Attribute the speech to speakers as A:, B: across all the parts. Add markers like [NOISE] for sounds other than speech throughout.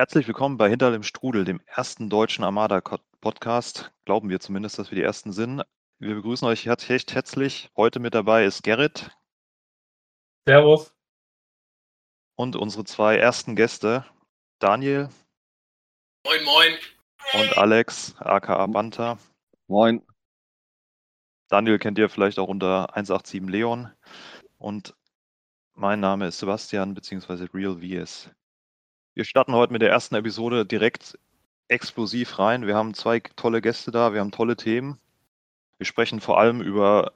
A: Herzlich willkommen bei Hinter dem Strudel, dem ersten deutschen Armada-Podcast. Glauben wir zumindest, dass wir die ersten sind. Wir begrüßen euch recht herzlich. Heute mit dabei ist Gerrit.
B: Servus.
A: Und unsere zwei ersten Gäste, Daniel.
C: Moin, moin.
A: Und Alex, aka Banta.
D: Moin.
A: Daniel kennt ihr vielleicht auch unter 187 Leon. Und mein Name ist Sebastian, beziehungsweise Real VS. Wir starten heute mit der ersten Episode direkt explosiv rein. Wir haben zwei tolle Gäste da, wir haben tolle Themen. Wir sprechen vor allem über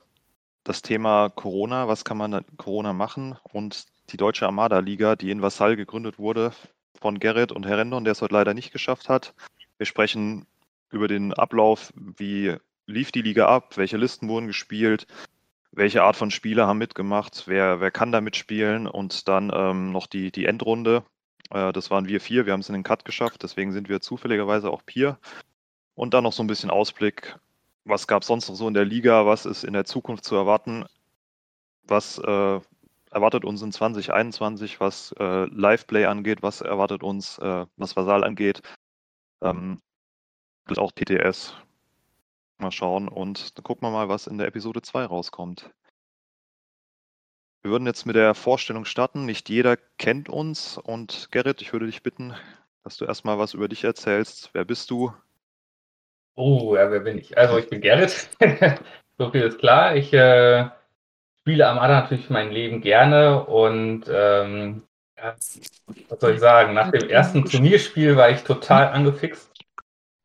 A: das Thema Corona, was kann man Corona machen und die Deutsche Armada-Liga, die in Vassal gegründet wurde von Gerrit und Herendon, der es heute leider nicht geschafft hat. Wir sprechen über den Ablauf, wie lief die Liga ab, welche Listen wurden gespielt, welche Art von Spieler haben mitgemacht, wer, wer kann da mitspielen und dann ähm, noch die, die Endrunde. Äh, das waren wir vier, wir haben es in den Cut geschafft, deswegen sind wir zufälligerweise auch Peer. Und dann noch so ein bisschen Ausblick, was gab es sonst noch so in der Liga, was ist in der Zukunft zu erwarten, was äh, erwartet uns in 2021, was äh, Live-Play angeht, was erwartet uns, äh, was Vasal angeht, ähm, auch TTS. Mal schauen und dann gucken wir mal, was in der Episode 2 rauskommt. Wir würden jetzt mit der Vorstellung starten. Nicht jeder kennt uns und Gerrit, ich würde dich bitten, dass du erstmal was über dich erzählst. Wer bist du?
B: Oh, ja, wer bin ich? Also ich bin Gerrit. [LAUGHS] so viel ist klar. Ich äh, spiele Armada natürlich mein Leben gerne und ähm, was soll ich sagen? Nach dem ersten Turnierspiel war ich total angefixt.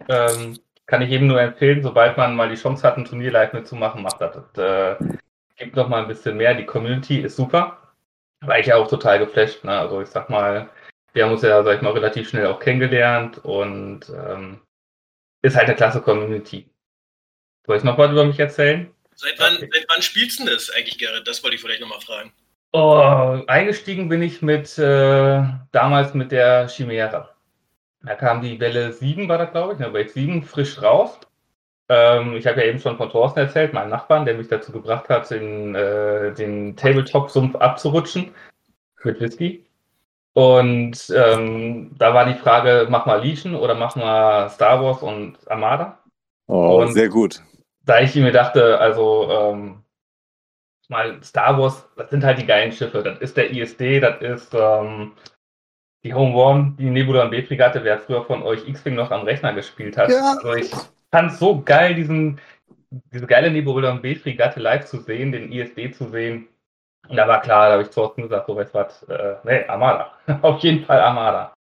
B: Ähm, kann ich eben nur empfehlen, sobald man mal die Chance hat, ein Turnier live mitzumachen, macht das. das äh, gibt noch mal ein bisschen mehr. Die Community ist super. War ich ja auch total geflasht. Ne? Also ich sag mal, wir haben uns ja, sag ich mal, relativ schnell auch kennengelernt und ähm, ist halt eine klasse Community. Soll ich noch was über mich erzählen?
C: Seit wann, okay. seit wann spielst du das eigentlich, Gerrit? Das wollte ich vielleicht nochmal fragen.
B: Oh, eingestiegen bin ich mit äh, damals mit der Chimera. Da kam die Welle 7, war das, glaube ich, ne, Wave 7 frisch raus. Ähm, ich habe ja eben schon von Thorsten erzählt, meinem Nachbarn, der mich dazu gebracht hat, in, äh, den Tabletop-Sumpf abzurutschen mit Whisky. Und ähm, da war die Frage, mach mal Legion oder mach mal Star Wars und Armada.
D: Oh, und sehr gut.
B: Da ich mir dachte, also ähm, mal Star Wars, das sind halt die geilen Schiffe. Das ist der ISD, das ist ähm, die Home One, die Nebula und B-Fregatte, wer früher von euch X-Wing noch am Rechner gespielt hat. Ja. Also ich fand es so geil, diesen, diese geile Nebula und B-Fregatte live zu sehen, den ISD zu sehen. Und da war klar, da habe ich Thorsten gesagt, so weißt du was, äh, nee, Armada. [LAUGHS] Auf jeden Fall Armada.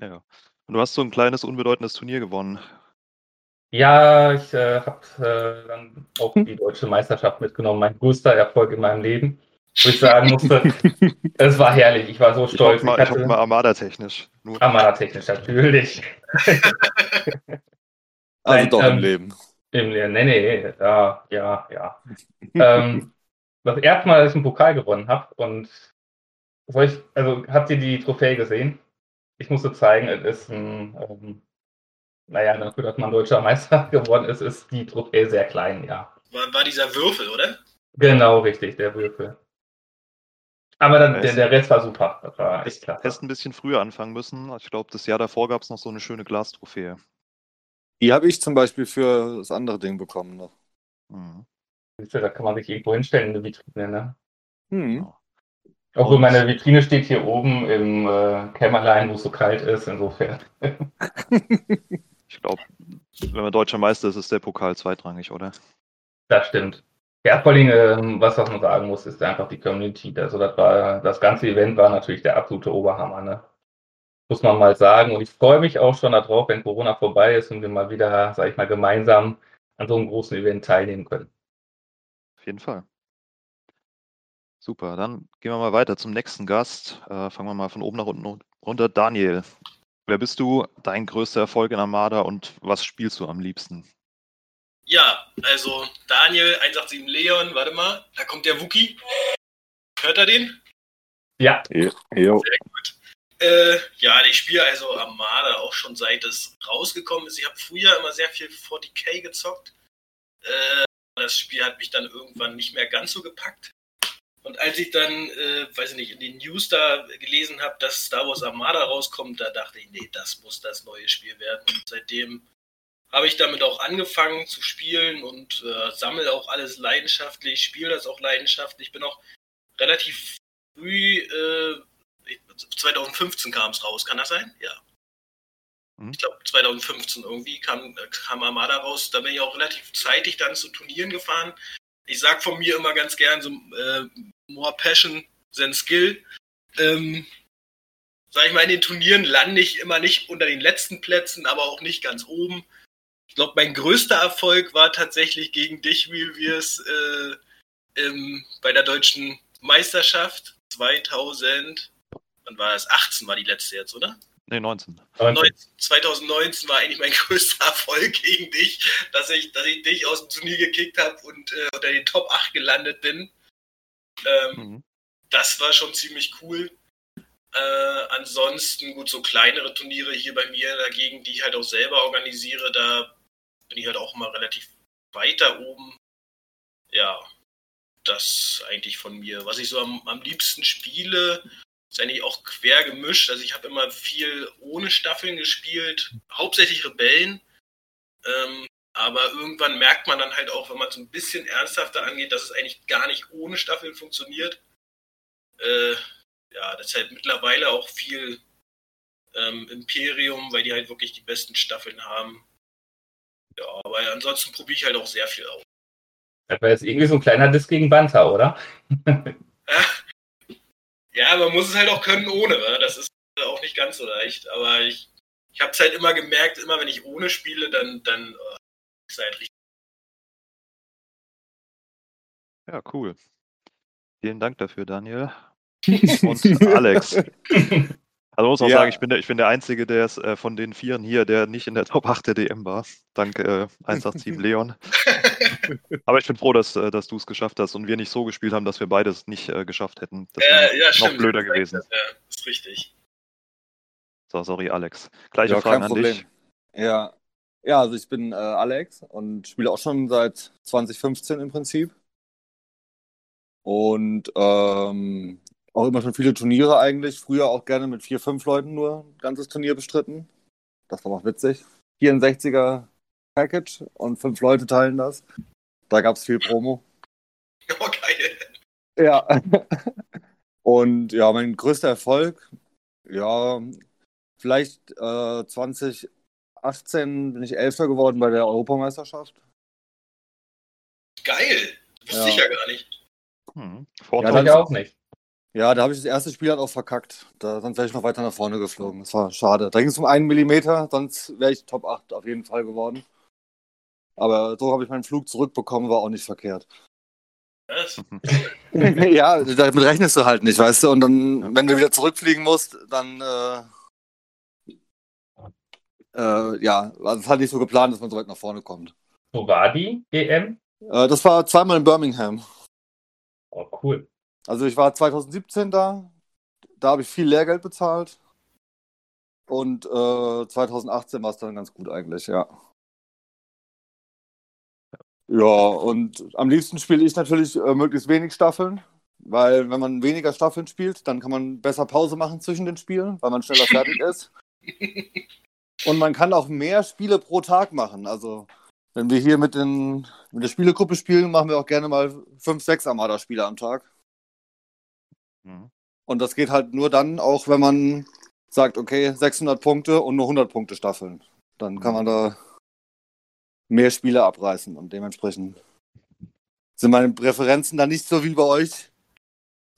A: Ja. Und du hast so ein kleines, unbedeutendes Turnier gewonnen.
B: Ja, ich äh, habe äh, dann auch die deutsche Meisterschaft mitgenommen. Mein größter Erfolg in meinem Leben. Wo ich sagen musste, [LAUGHS] es war herrlich. Ich war so stolz.
A: Ich hoffe mal, hatte... mal Armada-technisch.
B: Armada-technisch, natürlich. [LAUGHS]
D: also doch ähm, im Leben.
B: Im, nee, nee, ja, ja, ja. ähm, [LAUGHS] das erste Mal, dass ich einen Pokal gewonnen habe und soll ich, also habt ihr die Trophäe gesehen? Ich musste zeigen, es ist ein, ähm, naja, dafür, dass man deutscher Meister [LAUGHS] geworden ist, ist die Trophäe sehr klein, ja.
C: War, war dieser Würfel, oder?
B: Genau, richtig, der Würfel. Aber dann, der, der Rest war super. Das war echt klar.
A: Hättest ein bisschen früher anfangen müssen. Ich glaube, das Jahr davor gab es noch so eine schöne Glastrophäe.
D: Die habe ich zum Beispiel für das andere Ding bekommen noch.
B: Mhm. Da kann man sich irgendwo hinstellen in der Vitrine, ne? Mhm. Obwohl meine Vitrine steht hier oben im äh, Kämmerlein, wo es so kalt ist, insofern. [LAUGHS]
A: ich glaube, wenn man deutscher Meister ist, ist der Pokal zweitrangig, oder?
B: Das stimmt. Ja, vor allem, ähm, was, was man sagen muss, ist einfach die Community. Also das war, das ganze Event war natürlich der absolute Oberhammer, ne? Muss man mal sagen. Und ich freue mich auch schon darauf, wenn Corona vorbei ist und wir mal wieder, sag ich mal, gemeinsam an so einem großen Event teilnehmen können.
A: Auf jeden Fall. Super, dann gehen wir mal weiter zum nächsten Gast. Äh, fangen wir mal von oben nach unten runter. Daniel, wer bist du? Dein größter Erfolg in Armada und was spielst du am liebsten?
C: Ja, also Daniel, 187 Leon, warte mal, da kommt der Wookie. Hört er den?
B: Ja.
D: Jo.
C: Sehr gut. Äh, ja, ich spiele also Armada auch schon seit es rausgekommen ist. Ich habe früher immer sehr viel 40k gezockt. Äh, das Spiel hat mich dann irgendwann nicht mehr ganz so gepackt. Und als ich dann, äh, weiß ich nicht, in den News da gelesen habe, dass Star Wars Armada rauskommt, da dachte ich, nee, das muss das neue Spiel werden. Und seitdem habe ich damit auch angefangen zu spielen und äh, sammle auch alles leidenschaftlich, spiele das auch leidenschaftlich. Ich bin auch relativ früh, äh, 2015 kam es raus, kann das sein? Ja.
A: Mhm.
C: Ich glaube 2015 irgendwie kam, kam Armada raus. Da bin ich auch relativ zeitig dann zu Turnieren gefahren. Ich sag von mir immer ganz gern so äh, more passion than skill. Ähm, sag ich mal, in den Turnieren lande ich immer nicht unter den letzten Plätzen, aber auch nicht ganz oben. Ich glaube, mein größter Erfolg war tatsächlich gegen dich, Real Wirs, äh, ähm, bei der deutschen Meisterschaft 2000. Wann war das? 18 war die letzte jetzt, oder?
A: Nee, 19.
C: 19, 2019 war eigentlich mein [LAUGHS] größter Erfolg gegen dich, dass ich, dass ich dich aus dem Turnier gekickt habe und äh, unter den Top 8 gelandet bin. Ähm,
A: Mhm.
C: Das war schon ziemlich cool. Äh, ansonsten, gut, so kleinere Turniere hier bei mir dagegen, die ich halt auch selber organisiere, da bin ich halt auch mal relativ weiter oben. Ja, das eigentlich von mir. Was ich so am, am liebsten spiele, ist eigentlich auch quer gemischt. Also ich habe immer viel ohne Staffeln gespielt, hauptsächlich Rebellen. Ähm, aber irgendwann merkt man dann halt auch, wenn man so ein bisschen ernsthafter angeht, dass es eigentlich gar nicht ohne Staffeln funktioniert. Äh, ja, deshalb mittlerweile auch viel ähm, Imperium, weil die halt wirklich die besten Staffeln haben. Ja, aber ansonsten probiere ich halt auch sehr viel aus.
B: Das war jetzt irgendwie so ein kleiner Diss gegen Banta, oder? [LAUGHS] [LAUGHS]
C: Ja, man muss es halt auch können ohne, wa? das ist auch nicht ganz so leicht. Aber ich, ich habe es halt immer gemerkt, immer wenn ich ohne spiele, dann, dann äh, ist halt richtig.
A: Ja, cool. Vielen Dank dafür, Daniel. [LAUGHS] Und Alex. [LAUGHS] Also muss auch
D: Ja.
A: sagen, ich bin, der, ich bin der Einzige, der es äh, von den Vieren hier, der nicht in der Top 8 der DM war. Dank äh, 187 [LAUGHS] Leon. Aber ich bin froh, dass, äh, dass du es geschafft hast und wir nicht so gespielt haben, dass wir beides nicht äh, geschafft hätten. Das wäre
C: Äh, ja,
A: noch
C: stimmt.
A: blöder gewesen.
C: Ja, ist richtig.
A: So, sorry, Alex. Gleiche
D: Ja,
A: Frage an
D: Problem.
A: dich.
D: Ja. ja, also ich bin äh, Alex und spiele auch schon seit 2015 im Prinzip. Und ähm, auch immer schon viele Turniere eigentlich. Früher auch gerne mit vier, fünf Leuten nur ein ganzes Turnier bestritten. Das war auch witzig. 64er Package und fünf Leute teilen das. Da gab es viel Promo. [LAUGHS]
C: Oh, geil.
D: Ja. [LAUGHS] Und ja, mein größter Erfolg, ja, vielleicht äh, 2018 bin ich Elfter geworden bei der Europameisterschaft.
C: Geil. Wusste
D: Ja.
C: ich ja gar nicht.
A: Hm.
D: Ja,
A: Vorteil.
B: Ich
D: dann-
B: auch nicht.
D: Ja, da habe ich das erste Spiel halt auch verkackt. Da, sonst wäre ich noch weiter nach vorne geflogen. Das war schade. Da ging es um einen Millimeter, sonst wäre ich Top 8 auf jeden Fall geworden. Aber so habe ich meinen Flug zurückbekommen, war auch nicht verkehrt.
C: Was? [LAUGHS]
D: ja, damit rechnest du halt nicht, weißt du? Und dann, wenn du wieder zurückfliegen musst, dann, äh, äh, ja, also es hat nicht so geplant, dass man so weit nach vorne kommt.
B: Wo war die EM?
D: Äh, das war zweimal in Birmingham.
B: Oh, cool.
D: Also ich war 2017 da, da habe ich viel Lehrgeld bezahlt. Und äh, 2018 war es dann ganz gut eigentlich, ja. Ja, und am liebsten spiele ich natürlich äh, möglichst wenig Staffeln, weil wenn man weniger Staffeln spielt, dann kann man besser Pause machen zwischen den Spielen, weil man schneller fertig [LAUGHS] ist. Und man kann auch mehr Spiele pro Tag machen. Also wenn wir hier mit, den, mit der Spielegruppe spielen, machen wir auch gerne mal fünf, sechs Armada-Spiele am Tag.
A: Hm.
D: Und das geht halt nur dann, auch wenn man sagt, okay, 600 Punkte und nur 100 Punkte Staffeln. Dann kann man da mehr Spiele abreißen und dementsprechend sind meine Präferenzen dann nicht so wie bei euch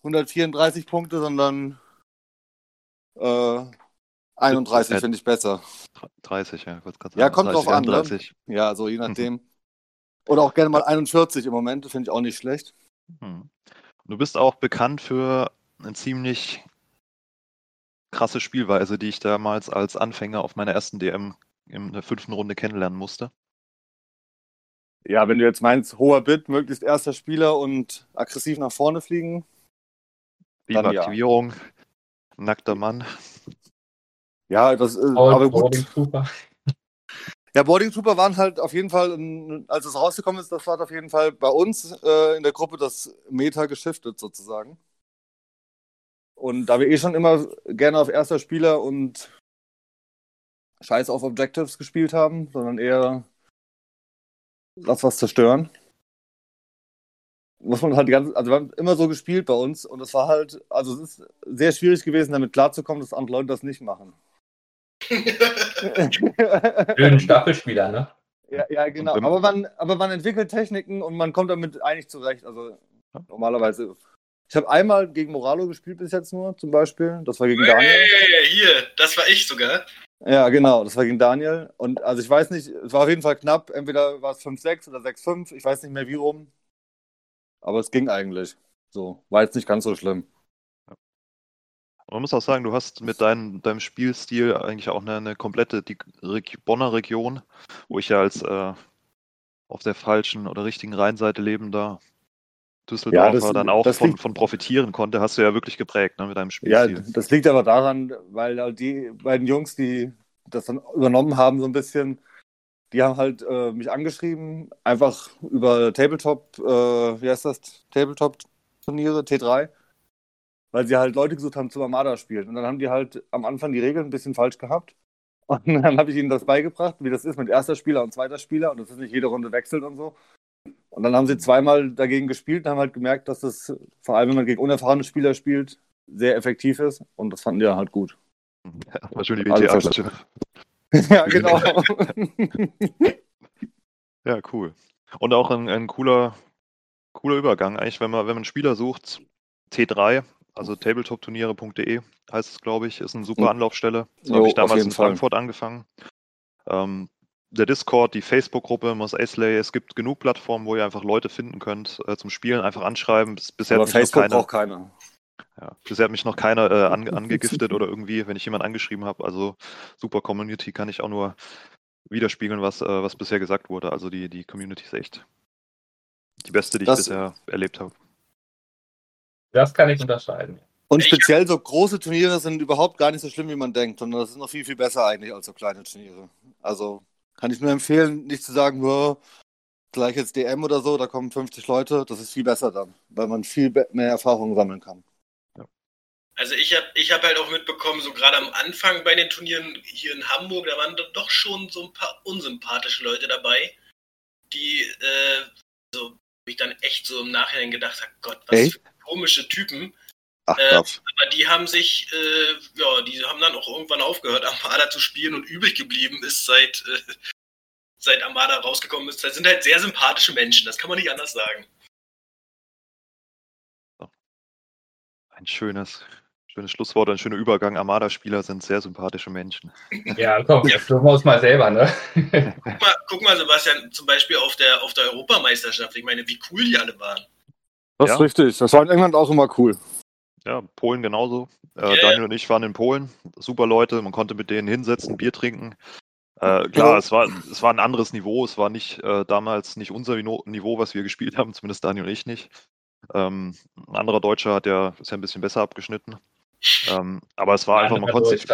D: 134 Punkte, sondern äh, 31
A: Äh,
D: finde ich besser.
A: 30, ja. kurz grad
D: Ja, kommt drauf an, ne?
A: 31.
D: Ja, so je nachdem. Oder auch gerne mal 41 im Moment, finde ich auch nicht schlecht.
A: Hm. Du bist auch bekannt für eine ziemlich krasse Spielweise, die ich damals als Anfänger auf meiner ersten DM in der fünften Runde kennenlernen musste.
D: Ja, wenn du jetzt meinst, hoher Bit, möglichst erster Spieler und aggressiv nach vorne fliegen.
A: Liebe
D: Dann ja.
A: Aktivierung, nackter Mann.
D: Ja, das ist, aber gut. Ja, Boarding Trooper waren halt auf jeden Fall, als es rausgekommen ist, das war auf jeden Fall bei uns äh, in der Gruppe das Meta geschiftet sozusagen. Und da wir eh schon immer gerne auf erster Spieler und Scheiß auf Objectives gespielt haben, sondern eher lass was zerstören. Muss man halt die ganze, also wir haben immer so gespielt bei uns und es war halt, also es ist sehr schwierig gewesen, damit klarzukommen, dass andere Leute das nicht machen.
B: Schönen Staffelspieler, ne?
D: Ja, ja genau. Aber man, aber man entwickelt Techniken und man kommt damit eigentlich zurecht. Also normalerweise. Ich habe einmal gegen Moralo gespielt bis jetzt nur, zum Beispiel. Das war gegen Daniel.
C: Hey, hier, das war ich sogar.
D: Ja, genau, das war gegen Daniel. Und also ich weiß nicht, es war auf jeden Fall knapp. Entweder war es 5-6 oder 6-5. Ich weiß nicht mehr wie rum. Aber es ging eigentlich. So, war jetzt nicht ganz so schlimm.
A: Man muss auch sagen, du hast mit dein, deinem Spielstil eigentlich auch eine, eine komplette die Bonner Region, wo ich ja als äh, auf der falschen oder richtigen Rheinseite lebender Düsseldorfer
D: das-
A: dann auch von,
D: liegt-
A: von profitieren konnte, hast du ja wirklich geprägt ne, mit deinem
D: Ja,
A: Spielstil.
D: das liegt aber daran, weil die beiden Jungs, die das dann übernommen haben, so ein bisschen, die haben halt äh, mich angeschrieben, einfach über Tabletop, äh, wie heißt das? Tabletop-Turniere, T3, weil sie halt Leute gesucht haben zum Armada spielen. Und dann haben die halt am Anfang die Regeln ein bisschen falsch gehabt. [LAUGHS] Und dann habe ich ihnen das beigebracht, wie das ist mit erster Spieler und zweiter Spieler und dass es nicht jede Runde wechselt und so. Und dann haben sie zweimal dagegen gespielt und haben halt gemerkt, dass das, vor allem wenn man gegen unerfahrene Spieler spielt, sehr effektiv ist. Und das fanden die dann halt gut.
A: Ja, war schön die WTA-Klatsche. [LAUGHS]
D: ja, genau. [LAUGHS]
A: Ja, cool. Und auch ein, ein cooler, cooler Übergang, eigentlich, wenn man, wenn man einen Spieler sucht, T3, also tabletopturniere.de heißt es, glaube ich, ist eine super. Anlaufstelle. So habe ich damals in
D: Fall.
A: Frankfurt angefangen. Ähm, der Discord, die Facebook-Gruppe, Moss Eisley, es gibt genug Plattformen, wo ihr einfach Leute finden könnt äh, zum Spielen, einfach anschreiben. Bis, bisher,
D: Aber
A: hat mich noch
D: Facebook
A: keiner,
D: braucht keiner.
A: ja, bisher hat mich noch keiner äh, ange, [LAUGHS] angegiftet oder irgendwie, wenn ich jemanden angeschrieben habe. Also super Community kann ich auch nur widerspiegeln, was, äh, was bisher gesagt wurde. Also die, die Community ist echt die beste, die
D: Das-
A: ich bisher erlebt habe.
B: Das kann ich unterscheiden.
D: Und speziell so große Turniere sind überhaupt gar nicht so schlimm, wie man denkt, sondern das ist noch viel, viel besser eigentlich als so kleine Turniere. Also kann ich nur empfehlen, nicht zu sagen, "Wow, gleich jetzt DM oder so, da kommen 50 Leute, das ist viel besser dann, weil man viel mehr Erfahrung sammeln kann.
C: Also ich habe ich hab halt auch mitbekommen, so gerade am Anfang bei den Turnieren hier in Hamburg, da waren doch schon so ein paar unsympathische Leute dabei, die äh, so wo ich dann echt so im Nachhinein gedacht habe, Gott, was
D: Echt?
C: für komische Typen.
D: Ach,
C: Äh. Aber die haben sich, äh, ja, die haben dann auch irgendwann aufgehört, [LAUGHS] Armada zu spielen und übrig geblieben ist, seit, äh, seit Armada rausgekommen ist. Das sind halt sehr sympathische Menschen, das kann man nicht anders sagen.
A: Ein schönes, schönes Schlusswort, ein schöner Übergang. Armada-Spieler sind sehr sympathische Menschen. [LAUGHS]
B: Ja, komm, jetzt suchen wir uns mal selber, ne?
C: Guck mal, guck mal, Sebastian, zum Beispiel auf der, auf der Europameisterschaft. Ich meine, wie cool die alle waren.
D: Das
A: Ja.
D: ist richtig. Das war in England auch immer cool.
A: Ja, Polen genauso. Äh,
C: Ja, ja.
A: Daniel und ich waren in Polen. Super Leute, man konnte mit denen hinsetzen, Bier trinken. Äh, klar,
D: Ja.
A: es, war, es war ein anderes Niveau. Es war nicht äh, damals nicht unser Niveau, was wir gespielt haben, zumindest Daniel und ich nicht. Ähm, ein anderer Deutscher hat ja, ist ja ein bisschen besser abgeschnitten. Ähm, aber es war einfach, man konnte sich,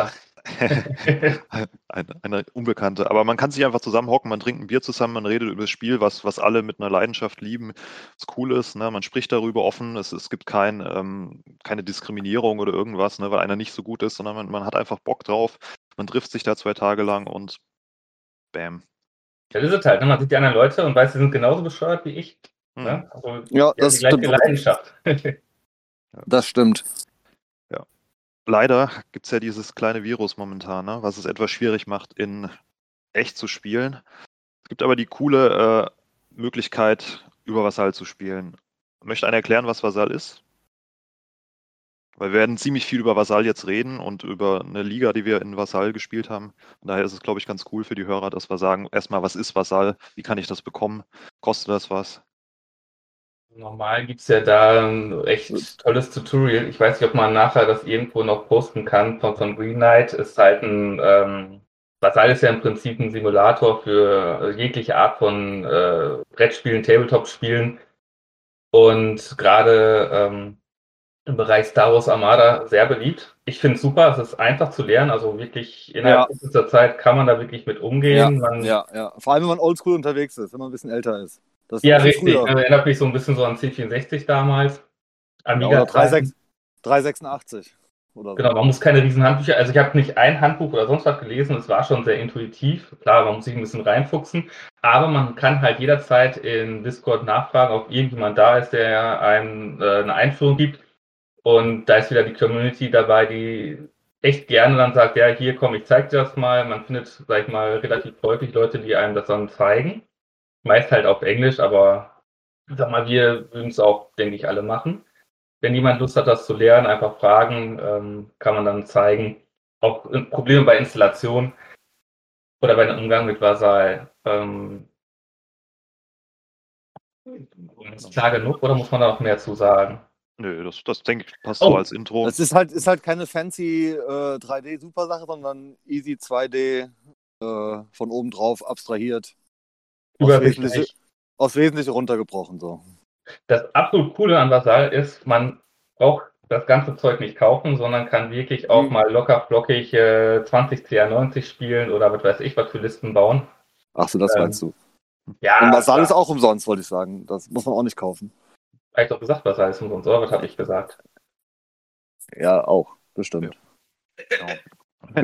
A: [LAUGHS] eine, eine Unbekannte. Aber man kann sich einfach zusammenhocken, man trinkt ein Bier zusammen, man redet über das Spiel, was, was alle mit einer Leidenschaft lieben, was cool ist. Ne? Man spricht darüber offen, es, es gibt kein, ähm, keine Diskriminierung oder irgendwas, ne? weil einer nicht so gut ist, sondern man, man hat einfach Bock drauf. Man trifft sich da zwei Tage lang und bam.
B: Das ist es halt, ne? man sieht die anderen Leute und weiß, sie sind genauso bescheuert wie ich. Ne? Also,
D: Ja, das
B: die gleiche
D: stimmt.
B: Leidenschaft. [LAUGHS]
D: Das stimmt.
A: Leider gibt es ja dieses kleine Virus momentan, ne? was es etwas schwierig macht, in echt zu spielen. Es gibt aber die coole äh, Möglichkeit, über Vasall zu spielen. Möchte einer erklären, was Vasall ist? Weil wir werden ziemlich viel über Vasall jetzt reden und über eine Liga, die wir in Vasall gespielt haben. Und daher ist es, glaube ich, ganz cool für die Hörer, dass wir sagen, erstmal, was ist Vasall? Wie kann ich das bekommen? Kostet das was?
B: Normal gibt es ja da ein recht tolles Tutorial. Ich weiß nicht, ob man nachher das irgendwo noch posten kann von, von Green Knight. Ist halt ein, ähm, Vasall ist ja im Prinzip ein Simulator für jegliche Art von äh, Brettspielen, Tabletop-Spielen. Und gerade ähm, im Bereich Star Wars Armada sehr beliebt. Ich finde es super, es ist einfach zu lernen, also wirklich innerhalb
D: Ja.
B: Zeit kann man da wirklich mit umgehen. man,
D: Ja, ja. Vor allem, wenn man oldschool unterwegs ist, wenn man ein bisschen älter ist. Das
B: ja richtig.
D: früher.
B: Also, erinnert mich so ein bisschen so an C64 damals.
D: Ja,
B: Amiga
D: oder 36 386. Oder so.
B: Genau, man muss keine riesen Handbücher, also ich habe nicht ein Handbuch oder sonst was gelesen, es war schon sehr intuitiv. Klar, man muss sich ein bisschen reinfuchsen, aber man kann halt jederzeit in Discord nachfragen, ob irgendjemand da ist, der einem äh, eine Einführung gibt. Und da ist wieder die Community dabei, die echt gerne dann sagt, ja, hier komm, ich zeig dir das mal. Man findet, sag ich mal, relativ häufig Leute, die einem das dann zeigen. Meist halt auf Englisch, aber sag mal, wir würden es auch, denke ich, alle machen wenn jemand Lust hat, das zu lernen, einfach fragen, ähm, kann man dann zeigen. Auch äh, Probleme bei Installation oder bei dem Umgang mit Vasal. Ähm, ist klar genug oder muss man da noch mehr zu sagen?
A: Nö, das, das denke ich passt
B: Oh.
A: so als Intro.
D: Das ist halt, ist halt keine fancy äh, 3D-Super-Sache, sondern easy 2D äh, von oben drauf abstrahiert. Aufs. Wesentliche, aufs Wesentliche runtergebrochen. So.
B: Das absolut Coole an Vasal ist, man braucht das ganze Zeug nicht kaufen, sondern kann wirklich auch
D: Mhm.
B: mal locker flockig äh, 20 CR90 spielen oder was weiß ich, was für Listen bauen.
D: Ach so, das
B: Ähm,
D: meinst du.
B: Ja,
D: Und Basal ist auch umsonst, wollte ich sagen. Das muss man auch nicht kaufen.
B: Hab ich doch gesagt, Vasal ist umsonst, oder? Was habe ich gesagt?
D: Ja, auch. Bestimmt.
A: Genau. [LAUGHS]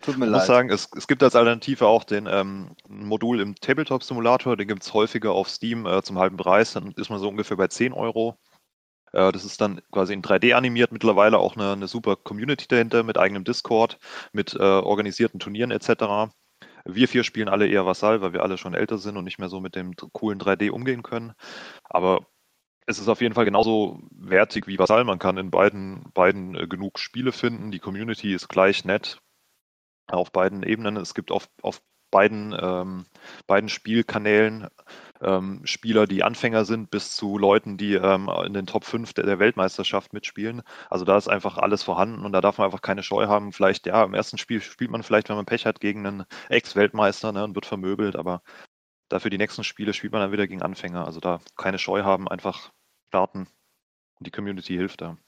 D: Tut mir
A: Ich muss
D: leid.
A: sagen, es, es gibt als Alternative auch den ähm, Modul im Tabletop-Simulator, den gibt es häufiger auf Steam äh, zum halben Preis, dann ist man so ungefähr bei 10 Euro. Äh, das ist dann quasi in 3D animiert, mittlerweile auch eine, eine super Community dahinter mit eigenem Discord, mit äh, organisierten Turnieren etc. Wir vier spielen alle eher Vassal, weil wir alle schon älter sind und nicht mehr so mit dem coolen 3D umgehen können. Aber es ist auf jeden Fall genauso wertig wie Vassal. Man kann in beiden, beiden äh, genug Spiele finden. Die Community ist gleich nett auf beiden Ebenen. Es gibt auf, auf beiden, ähm, beiden Spielkanälen ähm, Spieler, die Anfänger sind, bis zu Leuten, die ähm, in den Top 5 der, der Weltmeisterschaft mitspielen. Also da ist einfach alles vorhanden und da darf man einfach keine Scheu haben. Vielleicht, ja, im ersten Spiel spielt man vielleicht, wenn man Pech hat, gegen einen Ex-Weltmeister ne, und wird vermöbelt, aber dafür die nächsten Spiele spielt man dann wieder gegen Anfänger. Also da keine Scheu haben, einfach starten. Und die Community hilft da.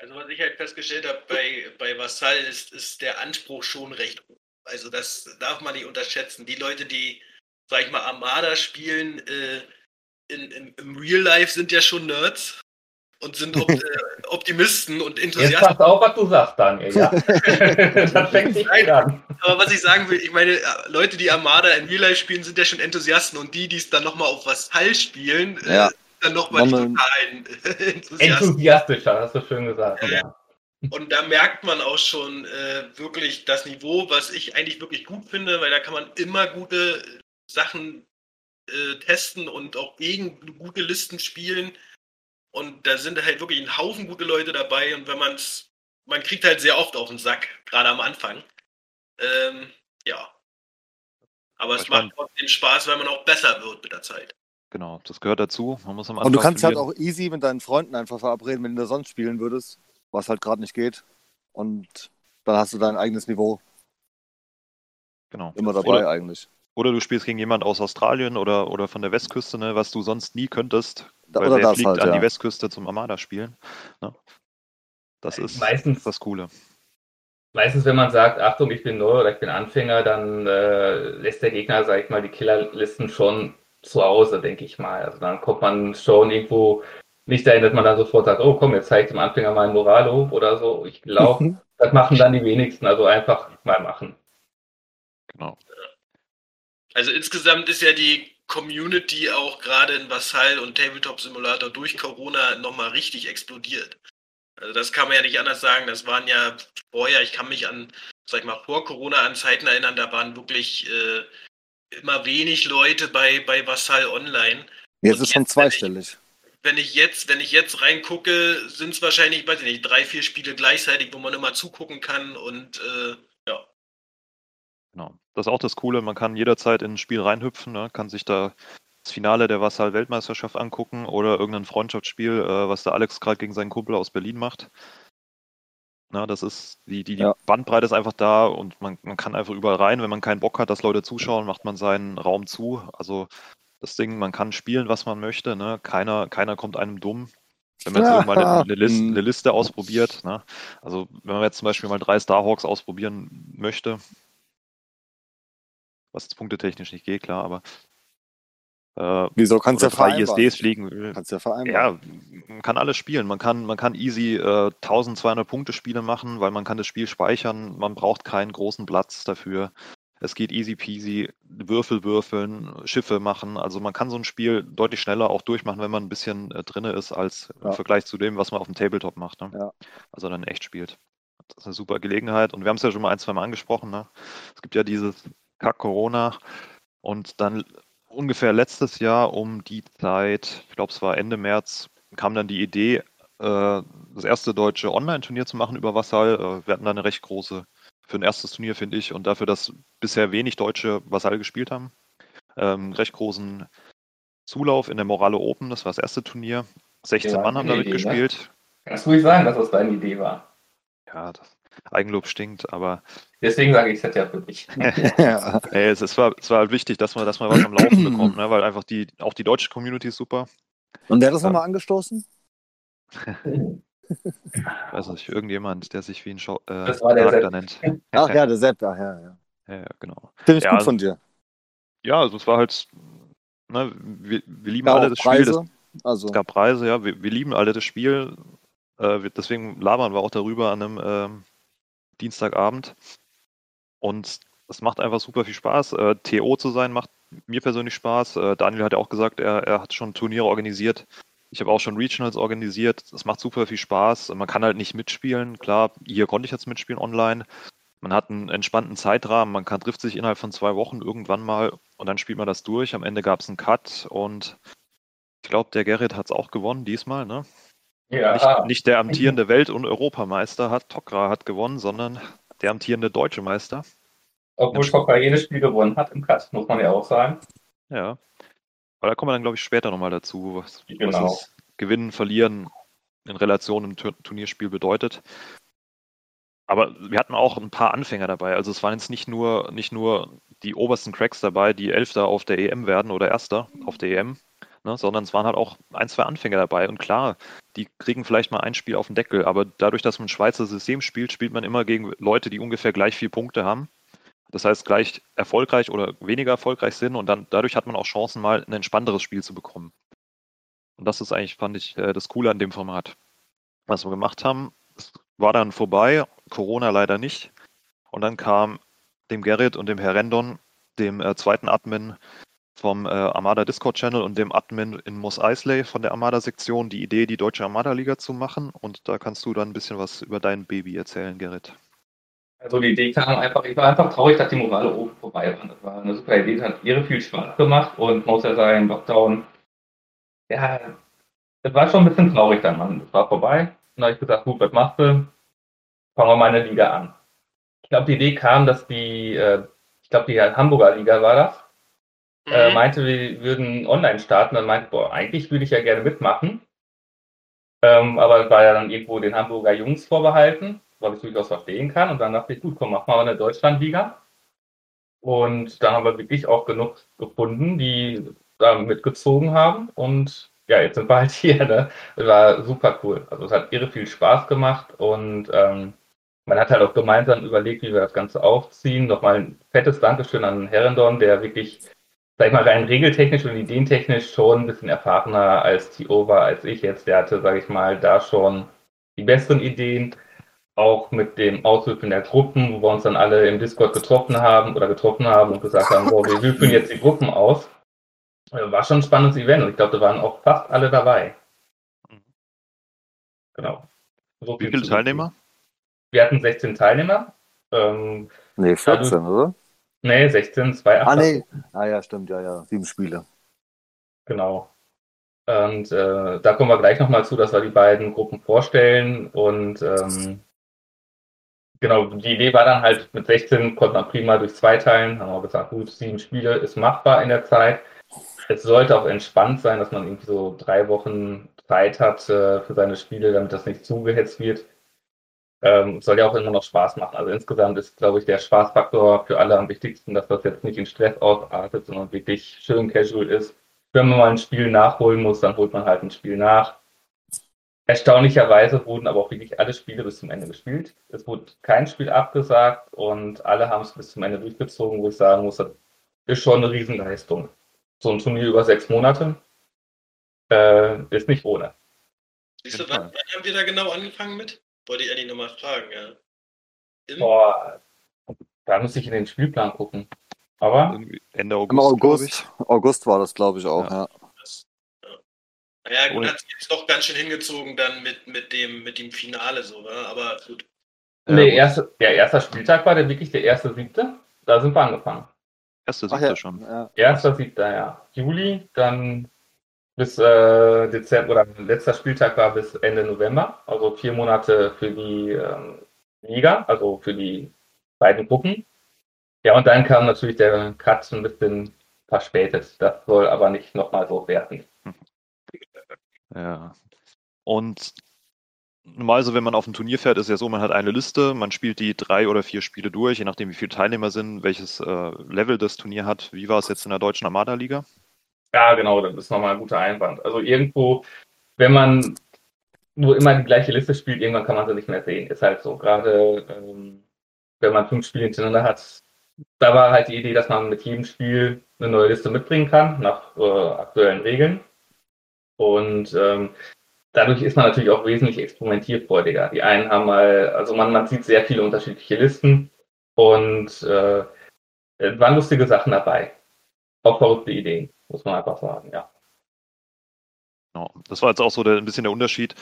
C: Also was ich halt festgestellt habe bei, bei Vassal ist, ist der Anspruch schon recht hoch. Also das darf man nicht unterschätzen. Die Leute, die, sag ich mal, Armada spielen, äh, in, in, im Real Life sind ja schon Nerds und sind Op [LAUGHS] äh, Optimisten und
B: Jetzt
C: Enthusiasten.
B: passt auf, was du sagst, Daniel, ja? [LAUGHS] [LAUGHS] das fängt nicht gut an.
C: Aber was ich sagen will, ich meine, äh, Leute, die Armada in Real Life spielen, sind ja schon Enthusiasten und die, die es dann nochmal auf Vassal spielen,
D: Ja.
C: äh, dann nochmal
D: Nochmal-
C: totalen äh, Enthusiasten.
B: Enthusiastischer, hast du schön gesagt, ja.
C: Und da merkt man auch schon äh, wirklich das Niveau, was ich eigentlich wirklich gut finde, weil da kann man immer gute Sachen äh, testen und auch gegen gute Listen spielen. Und da sind halt wirklich ein Haufen gute Leute dabei. Und wenn man es, man kriegt halt sehr oft auf den Sack, gerade am Anfang. Ähm, ja. Aber es macht trotzdem Spaß, weil man auch besser wird mit der Zeit.
A: Genau, das gehört dazu. Man muss am
D: Und du
A: Anfang
D: kannst halt auch easy mit deinen Freunden einfach verabreden, wenn du da sonst spielen würdest, was halt gerade nicht geht. Und dann hast du dein eigenes Niveau
A: genau.
D: immer dabei
A: Oder,
D: eigentlich.
A: oder du spielst gegen jemand aus Australien oder, oder von der Westküste, ne, was du sonst nie könntest, weil
D: oder das
A: fliegt
D: halt,
A: an
D: ja.
A: die Westküste zum Armada spielen. Ne? Das ist
B: Meistens,
A: das Coole.
B: meistens, wenn man sagt, Achtung, ich bin neu oder ich bin Anfänger, dann äh, lässt der Gegner, sag ich mal, die Killerlisten schon zu Hause, denke ich mal. Also dann kommt man schon irgendwo nicht dahin, dass man dann sofort sagt, oh komm, jetzt zeige ich dem Anfänger mal ein Moralo oder so. Ich glaube, das machen dann die wenigsten, also einfach mal machen.
A: Genau.
C: Also insgesamt ist ja die Community auch gerade in Vassal und Tabletop Simulator durch Corona nochmal richtig explodiert. Also das kann man ja nicht anders sagen. Das waren ja vorher, ich kann mich an, sag ich mal, vor Corona an Zeiten erinnern, da waren wirklich äh, immer wenig Leute bei, bei Vassal online.
D: Jetzt
C: Und
D: ist schon
C: jetzt, wenn ich-
D: zweistellig.
C: Wenn ich jetzt, wenn ich jetzt reingucke, sind es wahrscheinlich, weiß ich nicht, drei, vier Spiele gleichzeitig, wo man immer zugucken kann und äh, ja.
A: Genau. Das ist auch das Coole, man kann jederzeit in ein Spiel reinhüpfen, ne? kann sich da das Finale der Vassal-Weltmeisterschaft angucken oder irgendein Freundschaftsspiel, äh, was der Alex gerade gegen seinen Kumpel aus Berlin macht. Na, das ist, die, die, die
D: Ja.
A: Bandbreite ist einfach da und man, man kann einfach überall rein. Wenn man keinen Bock hat, dass Leute zuschauen, macht man seinen Raum zu. Also das Ding, man kann spielen, was man möchte. Ne? Keiner, keiner kommt einem dumm. Wenn man jetzt irgendwann eine, eine, Liste, eine Liste ausprobiert, ne? also wenn man jetzt zum Beispiel mal drei Starhawks ausprobieren möchte, was punktetechnisch nicht geht, klar, aber
D: äh, Wieso kannst du ja
A: drei ISDs fliegen.
D: Kannst ja vereinbaren.
A: Ja, man kann alles spielen. Man kann, man kann easy äh, 1200 Punkte Spiele machen, weil man kann das Spiel speichern. Man braucht keinen großen Platz dafür. Es geht easy peasy, Würfel würfeln, Schiffe machen. Also man kann so ein Spiel deutlich schneller auch durchmachen, wenn man ein bisschen äh, drin ist, als ja. im Vergleich zu dem, was man auf dem Tabletop macht. Ne? Ja. Also dann echt spielt. Das ist eine super Gelegenheit. Und wir haben es ja schon mal ein, zwei Mal angesprochen. Ne? Es gibt ja dieses Kack Corona. Und dann ungefähr letztes Jahr um die Zeit, ich glaube es war Ende März, kam dann die Idee, äh, das erste deutsche Online-Turnier zu machen über Vassal. Äh, wir hatten da eine recht große für ein erstes Turnier, finde ich, und dafür, dass bisher wenig Deutsche Vasall gespielt haben. Ähm, recht großen Zulauf in der Morale Open, das war das erste Turnier. 16 ja, Mann haben damit Idee, gespielt. Ne?
B: Kannst du ruhig sagen, dass das deine Idee war?
A: Ja, das Eigenlob stinkt, aber.
B: Deswegen sage ich es halt ja für dich.
A: ja. [LAUGHS] [LAUGHS] Ey, es, es, war, es war halt wichtig, dass man, dass man was am Laufen [CLEARS THROAT] bekommt, ne? weil einfach die, auch die deutsche Community ist super.
D: Und wer hat das nochmal angestoßen? [LAUGHS]
A: weiß nicht, irgendjemand, der sich wie ein Show,
B: äh, das war der Charakter nennt.
D: Ach ja, der Sepp, ach ja, ja.
A: Ja, ja genau.
D: Finde ich
A: ja,
D: gut also, von dir.
A: Ja, also es war halt, ne, wir, wir lieben alle das Preise. Spiel. Das, also. Es gab Preise, ja, wir, wir lieben alle das Spiel. Äh, wir, deswegen labern wir auch darüber an einem ähm, Dienstagabend. Und es macht einfach super viel Spaß. Äh, TO zu sein macht mir persönlich Spaß. Äh, Daniel hat ja auch gesagt, er, er hat schon Turniere organisiert. Ich habe auch schon Regionals organisiert. Es macht super viel Spaß. Man kann halt nicht mitspielen. Klar, hier konnte ich jetzt mitspielen online. Man hat einen entspannten Zeitrahmen. Man kann, trifft sich innerhalb von zwei Wochen irgendwann mal und dann spielt man das durch. Am Ende gab es einen Cut und ich glaube, der Gerrit hat es auch gewonnen diesmal. Ne?
B: Ja.
A: Nicht, nicht, der amtierende Welt- und Europameister hat Tokra hat gewonnen, sondern der amtierende deutsche Meister.
B: Obwohl Tokra jedes Spiel gewonnen hat im Cut, muss man ja auch sagen.
A: Ja. Aber da kommen wir dann, glaube ich, später nochmal dazu, was,
B: genau. was
A: Gewinnen, Verlieren in Relation im Turnierspiel bedeutet. Aber wir hatten auch ein paar Anfänger dabei. Also es waren jetzt nicht nur, nicht nur die obersten Cracks dabei, die Elfter auf der EM werden oder Erster auf der EM, ne, sondern es waren halt auch ein, zwei Anfänger dabei. Und klar, die kriegen vielleicht mal ein Spiel auf den Deckel, aber dadurch, dass man ein Schweizer System spielt, spielt man immer gegen Leute, die ungefähr gleich viele Punkte haben das heißt, gleich erfolgreich oder weniger erfolgreich sind und dann dadurch hat man auch Chancen, mal ein entspannteres Spiel zu bekommen. Und das ist eigentlich, fand ich, äh, das Coole an dem Format. Was wir gemacht haben, war dann vorbei, Corona leider nicht. Und dann kam dem Gerrit und dem Herr Rendon, dem äh, zweiten Admin vom äh, Armada Discord Channel und dem Admin in Moss Eisley von der Armada Sektion die Idee, die deutsche Armada Liga zu machen. Und da kannst du dann ein bisschen was über dein Baby erzählen, Gerrit.
B: Also die Idee kam einfach, ich war einfach traurig, dass die Morale oben vorbei war. Das war eine super Idee, das hat ihre viel Spaß gemacht und muss ja sagen, Lockdown, ja, das war schon ein bisschen traurig dann, Mann. Das war vorbei. Und dann habe ich gesagt, gut, was machst du? Fangen wir meine Liga an. Ich glaube, die Idee kam, dass die, äh, ich glaube, die Hamburger Liga war das, mhm. äh, meinte, wir würden online starten. Dann meinte, boah, eigentlich würde ich ja gerne mitmachen. Ähm, aber es war ja dann irgendwo den Hamburger Jungs vorbehalten was ich durchaus verstehen kann. Und dann dachte ich, gut, komm, mach mal eine Deutschlandliga. Und dann haben wir wirklich auch genug gefunden, die da mitgezogen haben. Und ja, jetzt sind wir halt [LAUGHS] hier. Ne? Das war super cool. Also es hat irre viel Spaß gemacht und ähm, man hat halt auch gemeinsam überlegt, wie wir das Ganze aufziehen. Nochmal ein fettes Dankeschön an Herendon, der wirklich, sag ich mal, rein regeltechnisch und ideentechnisch schon ein bisschen erfahrener als Tio war als ich jetzt. Der hatte, sag ich mal, da schon die besseren Ideen auch mit dem Auswürfeln der Gruppen, wo wir uns dann alle im Discord getroffen haben oder getroffen haben und gesagt haben, boah, wir würfeln jetzt die Gruppen aus. Äh, war schon ein spannendes Event und ich glaube, da waren auch fast alle dabei. Genau.
A: So Wie viele Teilnehmer?
B: Wir hatten 16 Teilnehmer.
D: Ähm, nee, 14, also, oder?
B: Nee, 16, 2, 8.
D: Ah, nee. Ah, ja, stimmt, ja, ja. Sieben Spiele.
B: Genau. Und äh, da kommen wir gleich nochmal zu, dass wir die beiden Gruppen vorstellen und ähm, genau, die Idee war dann halt, mit 16 konnte man prima durch zwei teilen. Haben wir gesagt, gut, sieben Spiele ist machbar in der Zeit. Es sollte auch entspannt sein, dass man irgendwie so drei Wochen Zeit hat äh, für seine Spiele, damit das nicht zugehetzt wird. Ähm, soll ja auch immer noch Spaß machen. Also insgesamt ist, glaube ich, der Spaßfaktor für alle am wichtigsten, dass das jetzt nicht in Stress ausartet, sondern wirklich schön casual ist. wenn man mal ein Spiel nachholen muss, dann holt man halt ein Spiel nach. Erstaunlicherweise wurden aber auch wirklich alle Spiele bis zum Ende gespielt. Es wurde kein Spiel abgesagt und alle haben es bis zum Ende durchgezogen, wo ich sagen muss, das ist schon eine Riesenleistung. So ein Turnier über sechs Monate äh, ist nicht ohne.
C: Siehst du, wann, haben wir da genau angefangen mit? Wollte ich eigentlich nochmal fragen, ja. Im,
B: Boah, da muss ich in den Spielplan gucken. Aber
A: Ende
D: Im
A: August, ich.
D: August, August war das, glaube ich, auch.
A: Ja.
D: Ja.
C: naja, gut, hat sich jetzt doch ganz schön hingezogen dann mit, mit, dem, mit dem Finale so, wa? aber gut.
A: Ja,
B: nee,
A: gut.
B: erste, der erste Spieltag war der wirklich der erste siebte. Da sind wir angefangen.
A: Erste
D: Ach
A: siebte
D: ja,
A: schon.
D: ja.
B: Erster siebter, ja. Juli, dann bis äh, Dezember oder letzter Spieltag war bis Ende November, also vier Monate für die ähm, Liga, also für die beiden Gruppen. Ja, und dann kam natürlich der Cut ein bisschen verspätet. Das soll aber nicht nochmal so werden. [LAUGHS]
A: Ja. Und normalerweise, wenn man auf ein Turnier fährt, ist ja so, man hat eine Liste, man spielt die drei oder vier Spiele durch, je nachdem, wie viele Teilnehmer sind, welches äh, Level das Turnier hat. Wie war es jetzt in der deutschen Armada-Liga?
B: Ja, genau, das ist nochmal ein guter Einwand. Also irgendwo, wenn man nur immer die gleiche Liste spielt, irgendwann kann man sie nicht mehr sehen. Ist halt so. Gerade ähm, wenn man fünf Spiele hintereinander hat, da war halt die Idee, dass man mit jedem Spiel eine neue Liste mitbringen kann, nach äh, aktuellen Regeln. Und ähm, dadurch ist man natürlich auch wesentlich experimentierfreudiger. Die einen haben mal, also man, man sieht sehr viele unterschiedliche Listen und äh, waren lustige Sachen dabei. Auch verrückte Ideen, muss man einfach sagen, ja.
A: Genau. Das war jetzt auch so der, ein bisschen der Unterschied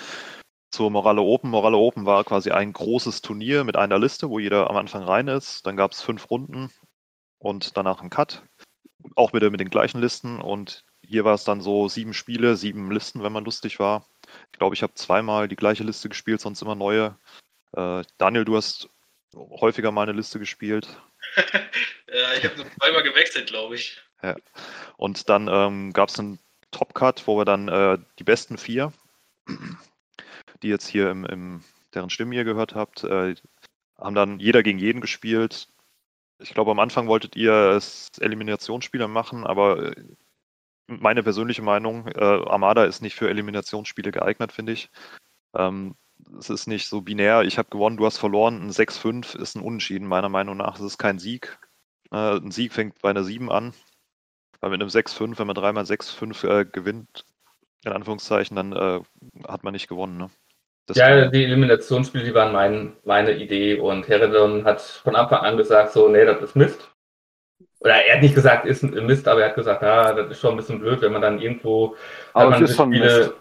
A: zur Morale Open. Morale Open war quasi ein großes Turnier mit einer Liste, wo jeder am Anfang rein ist. Dann gab es fünf Runden und danach einen Cut. Auch wieder mit den gleichen Listen. Und hier war es dann so sieben Spiele, sieben Listen, wenn man lustig war. Ich glaube, ich habe zweimal die gleiche Liste gespielt, sonst immer neue. Äh, Daniel, du hast häufiger mal eine Liste gespielt. [LAUGHS]
C: Ja, ich habe nur zweimal gewechselt, glaube ich.
A: Und dann ähm, gab es einen Top-Cut, wo wir dann äh, die besten vier, die jetzt hier im, im deren Stimmen ihr gehört habt, äh, haben dann jeder gegen jeden gespielt. Ich glaube, am Anfang wolltet ihr es Eliminationsspiele machen, aber äh, meine persönliche Meinung, äh, Armada ist nicht für Eliminationsspiele geeignet, finde ich. Ähm, es ist nicht so binär, ich habe gewonnen, du hast verloren. Ein 6-5 ist ein Unentschieden, meiner Meinung nach. Es ist kein Sieg. Äh, ein Sieg fängt bei einer 7 an. Weil mit einem 6-5, wenn man dreimal 6-5 äh, gewinnt, in Anführungszeichen, dann äh, hat man nicht gewonnen. Ne? Das
B: Ja, die Eliminationsspiele, die waren mein, meine Idee und Herodon hat von Anfang an gesagt, so, nee, das ist Mist. Oder er hat nicht gesagt, ist ein Mist, aber er hat gesagt, ja, das ist schon ein bisschen blöd, wenn man dann irgendwo
D: Aber es ist schon
B: Spiele,
D: Mist.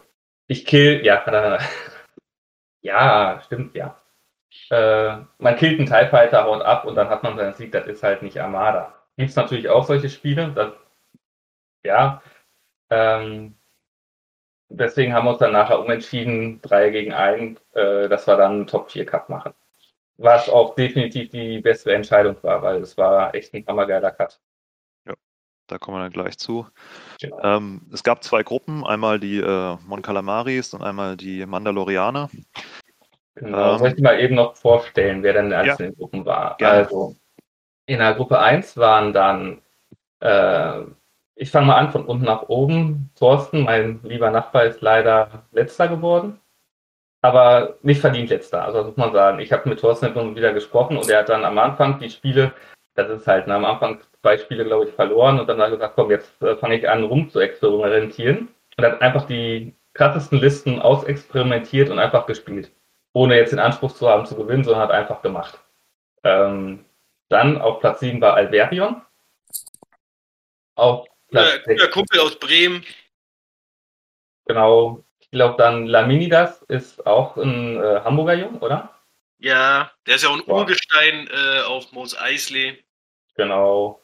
B: ich kill, ja, er, [LAUGHS] ja, stimmt, ja. Äh, man killt einen TIE Fighter, haut ab und dann hat man seinen Sieg, das ist halt nicht Armada. Gibt es natürlich auch solche Spiele, das, ja, ähm, deswegen haben wir uns dann nachher umentschieden, drei gegen einen, äh, dass wir dann einen Top 4 Cup machen. Was auch definitiv die bessere Entscheidung war, weil es war echt ein hammergeiler Cut.
A: Da kommen wir dann gleich zu.
B: Genau.
A: Ähm, es gab zwei Gruppen, einmal die äh, Mon Calamaris und einmal die Mandalorianer.
B: Genau.
A: Ähm,
B: Soll ich mal eben noch vorstellen, wer denn in den einzelnen Gruppen war?
A: Gerne.
B: Also, in der Gruppe 1 waren dann, äh, ich fange mal an von unten nach oben. Thorsten, mein lieber Nachbar, ist leider letzter geworden. Aber nicht verdient letzter. Also, das muss man sagen. Ich habe mit Thorsten immer wieder gesprochen und er hat dann am Anfang die Spiele, das ist halt, ne, am Anfang zwei Spiele, glaube ich, verloren und dann hat er gesagt, komm, jetzt äh, fange ich an, rum zu experimentieren. Und hat einfach die krassesten Listen ausexperimentiert und einfach gespielt ohne jetzt den Anspruch zu haben zu gewinnen, sondern hat einfach gemacht. Ähm, dann auf Platz 7 war Alberion. Auf Platz
C: Guter, guter
B: 6,
C: Kumpel aus Bremen.
B: genau, ich glaube dann Laminidas ist auch ein äh, Hamburger Jung, oder?
C: Ja, der ist ja auch ein
B: Boah.
C: Urgestein äh, auf Mos Eisley.
B: Genau.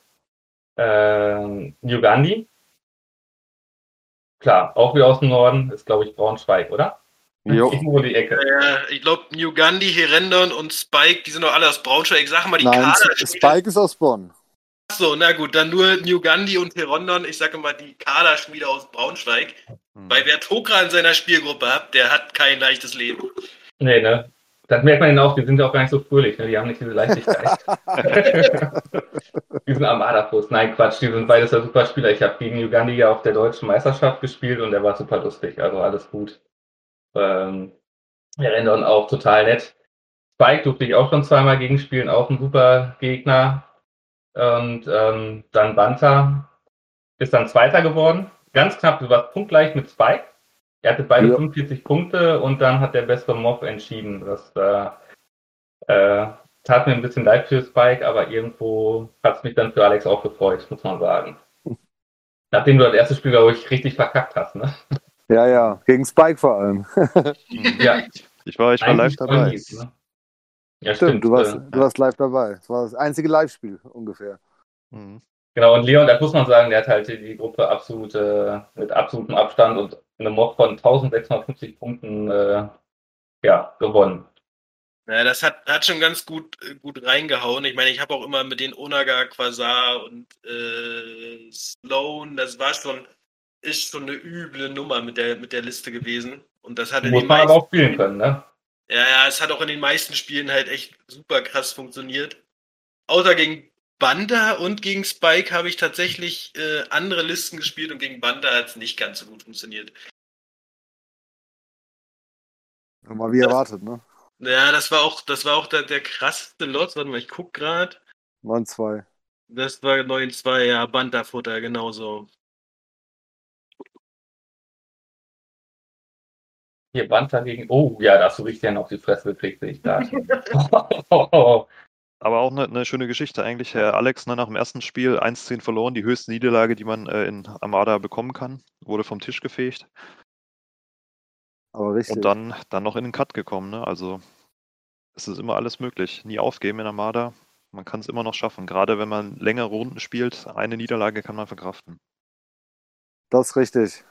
B: Ähm, Ugandi. Klar, auch wieder aus dem Norden, ist glaube ich Braunschweig, oder?
D: Jo.
B: Irgendwo die Ecke.
C: Äh, ich glaube, New Gandhi, Herendon und Spike, die sind doch alle aus Braunschweig. Ich sage mal, die
D: Nein,
C: Kader
D: Spike ist aus Bonn.
C: So, na gut, dann nur New Gandhi und Herondon. Ich sage mal, die Kaderschmiede aus Braunschweig.
A: Hm.
C: Weil wer Tokra in seiner Spielgruppe hat, der hat kein leichtes Leben.
B: Nee, ne? Das merkt man ihnen auch, die sind ja auch gar nicht so fröhlich, ne? die haben nicht diese Leichtigkeit. [LAUGHS] die sind Armada-Post. Nein, Quatsch, die sind beides ja super Spieler. Ich habe gegen Ugandi ja auf der deutschen Meisterschaft gespielt und der war super lustig, also alles gut. Ähm, der Rendon auch total nett. Spike durfte ich auch schon zweimal gegenspielen, auch ein super Gegner. Und ähm, dann Banta ist dann Zweiter geworden. Ganz knapp, du warst punktgleich mit Spike. Er hatte beide ja. 45 Punkte und dann hat der bessere Mob entschieden. Das äh, äh, tat mir ein bisschen leid für Spike, aber irgendwo hat es mich dann für Alex auch gefreut, muss man sagen. Nachdem du das erste Spiel, glaube ich, richtig verkackt hast, ne?
D: Ja, ja, gegen Spike vor allem.
A: ja. Ich war, ich war live dabei.
D: Nicht, ne? Ja, stimmt. stimmt. Du, warst, du warst live dabei. Es war das einzige Live-Spiel ungefähr.
B: Mhm. Genau, und Leon, da muss man sagen, der hat halt die Gruppe absolut, äh, mit absolutem Abstand und eine Mob von 1650 Punkten äh, ja, gewonnen.
C: Ja, das hat, hat schon ganz gut, äh, gut reingehauen. Ich meine, ich habe auch immer mit den Onaga, Quasar und äh, Sloan, das war schon, ist schon eine üble Nummer mit der, mit der Liste gewesen. Und das hat
B: Muss man aber auch spielen können, ne?
C: Ja, ja, es hat auch in den meisten Spielen halt echt super krass funktioniert. Außer gegen Banda und gegen Spike habe ich tatsächlich äh, andere Listen gespielt und gegen Banda hat es nicht ganz so gut funktioniert.
D: Mal wie das, erwartet, ne?
C: Ja, das war auch, das war auch der, der krasseste Lot. Warte mal, ich guck gerade.
D: 9-2.
C: Das war 9-2, ja, Banda-Futter, genauso.
B: Hier Banta gegen. Oh, ja, da hast du richtig auf die Fresse gekriegt, sehe ich da. [LAUGHS]
A: Aber auch eine, eine, schöne Geschichte eigentlich. Herr Alex, ne, nach dem ersten Spiel 1-10 verloren, die höchste Niederlage, die man äh, in Armada bekommen kann, wurde vom Tisch gefegt.
D: Aber richtig.
A: Und dann, dann noch in den Cut gekommen. Ne? Also es ist immer alles möglich. Nie aufgeben in Armada. Man kann es immer noch schaffen. Gerade wenn man längere Runden spielt, eine Niederlage kann man verkraften.
D: Das ist richtig.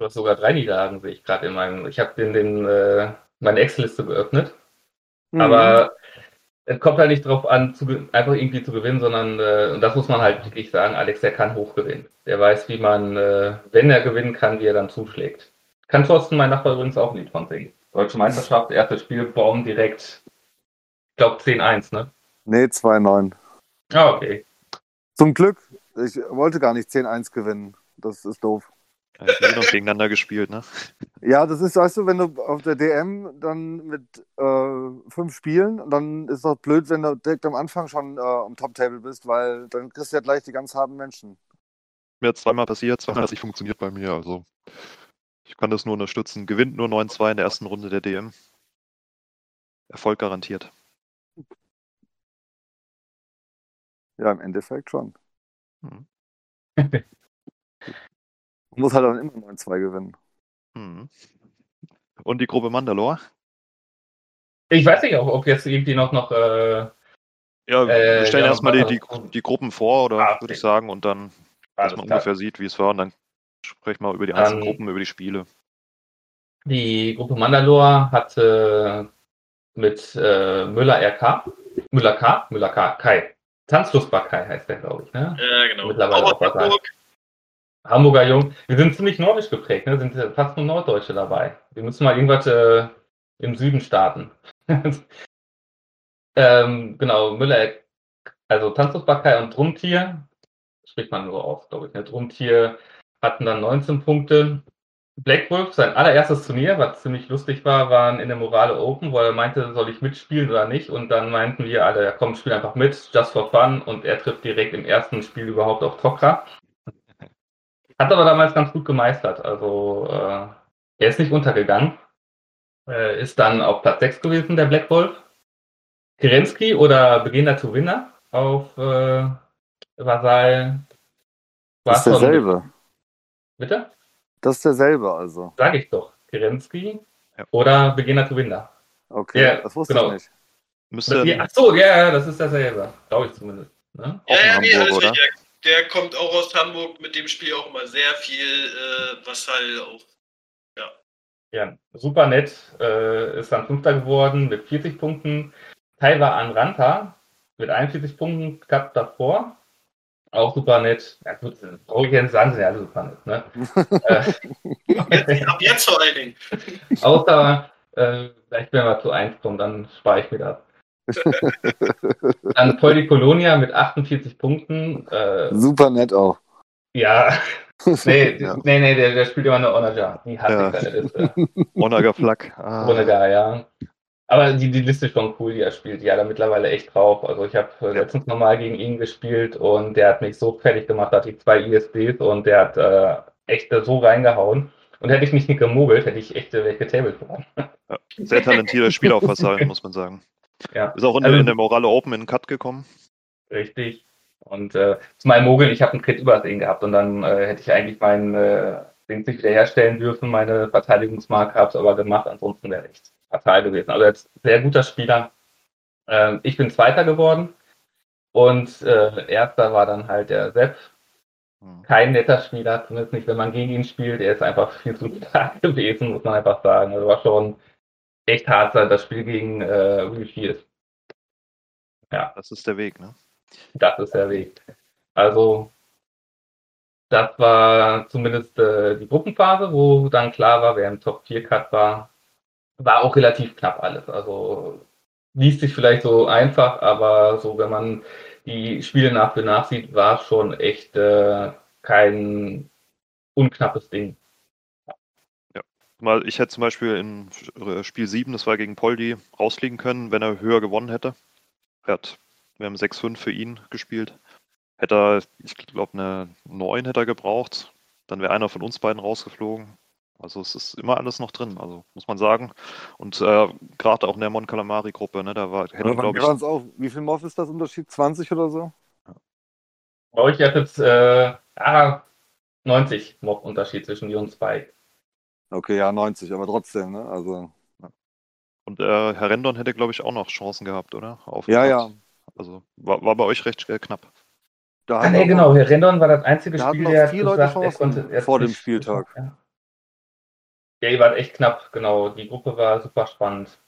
B: Du hast sogar drei Niederlagen, sehe ich gerade in meinem. Ich habe den, den, äh, meine Excel-Liste geöffnet Mhm. Aber es kommt halt nicht darauf an, zu, einfach irgendwie zu gewinnen, sondern, äh, und das muss man halt wirklich sagen, Alex, der kann hochgewinnen. Der weiß, wie man, äh, wenn er gewinnen kann, wie er dann zuschlägt. Kann Thorsten, mein Nachbar, übrigens auch ein Lied von singen. Deutsche Meisterschaft, erstes Spiel, Baum direkt, ich glaube 10-1, ne?
D: Nee, 2-9.
B: Ah, okay.
D: Zum Glück, ich wollte gar nicht 10-1 gewinnen. Das ist doof.
A: Ja, wir noch gegeneinander gespielt, ne?
D: Ja, das ist, weißt du, wenn du auf der DM dann mit äh, fünf Spielen, dann ist doch blöd, wenn du direkt am Anfang schon äh, am Top-Table bist, weil dann kriegst du ja gleich die ganz harten Menschen.
A: Mir hat zweimal passiert, zweimal hat es nicht funktioniert bei mir, also ich kann das nur unterstützen. Gewinnt nur 9-2 in der ersten Runde der DM. Erfolg garantiert.
D: Ja, im Endeffekt schon. Hm. [LAUGHS] muss halt dann immer 9-2 gewinnen.
A: Hm. Und die Gruppe Mandalore?
B: Ich weiß nicht, ob jetzt irgendwie noch. noch äh,
A: ja, wir stellen äh, erstmal die, die, die, Gruppen vor, oder ah, okay. würde ich sagen, und dann, dass man klar. ungefähr sieht, wie es war, und dann sprechen wir über die einzelnen um, Gruppen, über die Spiele.
B: Die Gruppe Mandalore hatte mit äh, Müller RK, Müller K, Müller K, Kai. Tanzlustbar Kai heißt der, glaube ich. Ne?
C: Ja, genau.
B: Mittlerweile auch, auch Hamburger Jung. Wir sind ziemlich nordisch geprägt, ne? sind fast nur Norddeutsche dabei. Wir müssen mal irgendwas äh, im Süden starten. [LAUGHS] ähm, genau, Müller, also Tanzlustbarkeit und Drumtier, spricht man so aus, glaube ich. Ne? Drumtier hatten dann 19 Punkte. Black Wolf, sein allererstes Turnier, was ziemlich lustig war, waren in der Morale Open, wo er meinte, soll ich mitspielen oder nicht? Und dann meinten wir alle, ja komm, spiel einfach mit, just for fun. Und er trifft direkt im ersten Spiel überhaupt auf Tokra. Hat aber damals ganz gut gemeistert. Also äh, er ist nicht untergegangen. Äh, ist dann auf Platz 6 gewesen, der Black Wolf. Kerensky oder Beginner to Winner auf äh, Vasal.
D: Das ist derselbe.
B: Bitte?
D: Das ist derselbe also.
B: Sag ich doch. Kerensky ja. oder Beginner to Winner.
D: Okay, ja, das wusste genau. ich nicht.
B: Müsste Ach so, ja, das ist derselbe. Glaube ich zumindest. Ne?
C: Ja, ja, nee, alles richtig der kommt auch aus Hamburg, mit dem Spiel auch immer sehr viel äh, Vassal auf. Ja.
B: Ja, super nett. Äh, ist dann Fünfter geworden mit 40 Punkten. Teil war an Ranta mit 41 Punkten, gab davor. Auch super nett. Ja gut, brauche ich jetzt sagen, sind ja alle super nett, ne? [LAUGHS]
C: Ab jetzt vor allen Dingen.
B: Außer, äh, vielleicht wenn wir zu eins kommen, dann spare ich mir das. [LAUGHS] Dann Poldi Colonia mit 48 Punkten. Äh,
D: Super nett auch.
B: ja, [LAUGHS] nee,
D: Ja.
B: nee, nee, der, der spielt immer eine Onaga. Die hat
A: Ja.
B: ich seine Liste. [LAUGHS]
A: Onaga Flak. Ah,
B: Onaga, ja. Aber die, die Liste ist schon cool, die er spielt. Hat er mittlerweile echt drauf. Also ich habe äh,
A: Ja.
B: letztens nochmal gegen ihn gespielt und der hat mich so fertig gemacht, da hatte ich zwei ISBs und der hat äh, echt so reingehauen. Und hätte ich mich nicht gemogelt, hätte ich echt äh, wäre ich getabelt worden.
A: sehr talentierter Spieler auf Vasallen, muss man sagen.
B: Ja.
A: Ist auch in,
B: Also-
A: der- in der Morale Open in den Cut gekommen.
B: Richtig. Und äh, zu meinem Mogeln, ich habe einen Crit übersehen gehabt und dann äh, hätte ich eigentlich meinen äh, Ding nicht wiederherstellen dürfen, meine Verteidigungsmarke habe es aber gemacht, ansonsten wäre ich fatal gewesen. Also jetzt sehr guter Spieler. Ähm, ich bin Zweiter geworden und äh, Erster war dann halt der Sepp.
A: Hm.
B: Kein netter Spieler, zumindest nicht, wenn man gegen ihn spielt. Er ist einfach viel zu stark [LAUGHS] gewesen, muss man einfach sagen. Also war schon echt hart, das Spiel gegen äh, Refield.
A: Das ist der Weg, ne?
B: Das ist der Weg. Also, das war zumindest äh, die Gruppenphase, wo dann klar war, wer im Top 4 Cut war. War auch relativ knapp alles. Also, liest sich vielleicht so einfach, aber so, wenn man die Spiele nach für nach sieht, war schon echt äh, kein unknappes Ding.
A: Mal, ich hätte zum Beispiel in äh, Spiel 7, das war gegen Poldi, rausfliegen können, wenn er höher gewonnen hätte. Er hat, wir haben 6-5 für ihn gespielt. Hätte er, ich glaube, eine 9 hätte er gebraucht. Dann wäre einer von uns beiden rausgeflogen. Also es ist immer alles noch drin, also muss man sagen. Und äh, gerade auch in der Mon Calamari-Gruppe, ne, da war, hätte, glaube ich,
D: auch, wie viel Moff ist das Unterschied? 20 oder so?
B: Bei euch hat jetzt äh, ah, 90 Mob-Unterschied zwischen die und zwei.
D: Okay, ja, 90, aber trotzdem, ne? Also,
A: und äh, Herr Rendon hätte, glaube ich, auch noch Chancen gehabt, oder? Auf
D: ja, ja.
A: Also war, war bei euch recht äh, knapp.
D: Da
B: Ah,
D: hatten
B: nee, genau. Herr Rendon war das einzige
D: Da
B: Spiel,
D: noch
B: der hat
D: vier Leute
B: gesagt, er
D: Chancen
B: konnte er
D: vor dem
B: nicht-
D: Spieltag.
B: Ja. ja, ihr wart echt knapp, genau. Die Gruppe war super spannend.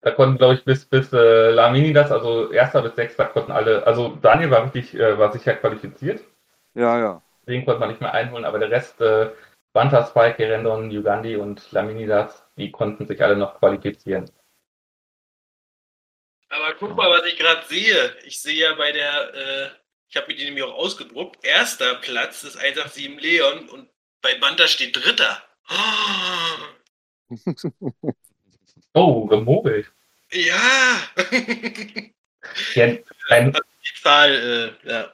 B: Da konnten, glaube ich, bis, bis äh, Lamini das, also erster bis sechster konnten alle, also Daniel war richtig, äh, war sicher qualifiziert,
D: Ja, ja.
B: den konnte man nicht mehr einholen, aber der Rest, äh, Banta, Spike, Rendon, Ugandi und Laminidas, die konnten sich alle noch qualifizieren.
C: Aber guck mal, was ich gerade sehe. Ich sehe ja bei der, äh, ich habe mir die nämlich auch ausgedruckt. Erster Platz ist 187 Leon und bei Banta steht Dritter. Oh,
B: Oh, gemogelt.
C: ja. [LAUGHS]
B: Ja, ein,
C: die Zahl, äh, ja.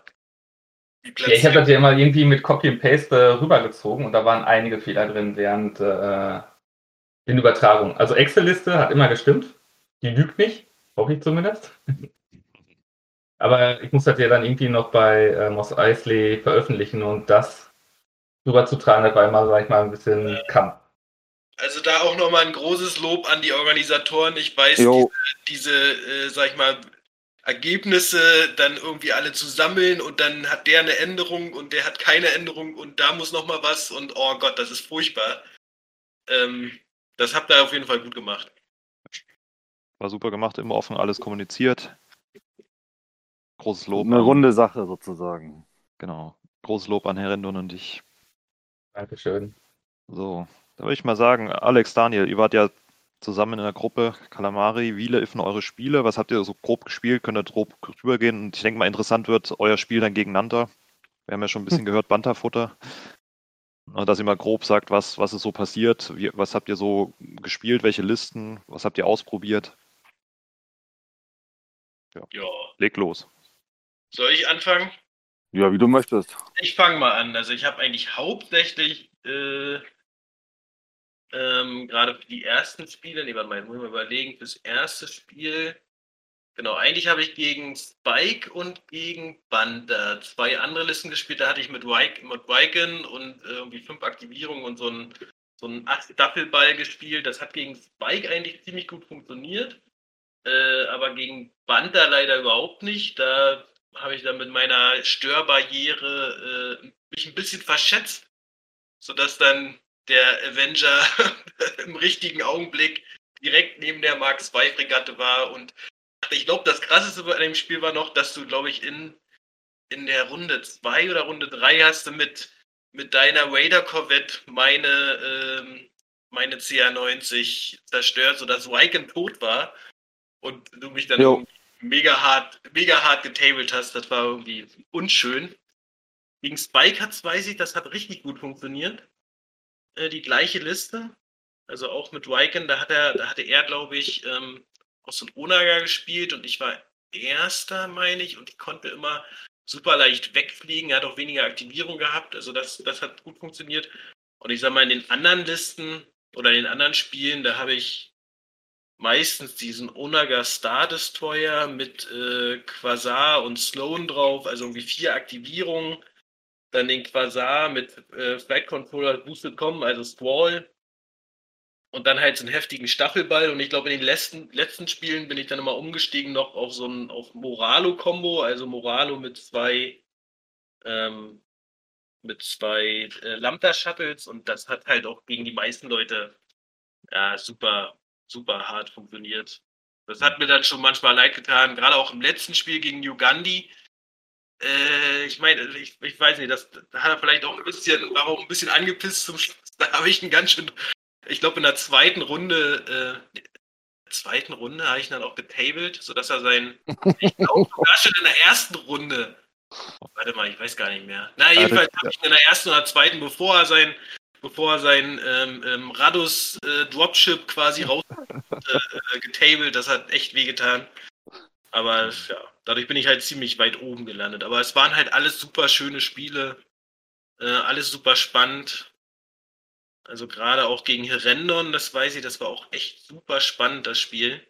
B: Ja, ich habe das ja immer irgendwie mit Copy and Paste äh, rübergezogen und da waren einige Fehler drin während äh, den Übertragungen. Also Excel-Liste hat immer gestimmt. Die lügt nicht, hoffe ich zumindest. [LAUGHS] Aber ich muss das ja dann irgendwie noch bei äh, Moss Eisley veröffentlichen und das rüberzutragen, das war immer, sag ich mal, ein bisschen Kampf.
C: Also da auch nochmal ein großes Lob an die Organisatoren. Ich weiß,
D: Jo,
C: diese, äh, sag ich mal, Ergebnisse dann irgendwie alle zu sammeln und dann hat der eine Änderung und der hat keine Änderung und da muss noch mal was und oh Gott, das ist furchtbar. Ähm, das habt ihr auf jeden Fall gut gemacht.
A: War super gemacht, immer offen, alles kommuniziert. Großes Lob.
D: eine
A: an-
D: runde Sache sozusagen.
A: Genau. Großes Lob an Herr Rendon und dich.
B: Dankeschön.
A: So, da würde ich mal sagen, Alex, Daniel, ihr wart ja zusammen in der Gruppe Kalamari. Wie liefen eure Spiele? Was habt ihr so grob gespielt? Könnt ihr grob drübergehen? Und ich denke mal, interessant wird euer Spiel dann gegeneinander. Wir haben ja schon ein bisschen gehört, Banterfutter. Und Dass ihr mal grob sagt, was, was ist so passiert, wie, was habt ihr so gespielt, welche Listen, was habt ihr ausprobiert?
C: Ja.
A: Leg los.
C: Soll ich anfangen?
D: Ja, wie du möchtest.
C: Ich fange mal an. Also ich habe eigentlich hauptsächlich äh, ähm, gerade für die ersten Spiele, nee, warte mal, muss mal überlegen, fürs erste Spiel, genau, eigentlich habe ich gegen Spike und gegen Banda zwei andere Listen gespielt. Da hatte ich mit, Wiken und äh, irgendwie fünf Aktivierungen und so ein so ein Staffelball gespielt. Das hat gegen Spike eigentlich ziemlich gut funktioniert, äh, aber gegen Banda leider überhaupt nicht. Da habe ich dann mit meiner Störbarriere äh, mich ein bisschen verschätzt, sodass dann der Avenger [LAUGHS] im richtigen Augenblick direkt neben der Mark II Fregatte war und ich glaube, das krasseste bei dem Spiel war noch, dass du, glaube ich, in in der Runde 2 oder Runde 3 hast du mit, mit deiner Raider Corvette meine, ähm, meine CR90 zerstört, sodass Wyken tot war und du mich dann
D: Jo.
C: mega hart, mega hart getabelt hast. Das war irgendwie unschön. Gegen Spike hat's, weiß ich, das hat richtig gut funktioniert. Äh, die gleiche Liste. Also auch mit Wyken, da hat er, da hatte er, glaube ich, ähm, auch so ein Onaga gespielt und ich war Erster, meine ich, und ich konnte immer super leicht wegfliegen. Er hat auch weniger Aktivierung gehabt, also das, das hat gut funktioniert. Und ich sag mal, in den anderen Listen oder in den anderen Spielen, da habe ich meistens diesen Onaga Star Destroyer mit äh, Quasar und Sloan drauf, also irgendwie vier Aktivierungen. Dann den Quasar mit äh, Flight Controller Boosted Com, also Squall. Und dann halt so einen heftigen Stachelball. Und ich glaube, in den letzten, letzten Spielen bin ich dann immer umgestiegen noch auf so ein auf Moralo-Kombo, also Moralo mit zwei ähm, mit zwei äh, Lambda-Shuttles und das hat halt auch gegen die meisten Leute ja, super, super hart funktioniert. Das hat mir dann schon manchmal leid getan, gerade auch im letzten Spiel gegen Ugandi. Äh, ich meine, ich, ich weiß nicht, das, da hat er vielleicht auch ein bisschen, war auch ein bisschen angepisst zum Schluss. [LAUGHS] Da habe ich einen ganz schön, ich glaube in der zweiten Runde, äh, zweiten Runde habe ich ihn dann auch getabled, sodass er sein, [LAUGHS] ich glaube sogar schon in der ersten Runde, warte mal, ich weiß gar nicht mehr. Na, jedenfalls
A: das-
C: habe ich ihn in der ersten oder zweiten, bevor er sein, bevor er sein ähm, ähm, Radus äh, Dropship quasi raus [LAUGHS] äh, äh, getabelt, das hat echt wehgetan. Aber ja, dadurch bin ich halt ziemlich weit oben gelandet. Aber es waren halt alles super schöne Spiele, äh, alles super spannend. Also gerade auch gegen Herendon, das weiß ich, das war auch echt super spannend, das Spiel.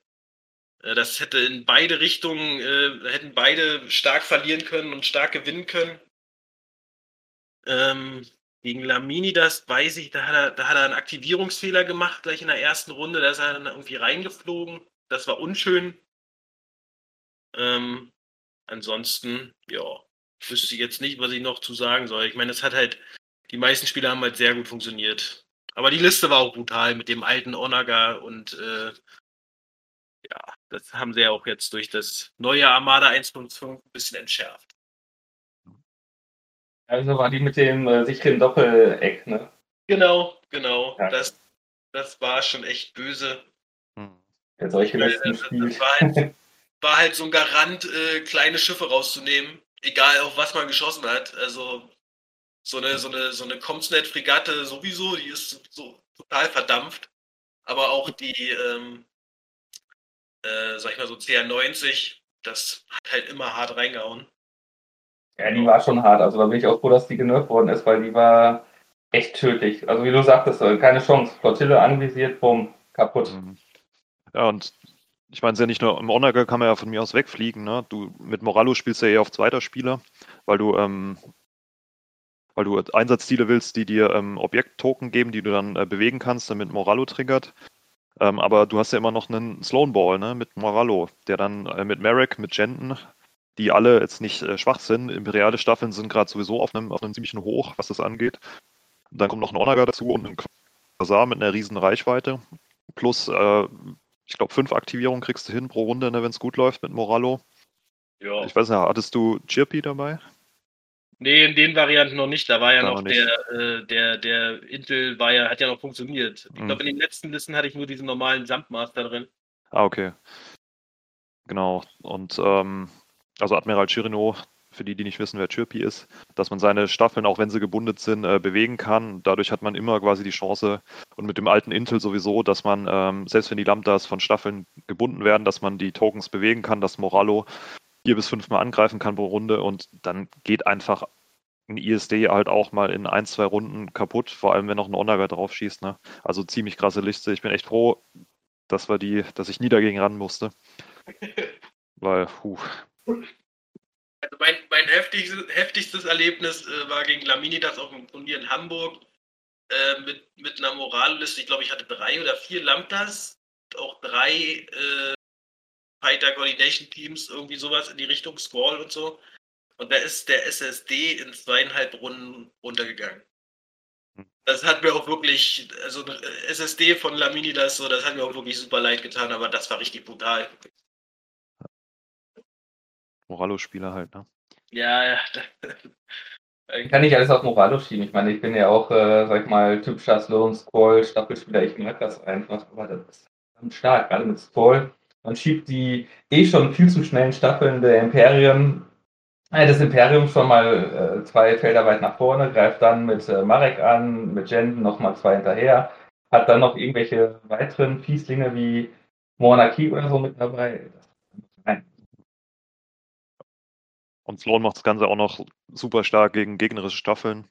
C: Äh, Das hätte in beide Richtungen, äh, hätten beide stark verlieren können und stark gewinnen können. Ähm, gegen Lamini, das weiß ich, da hat, er, da hat er einen Aktivierungsfehler gemacht, gleich in der ersten Runde, da ist er dann irgendwie reingeflogen. Das war unschön. Ähm, ansonsten, ja, wüsste ich jetzt nicht, was ich noch zu sagen soll. Ich meine, es hat halt, die meisten Spiele haben halt sehr gut funktioniert. Aber die Liste war auch brutal mit dem alten Onaga und äh, ja, das haben sie ja auch jetzt durch das neue Armada 1.5 ein bisschen entschärft.
B: Also war die mit dem äh, sicheren Doppeleck, ne?
C: Genau, genau.
B: Ja.
C: Das, das war schon echt böse.
A: Hm.
B: Der solche
C: Weil,
B: Listen
C: äh, das, das war, halt, [LAUGHS] war halt so ein Garant, äh, kleine Schiffe rauszunehmen, egal auf was man geschossen hat. Also so eine, so eine, so eine Comsnet-Fregatte sowieso, die ist so total verdampft. Aber auch die, ähm, äh, sag ich mal so CR90, das hat halt immer hart reingehauen.
B: Ja, die war schon hart. Also da bin ich auch froh, dass die genervt worden ist, weil die war echt tödlich. Also wie du sagtest, äh, keine Chance. Flottille anvisiert, bumm, kaputt.
A: Mhm. Ja, und ich meine, es ist ja nicht nur im Onaga kann man ja von mir aus wegfliegen, ne? Du mit Moralo spielst ja eher auf zweiter Spieler, weil du, ähm, weil du Einsatzziele willst, die dir ähm, Objekttoken geben, die du dann äh, bewegen kannst, damit Moralo triggert. Ähm, aber du hast ja immer noch einen Sloan Ball, ne, mit Moralo, der dann äh, mit Merrick, mit Jenten, die alle jetzt nicht äh, schwach sind. Imperiale Staffeln sind gerade sowieso auf einem, auf ziemlichen Hoch, was das angeht. Dann kommt noch ein Onaga dazu und ein Quasar mit einer riesen Reichweite. Plus, äh, ich glaube, fünf Aktivierungen kriegst du hin pro Runde, ne, wenn es gut läuft mit Moralo.
C: Ja.
A: Ich weiß nicht, hattest du Chirpy dabei?
C: Nee, in den Varianten noch nicht. Da war ja
A: Da
C: noch der, äh, der, der Intel war ja, hat ja noch funktioniert. Ich
A: Mhm.
C: glaube, in den letzten Listen hatte ich nur diesen normalen Jumpmaster drin.
A: Ah, okay. Genau. Und ähm, also Admiral Chirino, für die, die nicht wissen, wer Chirpy ist, dass man seine Staffeln, auch wenn sie gebundet sind, äh, bewegen kann. Dadurch hat man immer quasi die Chance, und mit dem alten Intel sowieso, dass man, ähm, selbst wenn die Lambdas von Staffeln gebunden werden, dass man die Tokens bewegen kann, dass Moralo vier bis fünfmal angreifen kann pro Runde und dann geht einfach ein ISD halt auch mal in ein, zwei Runden kaputt, vor allem wenn noch ein Onaga drauf schießt. Ne? Also ziemlich krasse Liste. Ich bin echt froh, dass wir die, dass ich nie dagegen ran musste. [LAUGHS] Weil, puh,
C: Also mein, mein heftigstes, heftigstes Erlebnis äh, war gegen Laminitas auf dem Turnier in Hamburg äh, mit, mit einer Moralliste. Ich glaube, ich hatte drei oder vier Lambdas, auch drei äh, Fighter Coordination Teams, irgendwie sowas in die Richtung Squall und so. Und da ist der SSD in zweieinhalb Runden runtergegangen. Das hat mir auch wirklich, also ein SSD von Laminitas, so, das hat mir auch wirklich super leid getan, aber das war richtig brutal.
A: Moralo-Spieler halt, ne?
C: Ja, ja. [LAUGHS]
B: Ich kann nicht alles auf Moralo schieben. Ich meine, ich bin ja auch, äh, sag ich mal, typischer Slow Scroll Staffelspieler. Ich mag das einfach, aber das ist stark, gerade mit Scroll. Man schiebt die eh schon viel zu schnellen Staffeln der Imperien, äh, des Imperiums schon mal äh, zwei Felder weit nach vorne, greift dann mit äh, Marek an, mit Jenden nochmal zwei hinterher, hat dann noch irgendwelche weiteren Fieslinge wie Monarchie oder so mit dabei. Nein.
A: Und Sloan macht das Ganze auch noch super stark gegen gegnerische Staffeln.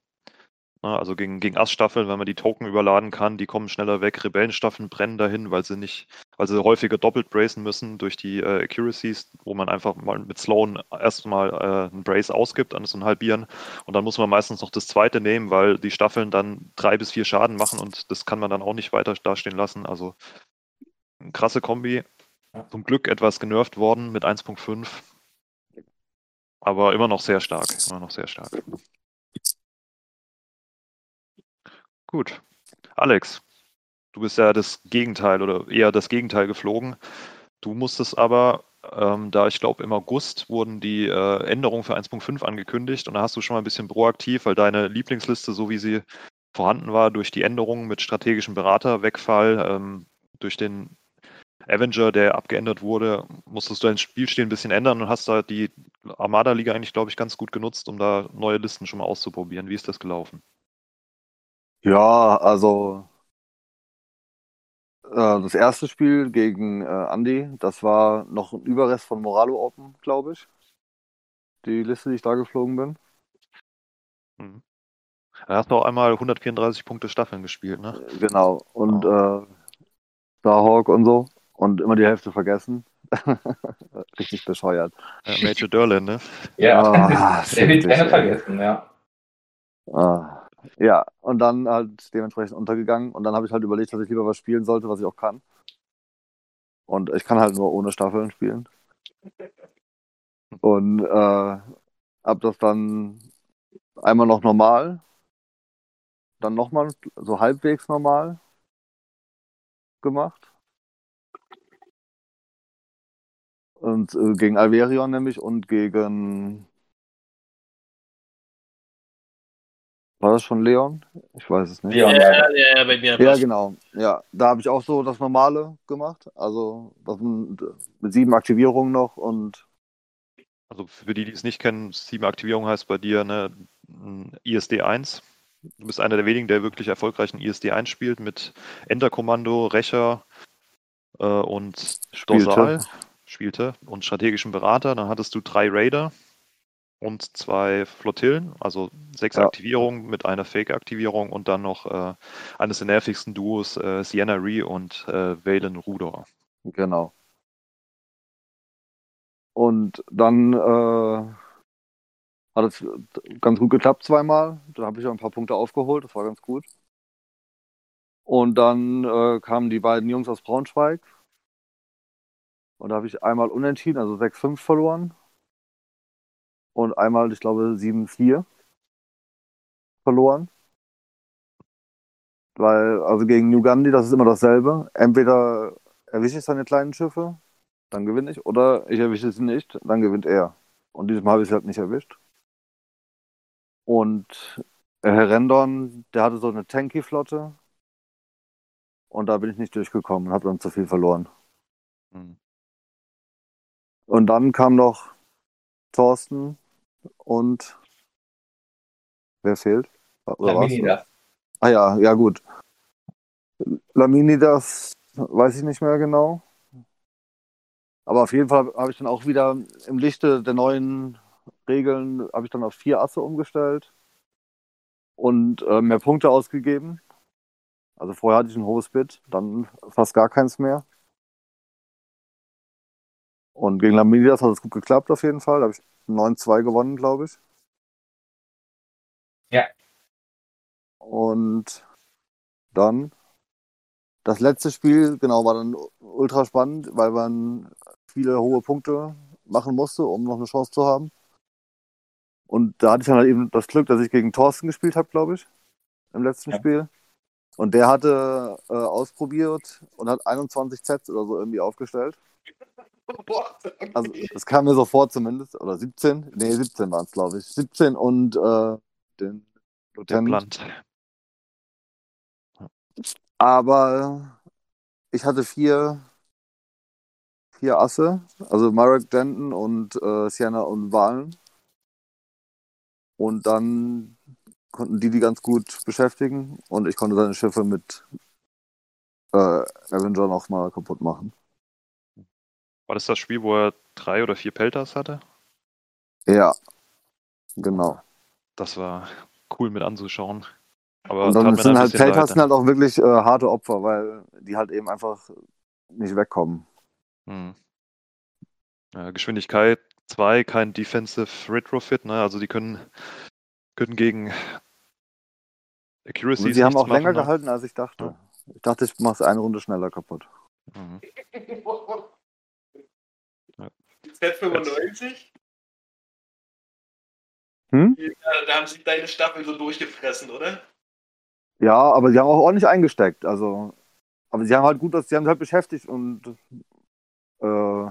A: Ne, Also gegen, gegen Ass-Staffeln, wenn man die Token überladen kann, die kommen schneller weg. Rebellenstaffeln brennen dahin, weil sie nicht, weil sie häufiger doppelt bracen müssen durch die äh, Accuracies, wo man einfach mal mit Sloan erstmal äh, einen Brace ausgibt, an so ein Halbieren. Und dann muss man meistens noch das zweite nehmen, weil die Staffeln dann drei bis vier Schaden machen und das kann man dann auch nicht weiter dastehen lassen. Also eine krasse Kombi. Zum Glück etwas genervt worden mit 1.5. Aber immer noch sehr stark. Immer noch sehr stark. Gut. Alex, du bist ja das Gegenteil oder eher das Gegenteil geflogen. Du musstest aber, ähm, da ich glaube, im August wurden die äh, Änderungen für 1.5 angekündigt und da hast du schon mal ein bisschen proaktiv, weil deine Lieblingsliste, so wie sie vorhanden war, durch die Änderungen mit strategischem Berater, Wegfall, ähm, durch den Avenger, der abgeändert wurde, musstest du dein Spielstil ein bisschen ändern und hast da die Armada-Liga eigentlich, glaube ich, ganz gut genutzt, um da neue Listen schon mal auszuprobieren. Wie ist das gelaufen?
D: Ja, also äh, das erste Spiel gegen äh, Andy, das war noch ein Überrest von Moralo Open, glaube ich. Die Liste, die ich da geflogen bin.
A: Mhm. Da hast du auch einmal 134 Punkte Staffeln gespielt, ne?
D: Genau. Und äh, Starhawk und so. Und immer die Hälfte vergessen. [LAUGHS] Richtig bescheuert.
A: Ja, Major Derlin, ne?
B: Ja,
D: Ah, [LAUGHS]
B: der wird gerne vergessen, ja.
D: Ah, ja, und dann halt dementsprechend untergegangen. Und dann habe ich halt überlegt, dass ich lieber was spielen sollte, was ich auch kann. Und ich kann halt nur ohne Staffeln spielen. Und äh, hab das dann einmal noch normal, dann nochmal so halbwegs normal gemacht. Und äh, gegen Alverion nämlich und gegen. War das schon Leon? Ich weiß es nicht.
B: Leon,
C: Ja,
B: ja.
C: bei mir.
D: Ja, genau. Ja, da habe ich auch so das Normale gemacht. Also das mit sieben Aktivierungen noch und
A: Also für die, die es nicht kennen, sieben Aktivierung heißt bei dir ne, ein ISD 1. Du bist einer der wenigen, der wirklich erfolgreich ein ISD 1 spielt mit Enterkommando, Rächer äh, und
D: Spielte.
A: Dorsal spielte und strategischen Berater. Dann hattest du drei Raider und zwei Flottillen, also sechs
D: Ja.
A: Aktivierungen mit einer Fake-Aktivierung und dann noch äh, eines der nervigsten Duos, äh, Sienna Ree und äh, Valen Rudor.
D: genau. Und dann äh, hat es ganz gut geklappt zweimal. Da habe ich auch ein paar Punkte aufgeholt, das war ganz gut. Und dann äh, kamen die beiden Jungs aus Braunschweig. Und da habe ich einmal unentschieden, also 6-5 verloren. Und einmal, ich glaube, 7-4 verloren. Weil, also gegen New Gandhi, das ist immer dasselbe. Entweder erwische ich seine kleinen Schiffe, dann gewinne ich, oder ich erwische sie nicht, dann gewinnt er. Und diesmal habe ich sie halt nicht erwischt. Und Herr Rendon, der hatte so eine Tanky-Flotte. Und da bin ich nicht durchgekommen und habe dann zu viel verloren.
A: Hm.
D: Und dann kam noch Thorsten und wer fehlt? Oder war's?
B: Lamini,
D: Ah ja, ja gut. Lamini, das weiß ich nicht mehr genau. Aber auf jeden Fall habe ich dann auch wieder im Lichte der neuen Regeln habe ich dann auf vier Asse umgestellt und äh, mehr Punkte ausgegeben. Also vorher hatte ich ein hohes Bit, dann fast gar keins mehr. Und gegen Laminidas hat es gut geklappt auf jeden Fall. Da habe ich 9-2 gewonnen, glaube ich.
B: Ja.
D: Und dann das letzte Spiel, genau, war dann ultra spannend, weil man viele hohe Punkte machen musste, um noch eine Chance zu haben. Und da hatte ich dann halt eben das Glück, dass ich gegen Thorsten gespielt habe, glaube ich, im letzten
B: Ja.
D: Spiel. Und der hatte äh, ausprobiert und hat 21 Sets oder so irgendwie aufgestellt. [LAUGHS] Also, es kam mir so vor zumindest. Oder 17? Nee, 17 waren es, glaube ich. 17 und äh, den Lieutenant. Aber ich hatte vier, vier Asse. Also Marek Denton und äh, Sienna und Wahlen. Und dann konnten die die ganz gut beschäftigen. Und ich konnte seine Schiffe mit äh, Avenger noch mal kaputt machen.
A: War das das Spiel, wo er drei oder vier Pelters hatte?
D: Ja, genau.
A: Das war cool mit anzuschauen. Aber
D: Und dann sind halt
A: leid.
D: sind halt auch wirklich äh, harte Opfer, weil die halt eben einfach nicht wegkommen.
A: Hm. Ja, Geschwindigkeit 2, kein Defensive Retrofit, ne? Also die können, können gegen Accuracy.
D: Und sie haben auch länger
A: machen, ne?
D: gehalten, als ich dachte. Ich dachte, ich mache es eine Runde schneller kaputt.
A: Mhm. [LAUGHS]
C: Z95?
D: Hm?
C: Da, da haben sich deine Staffel so durchgefressen, oder?
D: Ja, aber sie haben auch ordentlich eingesteckt. Also, aber sie haben halt gut, dass sie haben sich halt beschäftigt und äh,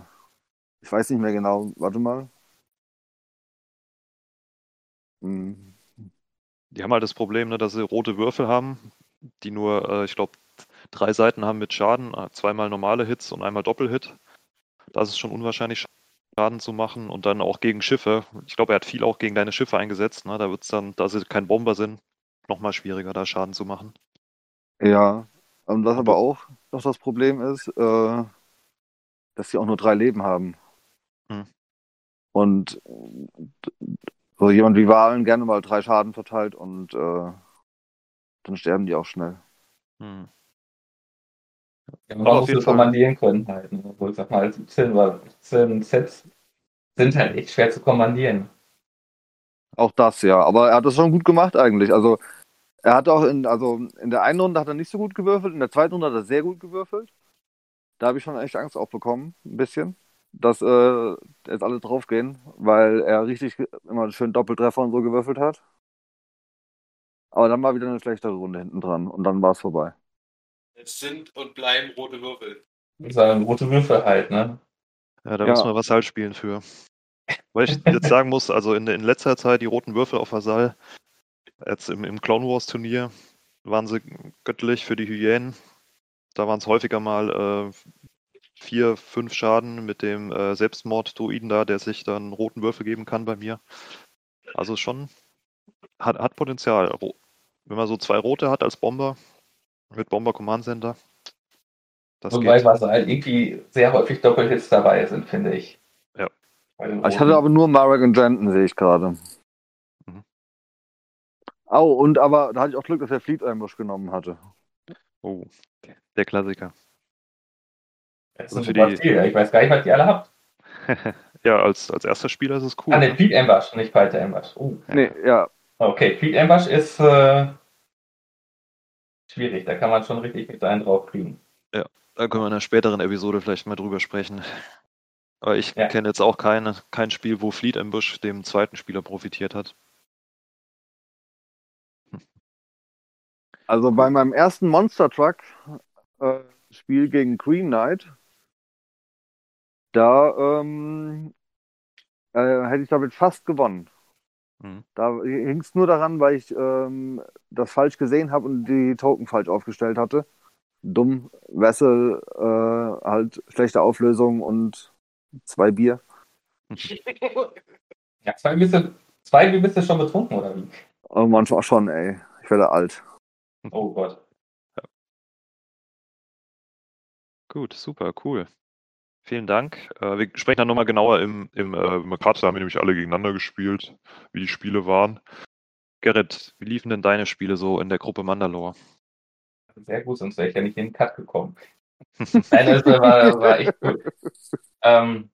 D: ich weiß nicht mehr genau. Warte mal. Hm.
A: Die haben halt das Problem, ne, dass sie rote Würfel haben, die nur, äh, ich glaube, drei Seiten haben mit Schaden, zweimal normale Hits und einmal Doppelhit. Das ist schon unwahrscheinlich, Schaden zu machen und dann auch gegen Schiffe. Ich glaube, er hat viel auch gegen deine Schiffe eingesetzt. Ne? Da wird es dann, da sie kein Bomber sind, nochmal schwieriger, da Schaden zu machen.
D: Ja, und was aber auch noch das Problem ist, äh, dass sie auch nur drei Leben haben.
A: Hm.
D: Und so jemand wie Wahlen gerne mal drei Schaden verteilt und äh, dann sterben die auch schnell.
A: Hm.
B: Ja, man muss es kommandieren können halt. Ne? Obwohl, ich sag mal, 17 oder 17 Sets sind halt echt schwer zu kommandieren.
D: Auch das, ja. Aber er hat das schon gut gemacht eigentlich. Also er hat auch in, also in der einen Runde hat er nicht so gut gewürfelt, in der zweiten Runde hat er sehr gut gewürfelt. Da habe ich schon echt Angst auch bekommen, ein bisschen, dass äh, jetzt alle draufgehen, weil er richtig immer schön Doppeltreffer und so gewürfelt hat. Aber dann war wieder eine schlechtere Runde hinten dran und dann war es vorbei.
C: Es sind und bleiben rote Würfel.
B: Halt rote Würfel halt, ne?
A: Ja, da
D: Ja.
A: muss man Vasall spielen für. Weil ich jetzt sagen muss, also in, in letzter Zeit die roten Würfel auf Vasall, jetzt im, im Clone Wars Turnier, waren sie göttlich für die Hyänen. Da waren es häufiger mal äh, vier, fünf Schaden mit dem äh, Selbstmord-Druiden da, der sich dann roten Würfel geben kann bei mir. Also schon hat, hat Potenzial. Wenn man so zwei rote hat als Bomber, mit Bomber Command Center, das
B: Wobei
A: geht.
B: was halt irgendwie sehr häufig Doppelhits dabei sind, finde ich.
A: Ja.
B: Den
D: Ich hatte aber nur Marek und Jenton, sehe ich gerade.
A: Mhm.
D: Au, und aber da hatte ich auch Glück, dass er Fleet Ambush genommen hatte.
A: Oh, der Klassiker.
B: Das ist
A: also
B: ein
A: für
B: super
A: die-
B: Ziel. Ich weiß gar nicht, was die alle habt. [LAUGHS]
A: ja, als, als erster Spieler ist es cool.
B: Ah, ne,
A: ne?
B: Fleet Ambush, nicht Fighter Ambush. Oh.
D: Nee, ja.
B: Okay, Fleet Ambush ist äh, schwierig. Da kann man schon richtig mit einen draufkriegen.
A: Da können wir in einer späteren Episode vielleicht mal drüber sprechen. Aber ich
B: Ja.
A: kenne jetzt auch keine, kein Spiel, wo Fleet Ambush dem zweiten Spieler profitiert hat.
D: Also bei meinem ersten Monster Truck äh, Spiel gegen Green Knight, da ähm, äh, hätte ich damit fast gewonnen.
A: Mhm.
D: Da hing es nur daran, weil ich ähm, das falsch gesehen habe und die Token falsch aufgestellt hatte. Dumm, Wessel, äh, halt schlechte Auflösung und zwei Bier. [LAUGHS]
B: Ja, zwei bist du, zwei Bier bist du schon betrunken, oder wie?
D: Aber manchmal schon, ey. Ich werde alt.
B: Oh Gott.
A: Gut, super, cool. Vielen Dank. Äh, wir sprechen dann nochmal genauer im, im äh, Makata, haben wir nämlich alle gegeneinander gespielt, wie die Spiele waren. Gerrit, wie liefen denn deine Spiele so in der Gruppe Mandalore?
B: Sehr gut, sonst wäre ich ja nicht in den Cut gekommen. [LAUGHS] Nein, das war, war echt gut. Ähm,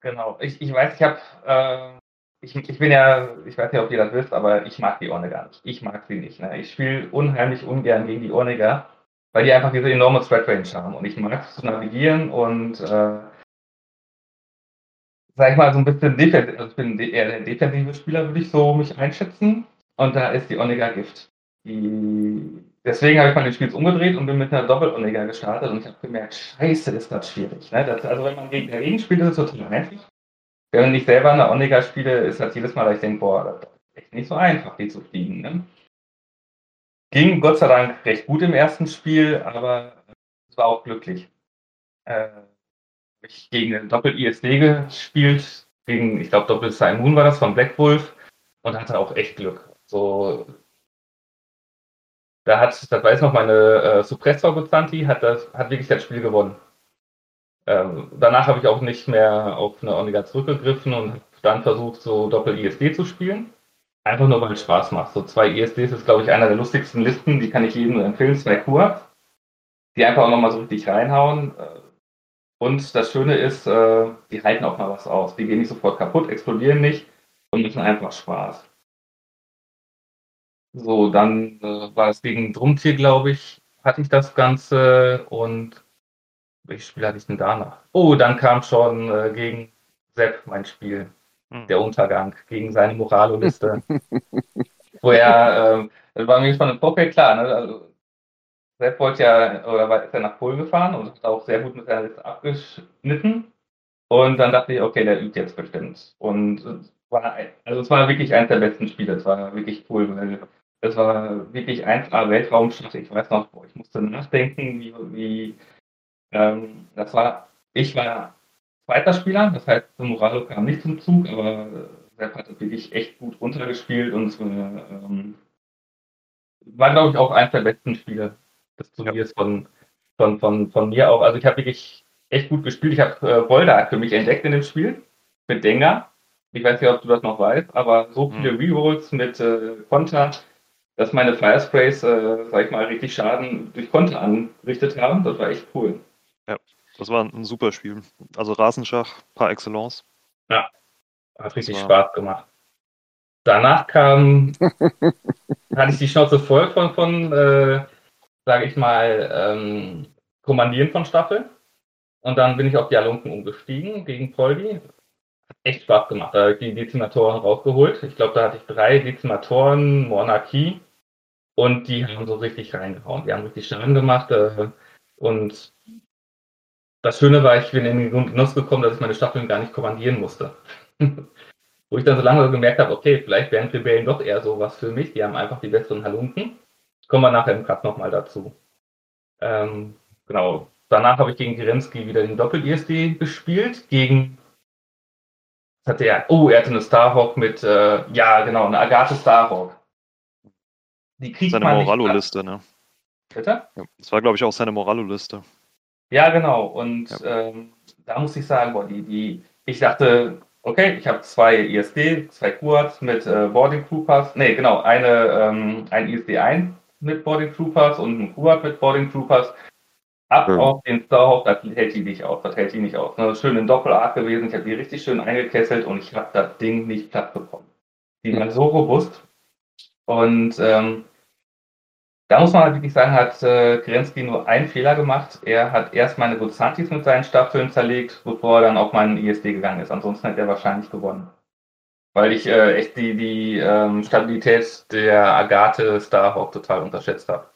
B: genau, ich, ich weiß, ich habe, äh, ich, ich bin ja, ich weiß nicht, ob ihr das wisst, aber ich mag die Orne gar nicht. Ich mag sie nicht. Ne? Ich spiele unheimlich ungern gegen die Orniger, weil die einfach diese enorme Threat Range haben. Und ich mag es zu navigieren und, äh, sag ich mal, so ein bisschen defensiv, also ich bin eher der defensive Spieler, würde ich so mich einschätzen. Und da ist die Omega Gift. Die deswegen habe ich meine Spiels umgedreht und bin mit einer Doppel-Omega gestartet und ich habe gemerkt, scheiße, ist das schwierig. Ne? Das, also wenn man gegen dagegen spielt, ist es total einfach. Wenn ich selber eine Omega spiele, ist das jedes Mal, dass ich denke, boah, das ist echt nicht so einfach, die zu fliegen. Ne? Ging Gott sei Dank recht gut im ersten Spiel, aber es war auch glücklich. Äh, ich gegen den Doppel-ISD gespielt, gegen, ich glaube, Doppel Moon war das von Black Wolf und hatte auch echt Glück. So, da hat, das weiß noch, meine äh, Suppressor Gozanti hat das, hat wirklich das Spiel gewonnen. Ähm, danach habe ich auch nicht mehr auf eine Omega zurückgegriffen und dann versucht, so Doppel-ISD zu spielen. Einfach nur, weil es Spaß macht. So zwei ISDs ist, glaube ich, einer der lustigsten Listen, die kann ich jedem empfehlen, zwei Kur, die einfach auch nochmal so richtig reinhauen. Äh, und das Schöne ist, äh, die halten auch mal was aus. Die gehen nicht sofort kaputt, explodieren nicht und machen einfach Spaß. So, dann äh, war es gegen Drumtier, glaube ich, hatte ich das Ganze und welches Spiel hatte ich denn danach? Oh, dann kam schon gegen Sepp mein Spiel. Der Untergang, gegen seine Moralo-Liste. [LAUGHS] wo er, äh, war mir von dem Vorfeld klar, ne? also, Sepp wollte ja, oder war, ist ja nach Polen gefahren und hat auch sehr gut mit seiner Liste abgeschnitten. Und dann dachte ich, okay, der übt jetzt bestimmt. Und es war, also es war wirklich eines der besten Spiele. Es war wirklich cool, weil es war wirklich 1A Weltraumschlacht. Ich weiß noch, ich musste nachdenken, wie, wie ähm, das war, ich war zweiter Spieler, das heißt, Moralo kam nicht zum Zug, aber Sepp hat wirklich echt gut runtergespielt und war, ähm, war glaube ich, auch eines der besten Spiele des Turniers ja. von, von, von, von mir auch. Also ich habe wirklich echt gut gespielt. Ich habe äh, Volda für mich entdeckt in dem Spiel mit Dengar. Ich weiß nicht, ob du das noch weißt, aber so viele mhm. Rerolls mit äh, Konter, dass meine Firesprays, äh, sag ich mal, richtig Schaden durch Konter anrichtet haben. Das war echt cool.
A: Ja, das war ein super Spiel. Also Rasenschach par excellence.
B: Ja, hat richtig war... Spaß gemacht. Danach kam, [LAUGHS] hatte ich die Schnauze voll von, von äh, sage ich mal, ähm, Kommandieren von Staffel. Und dann bin ich auf die Alunken umgestiegen gegen Poldi. Hat echt Spaß gemacht. Da habe ich die Dezimatoren rausgeholt. Ich glaube, da hatte ich drei Dezimatoren, Monarchie. Und die haben so richtig reingehauen. Die haben richtig Schaden gemacht. Äh, und das Schöne war, ich bin in den Genuss gekommen, dass ich meine Staffeln gar nicht kommandieren musste. [LAUGHS] Wo ich dann so lange gemerkt habe, okay, vielleicht wären Rebellen doch eher so was für mich. Die haben einfach die besseren Halunken. Kommen wir nachher im Cut nochmal dazu. Ähm, genau. Danach habe ich gegen Kerensky wieder den Doppel-ISD gespielt. Gegen. Was hatte er? Oh, er hatte eine Starhawk mit. Äh, ja, genau, eine Agathe Starhawk.
A: Die kriegt seine Moralo-Liste, ne?
B: Bitte?
A: Ja, das war, glaube ich, auch seine Moralo-Liste.
B: Ja, genau. Und ja. Ähm, da muss ich sagen, boah, die, die, ich dachte, okay, ich habe zwei ISD, zwei Quads mit äh, Boarding Crew Pass. Ne, genau, eine, ähm, ein ISD 1 mit Boarding Troopers und ein Kuat mit Boarding Troopers. Ab mhm. auf den Starhawk, das hält die nicht aus, das hält die nicht aus. Ne? Schön in Doppelart gewesen, ich habe die richtig schön eingekesselt und ich habe das Ding nicht platt bekommen. Die war so robust. Und ähm, da muss man halt wirklich sagen, hat äh, Kerensky nur einen Fehler gemacht. Er hat erst meine Guzantis mit seinen Staffeln zerlegt, bevor er dann auf meinen ISD gegangen ist. Ansonsten hätte er wahrscheinlich gewonnen weil ich äh, echt die, die ähm, Stabilität der Agathe Starhawk total unterschätzt habe.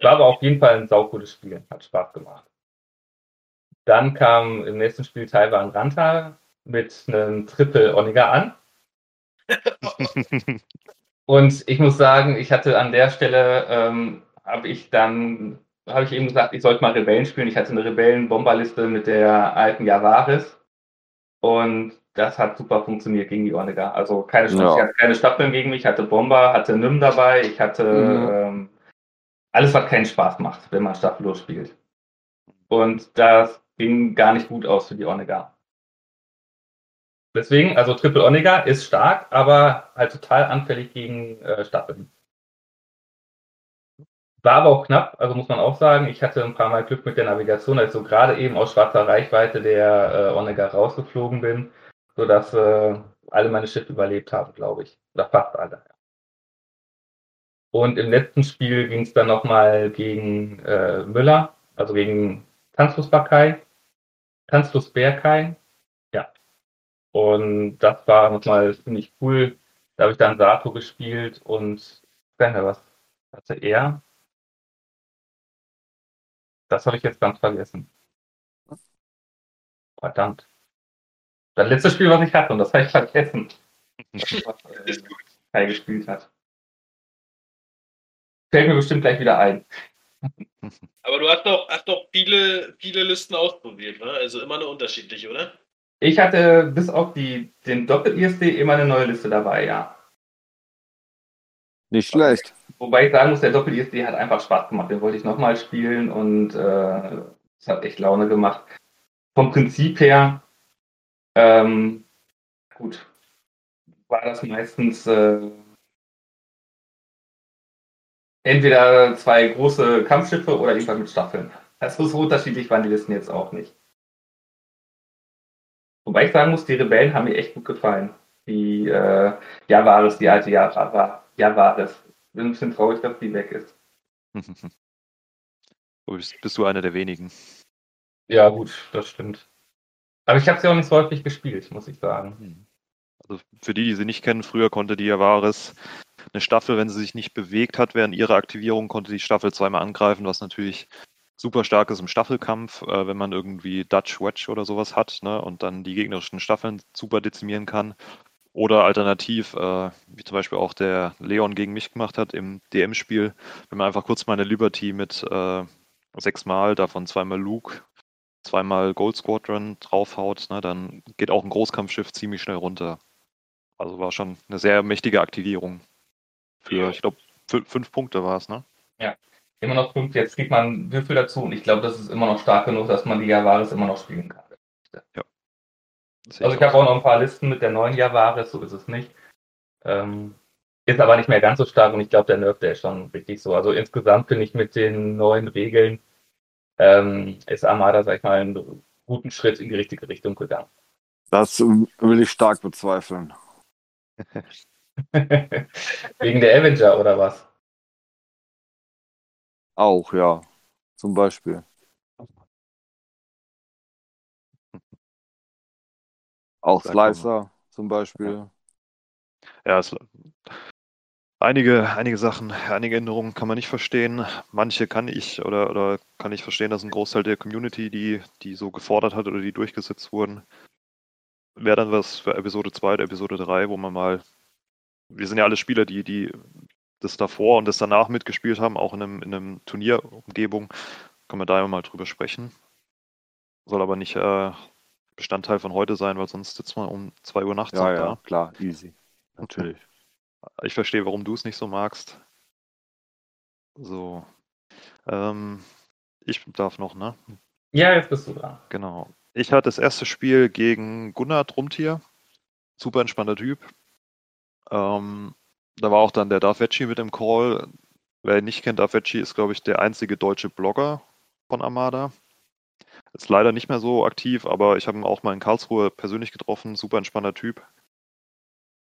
B: War aber auf jeden Fall ein saugutes Spiel, hat Spaß gemacht. Dann kam im nächsten Spiel Taiwan Ranta mit einem Triple Oniga an. [LAUGHS] Und ich muss sagen, ich hatte an der Stelle, ähm, habe ich dann, habe ich eben gesagt, ich sollte mal Rebellen spielen. Ich hatte eine Rebellen-Bomberliste mit der alten Javaris. Und das hat super funktioniert gegen die Ornega. Also keine Chance. Ja. Ich hatte keine Staffeln gegen mich, ich hatte Bomber, hatte Nym dabei, ich hatte mhm. ähm, alles, was keinen Spaß macht, wenn man staffellos spielt. Und das ging gar nicht gut aus für die Onega. Deswegen, also Triple Onega ist stark, aber halt total anfällig gegen äh, Staffeln. War aber auch knapp, also muss man auch sagen, ich hatte ein paar Mal Glück mit der Navigation, als so gerade eben aus schwarzer Reichweite der äh, Onega rausgeflogen bin sodass äh, alle meine Schiffe überlebt haben, glaube ich. Oder fast alle. Und im letzten Spiel ging es dann nochmal gegen äh, Müller, also gegen Tanzlos Bakai, Tanzlos Berkai. Und das war nochmal ziemlich cool. Da habe ich dann Sato gespielt und was. Hatte er. Das habe ich jetzt ganz vergessen. Verdammt. Das letzte Spiel, was ich hatte, und das habe ich vergessen. [LAUGHS] was äh, Kai gespielt hat. Fällt mir bestimmt gleich wieder ein.
C: Aber du hast doch, hast doch viele, viele Listen ausprobiert, ne? Also immer eine unterschiedliche, oder?
B: Ich hatte bis auf die, den Doppel-ISD immer eine neue Liste dabei, ja.
D: Nicht schlecht.
B: Wobei ich sagen muss, der Doppel-ISD hat einfach Spaß gemacht. Den wollte ich nochmal spielen und äh, es hat echt Laune gemacht. Vom Prinzip her, ähm, gut, war das meistens äh, entweder zwei große Kampfschiffe oder irgendwas mit Staffeln. Also so unterschiedlich waren die Listen jetzt auch nicht. Wobei ich sagen muss, die Rebellen haben mir echt gut gefallen. Die äh, Javaris, die alte Java, Javaris. Bin ein bisschen traurig, dass die weg ist. [LAUGHS]
A: bist, bist du einer der wenigen.
B: Ja, gut, das stimmt. Aber ich habe sie auch nicht so häufig gespielt, muss ich sagen.
A: Hm. Also für die, die sie nicht kennen, früher konnte die Javaris eine Staffel, wenn sie sich nicht bewegt hat während ihrer Aktivierung, konnte die Staffel zweimal angreifen, was natürlich super stark ist im Staffelkampf, äh, wenn man irgendwie Dutch Wedge oder sowas hat ne, und dann die gegnerischen Staffeln super dezimieren kann. Oder alternativ, äh, wie zum Beispiel auch der Leon gegen mich gemacht hat im DM-Spiel, wenn man einfach kurz meine Liberty mit äh, sechsmal, davon zweimal Luke, zweimal Gold Squadron draufhaut, ne, dann geht auch ein Großkampfschiff ziemlich schnell runter. Also war schon eine sehr mächtige Aktivierung. Für, ja. ich glaube, fünf Punkte war es, ne?
B: Ja immer noch fünf, jetzt kriegt man Würfel dazu und ich glaube, das ist immer noch stark genug, dass man die Javaris immer noch spielen kann.
A: Ja.
B: Also ich habe auch noch ein paar Listen mit der neuen Javaris, so ist es nicht. Ähm, ist aber nicht mehr ganz so stark und ich glaube, der Nerf, der ist schon richtig so. Also insgesamt finde ich mit den neuen Regeln ähm, ist Armada, sag ich mal, einen guten Schritt in die richtige Richtung gegangen.
D: Das will ich stark bezweifeln. [LAUGHS] [LAUGHS]
B: Wegen der Avenger oder was?
D: Auch, ja. Zum Beispiel. Auch Slicer zum Beispiel.
A: Ja, es, einige, einige Sachen, einige Änderungen kann man nicht verstehen. Manche kann ich oder, oder kann ich verstehen, dass ein Großteil der Community, die, die so gefordert hat oder die durchgesetzt wurden, wäre dann was für Episode 2 oder Episode 3, wo man mal. Wir sind ja alle Spieler, die, die das davor und das danach mitgespielt haben, auch in einem, in einem Turnierumgebung, können wir da ja mal drüber sprechen. Soll aber nicht äh, Bestandteil von heute sein, weil sonst sitzt man um 2 Uhr nachts
D: ja, ja, da. klar, easy. Natürlich. [LAUGHS]
A: Ich verstehe, warum du es nicht so magst. So. Ähm, ich darf noch, ne?
B: Ja, jetzt bist du dran.
A: Genau. Ich hatte das erste Spiel gegen Gunnar Drumtier. Super entspannter Typ. Ähm, da war auch dann der Davecci mit im Call. Wer ihn nicht kennt, Davecci ist, glaube ich, der einzige deutsche Blogger von Armada. Ist leider nicht mehr so aktiv, aber ich habe ihn auch mal in Karlsruhe persönlich getroffen. Super entspannter Typ.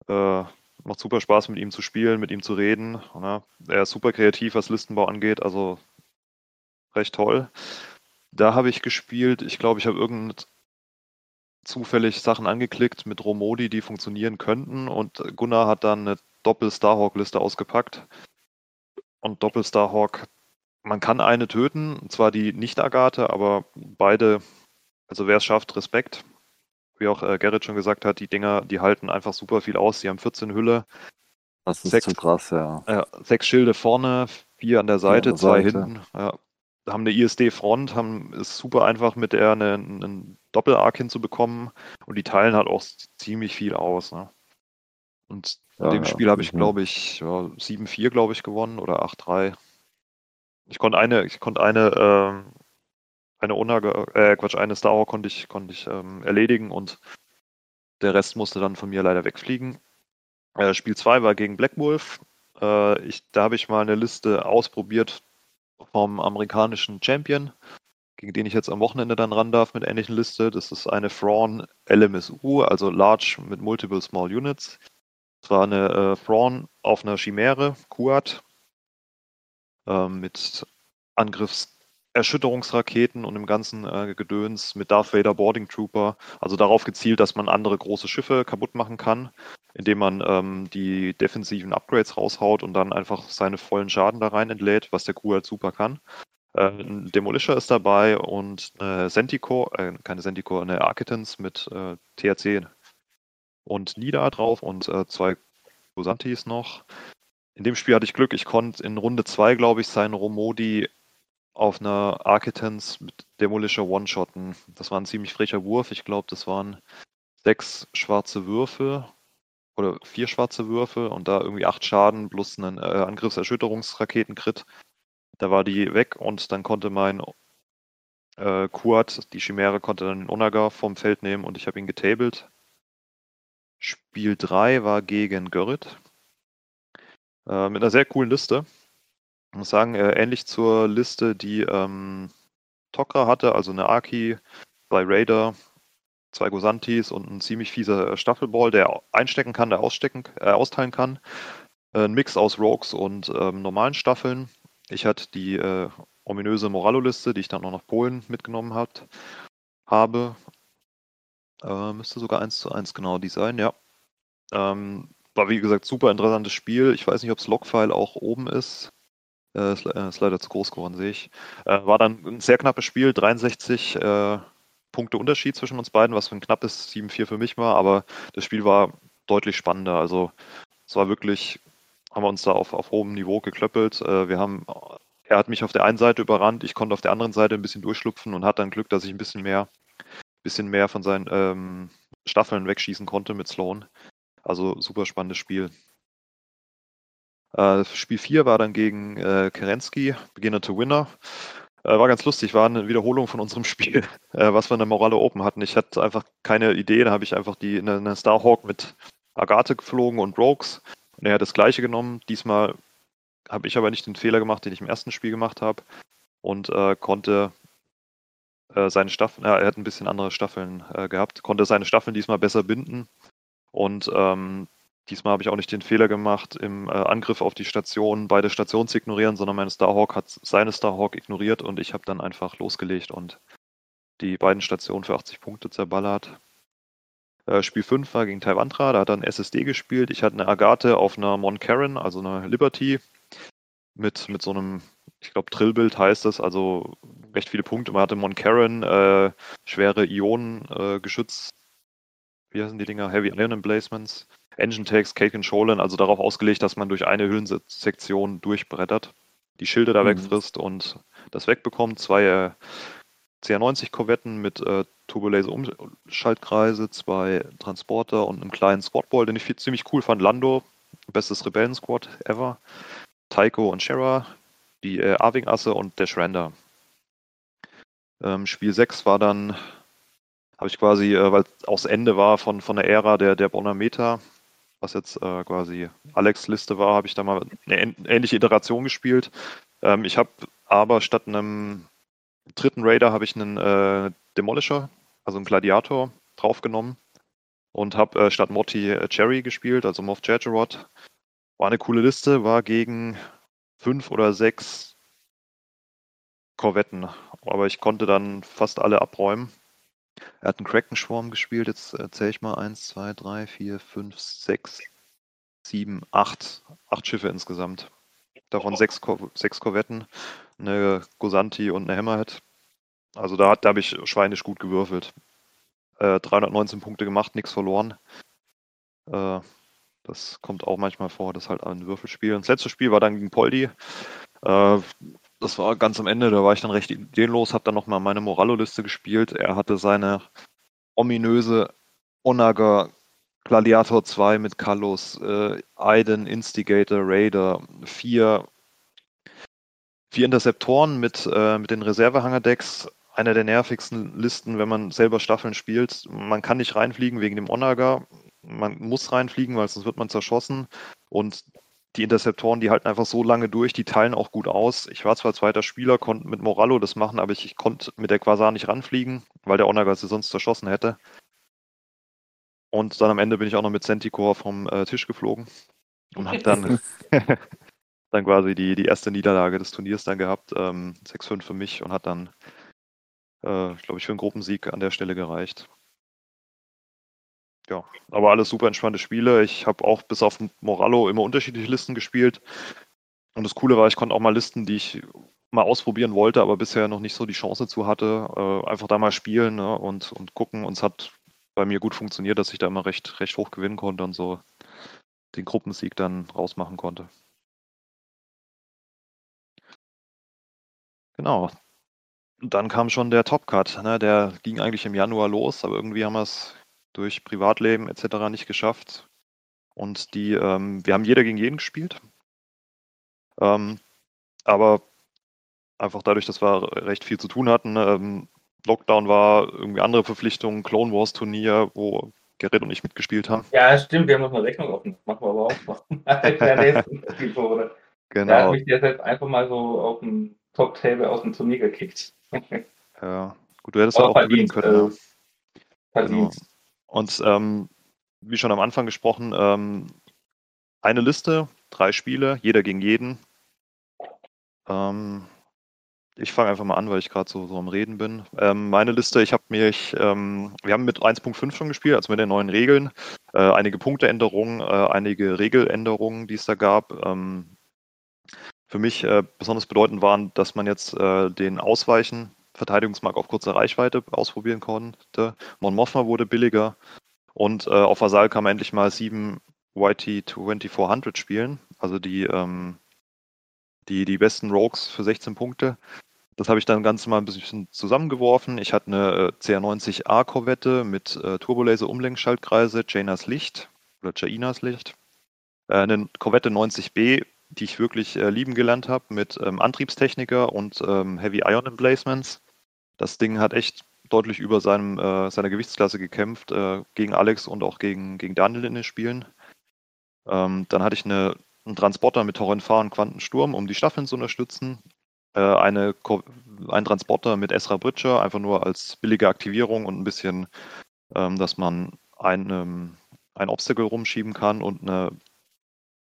A: Äh, macht super Spaß, mit ihm zu spielen, mit ihm zu reden. Ne? Er ist super kreativ, was Listenbau angeht, also recht toll. Da habe ich gespielt. Ich glaube, ich habe irgend zufällig Sachen angeklickt mit Romodi, die funktionieren könnten. Und Gunnar hat dann eine Doppel-Starhawk-Liste ausgepackt. Und Doppel-Starhawk, man kann eine töten, und zwar die Nicht-Agathe, aber beide, also wer es schafft, Respekt. Wie auch äh, Gerrit schon gesagt hat, die Dinger, die halten einfach super viel aus. Die haben 14 Hülle.
D: Das ist sechs, zu krass, ja.
A: Äh, sechs Schilde vorne, vier an der Seite, ja, zwei Seite. hinten. Ja. Haben eine ISD-Front, haben ist super einfach mit der einen, einen Doppel-Arc hinzubekommen und die teilen halt auch ziemlich viel aus. Ne? Und in ja, dem Spiel habe ich, glaube ich, ja, 7-4, glaube ich, gewonnen oder 8-3. Ich konnte eine, ich konnte eine, ähm, eine Unage, äh, Quatsch, eine Star konnte ich, konnte ich ähm, erledigen und der Rest musste dann von mir leider wegfliegen. Äh, Spiel 2 war gegen Black Wolf. Äh, ich, da habe ich mal eine Liste ausprobiert vom amerikanischen Champion, gegen den ich jetzt am Wochenende dann ran darf mit ähnlichen Liste. Das ist eine Thrawn LMSU, also Large mit Multiple Small Units. Es war eine äh, Thrawn auf einer Chimäre, Kuat, äh, mit Angriffserschütterungsraketen und dem ganzen äh, Gedöns mit Darth Vader Boarding Trooper. Also darauf gezielt, dass man andere große Schiffe kaputt machen kann. indem man ähm, die defensiven Upgrades raushaut und dann einfach seine vollen Schaden da rein entlädt, was der Crew halt super kann. Äh, ein Demolisher ist dabei und eine Centicore, äh, keine Centicore, eine Architans mit äh, THC und Nida drauf und äh, zwei Gosantis noch. In dem Spiel hatte ich Glück, ich konnte in Runde 2, glaube ich, seinen Romodi auf einer Architans mit Demolisher One-Shotten. Das war ein ziemlich frecher Wurf. Ich glaube, das waren sechs schwarze Würfel oder vier schwarze Würfel und da irgendwie acht Schaden plus einen äh, Angriffserschütterungsraketen-Crit. Da war die weg und dann konnte mein äh, Kuat, die Chimäre, konnte dann den Onaga vom Feld nehmen und ich habe ihn getabelt. Spiel 3 war gegen Görrit. Äh, mit einer sehr coolen Liste. Ich muss sagen, äh, ähnlich zur Liste, die ähm, Tokra hatte, also eine Aki, zwei Raider, zwei Gosantis und ein ziemlich fieser Staffelball, der einstecken kann, der ausstecken, äh, austeilen kann. Äh, ein Mix aus Rogues und ähm, normalen Staffeln. Ich hatte die äh, ominöse Moralo-Liste, die ich dann auch nach Polen mitgenommen hat, habe. Äh, müsste sogar 1 zu 1 genau die sein, ja. Ähm, war wie gesagt super interessantes Spiel. Ich weiß nicht, ob das Logfile auch oben ist. Äh, ist, äh, ist, leider zu groß geworden, sehe ich. Äh, war dann ein sehr knappes Spiel, 63 äh, Punkte Unterschied zwischen uns beiden, was für ein knappes 7-4 für mich war, aber das Spiel war deutlich spannender. Also es war wirklich, haben wir uns da auf, auf hohem Niveau geklöppelt. Äh, wir haben, er hat mich auf der einen Seite überrannt, ich konnte auf der anderen Seite ein bisschen durchschlupfen und hatte dann Glück, dass ich ein bisschen mehr, bisschen mehr von seinen ähm, Staffeln wegschießen konnte mit Sloan. Also super spannendes Spiel. Äh, Spiel 4 war dann gegen äh, Kerensky, Beginner to Winner. Äh, war ganz lustig, war eine Wiederholung von unserem [LAUGHS] Spiel, äh, was wir in der Morale Open hatten. Ich hatte einfach keine Idee, da habe ich einfach die, eine, eine Starhawk mit Agathe geflogen und Rogues. Und er hat das gleiche genommen. Diesmal habe ich aber nicht den Fehler gemacht, den ich im ersten Spiel gemacht habe. Und äh, konnte äh, seine Staffeln, er hat ein bisschen andere Staffeln gehabt, konnte seine Staffeln diesmal besser binden. Und ähm, Diesmal habe ich auch nicht den Fehler gemacht, im äh, Angriff auf die Station beide Stationen zu ignorieren, sondern meine Starhawk hat seine Starhawk ignoriert und ich habe dann einfach losgelegt und die beiden Stationen für 80 Punkte zerballert. Äh, Spiel 5 war gegen Taiwantra, da hat er ein SSD gespielt. Ich hatte eine Agathe auf einer Mon Karen, also eine Liberty, mit, mit so einem, ich glaube, Drillbild heißt es, also recht viele Punkte. Man hatte Mon Karen, äh, schwere Ionengeschütz, äh, wie heißen die Dinger? Heavy Ion Emplacements. Engine Tags, Cake and Sholen, also darauf ausgelegt, dass man durch eine Höhensektion durchbrettert, die Schilde da mhm. wegfrisst und das wegbekommt. Zwei äh, CR90-Korvetten mit äh, Turbolaser-Umschaltkreise, zwei Transporter und einem kleinen Squadball, den ich ziemlich cool fand. Lando, bestes Rebellen-Squad ever. Taiko und Shera, die äh, Arving-Asse und der Shrender. Ähm, Spiel 6 war dann, habe ich quasi, äh, weil es auch das Ende war von, von der Ära der, der Bonner Meta, was jetzt äh, quasi Alex Liste war, habe ich da mal eine ähnliche Iteration gespielt. Ähm, ich habe aber statt einem dritten Raider habe ich einen äh, Demolisher, also einen Gladiator, draufgenommen und habe äh, statt Motti äh, Cherry gespielt, also Moff Jajerod. War eine coole Liste, war gegen fünf oder sechs Korvetten, aber ich konnte dann fast alle abräumen. Er hat einen Kraken-Schwarm gespielt. Jetzt äh, zähle ich mal 1, 2, 3, 4, 5, 6, 7, 8. 8 Schiffe insgesamt. Davon 6 Kor sechs Korvetten, eine Gosanti und eine Hammerhead. Also da, da habe ich schweinisch gut gewürfelt. Äh, 319 Punkte gemacht, nichts verloren. Äh, das kommt auch manchmal vor, das ist halt ein Würfelspiel. Und das letzte Spiel war dann gegen Poldi. Äh, das war ganz am Ende, da war ich dann recht ideenlos, habe dann nochmal meine Morallo-Liste gespielt. Er hatte seine ominöse Onaga Gladiator 2 mit Kalos, äh, Aiden, Instigator, Raider, vier, vier Interceptoren mit, äh, mit den Reservehanger-Decks. Einer der nervigsten Listen, wenn man selber Staffeln spielt. Man kann nicht reinfliegen wegen dem Onaga. Man muss reinfliegen, weil sonst wird man zerschossen. Und die Interceptoren, die halten einfach so lange durch, die teilen auch gut aus. Ich war zwar zweiter Spieler, konnte mit Morallo das machen, aber ich, ich konnte mit der Quasar nicht ranfliegen, weil der Onaga sie sonst zerschossen hätte. Und dann am Ende bin ich auch noch mit Centicore vom äh, Tisch geflogen und habe dann, [LAUGHS] dann quasi die, die erste Niederlage des Turniers dann gehabt. Ähm, 6-5 für mich und hat dann, äh, glaube ich, für einen Gruppensieg an der Stelle gereicht. Ja, aber alles super entspannte Spiele. Ich habe auch bis auf Morallo immer unterschiedliche Listen gespielt. Und das Coole war, ich konnte auch mal Listen, die ich mal ausprobieren wollte, aber bisher noch nicht so die Chance zu hatte, äh, einfach da mal spielen ne, und, und gucken. Und es hat bei mir gut funktioniert, dass ich da immer recht, recht hoch gewinnen konnte und so den Gruppensieg dann rausmachen konnte. Genau. Und dann kam schon der Top-Cut. Ne? Der ging eigentlich im Januar los, aber irgendwie haben wir es durch Privatleben etc. nicht geschafft. Und die, ähm, wir haben jeder gegen jeden gespielt. Ähm, aber einfach dadurch, dass wir recht viel zu tun hatten, ähm, Lockdown war, irgendwie andere Verpflichtungen, Clone Wars Turnier, wo Gerrit und ich mitgespielt haben.
B: Ja, stimmt, wir haben noch eine Rechnung offen. Machen wir aber auch noch. in [LAUGHS] der nächsten [LAUGHS] Episode.
A: Genau.
B: Da hat mich der jetzt einfach mal so auf dem Top-Table aus dem Turnier gekickt.
A: ja, gut, du hättest aber auch gewinnen können.
B: Äh, genau.
A: Und ähm, wie schon am Anfang gesprochen, ähm, eine Liste, drei Spiele, jeder gegen jeden. Ähm, ich fange einfach mal an, weil ich gerade so, so am Reden bin. Ähm, meine Liste, ich habe mich, ähm, wir haben mit 1.5 schon gespielt, also mit den neuen Regeln. Äh, einige Punkteänderungen, äh, einige Regeländerungen, die es da gab. Ähm, für mich äh, besonders bedeutend waren, dass man jetzt äh, den Ausweichen, Verteidigungsmark auf kurzer Reichweite ausprobieren konnte. Mon Mothma wurde billiger und äh, auf Vasal kann man endlich mal 7 YT 2400 spielen, also die ähm, die, die besten Rogues für 16 Punkte. Das habe ich dann ganz mal ein bisschen zusammengeworfen. Ich hatte eine äh, CR90A Korvette mit äh, Turbolaser Umlenkschaltkreise, Janas Licht oder Jainas Licht. Äh, eine Korvette 90B, die ich wirklich äh, lieben gelernt habe mit ähm, Antriebstechniker und ähm, Heavy Ion Emplacements. Das Ding hat echt deutlich über seinem, äh, seiner Gewichtsklasse gekämpft, äh, gegen Alex und auch gegen, gegen Daniel in den Spielen. Ähm, dann hatte ich eine ein Transporter mit Torrent und Quantensturm, um die Staffeln zu unterstützen. Äh, eine, ein Transporter mit Ezra Bridger, einfach nur als billige Aktivierung und ein bisschen, ähm, dass man ein, ähm, ein Obstacle rumschieben kann und eine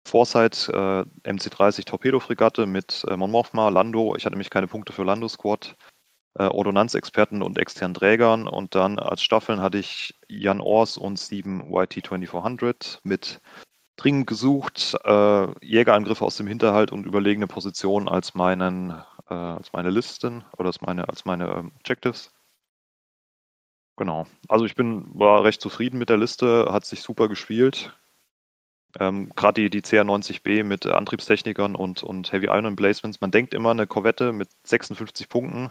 A: Foresight äh, MC-30 Torpedo-Fregatte mit äh, Mon Mothma, Lando. Ich hatte nämlich keine Punkte für Lando-Squad. Äh, Ordonnanzexperten und externen Trägern. Und dann als Staffeln hatte ich Jan Ors und 7 YT-2400 mit dringend gesucht, äh, Jägerangriffe aus dem Hinterhalt und überlegene Positionen als äh, als meine Listen oder als meine, als meine ähm, Objectives. Genau. Also ich bin, war recht zufrieden mit der Liste, hat sich super gespielt. Ähm, Gerade die, die CR90B mit Antriebstechnikern und, und Heavy Iron Emplacements. Man denkt immer, eine Korvette mit 56 Punkten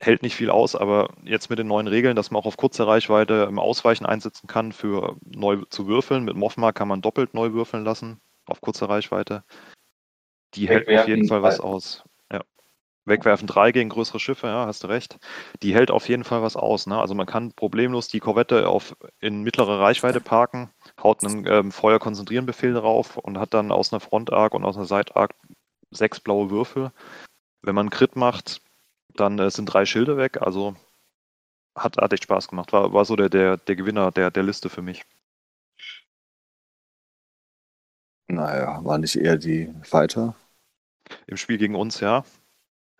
A: hält nicht viel aus, aber jetzt mit den neuen Regeln, dass man auch auf kurze Reichweite im Ausweichen einsetzen kann, für neu zu würfeln. Mit Mothma kann man doppelt neu würfeln lassen, auf kurze Reichweite. Die hält auf jeden Fall was aus. Ja. Wegwerfen 3 gegen größere Schiffe, ja, hast du recht. Die hält auf jeden Fall was aus. Ne? Also man kann problemlos die Korvette auf, in mittlere Reichweite parken, haut einen ähm, Feuer-Konzentrieren-Befehl drauf und hat dann aus einer Front-Arc und aus einer Side-Arc sechs blaue Würfel. Wenn man einen Crit macht, dann äh, sind drei Schilde weg. Also hat, hat echt Spaß gemacht. War, war so der, der, der Gewinner der, der Liste für mich.
D: Naja, war nicht eher die Fighter?
A: Im Spiel gegen uns, ja.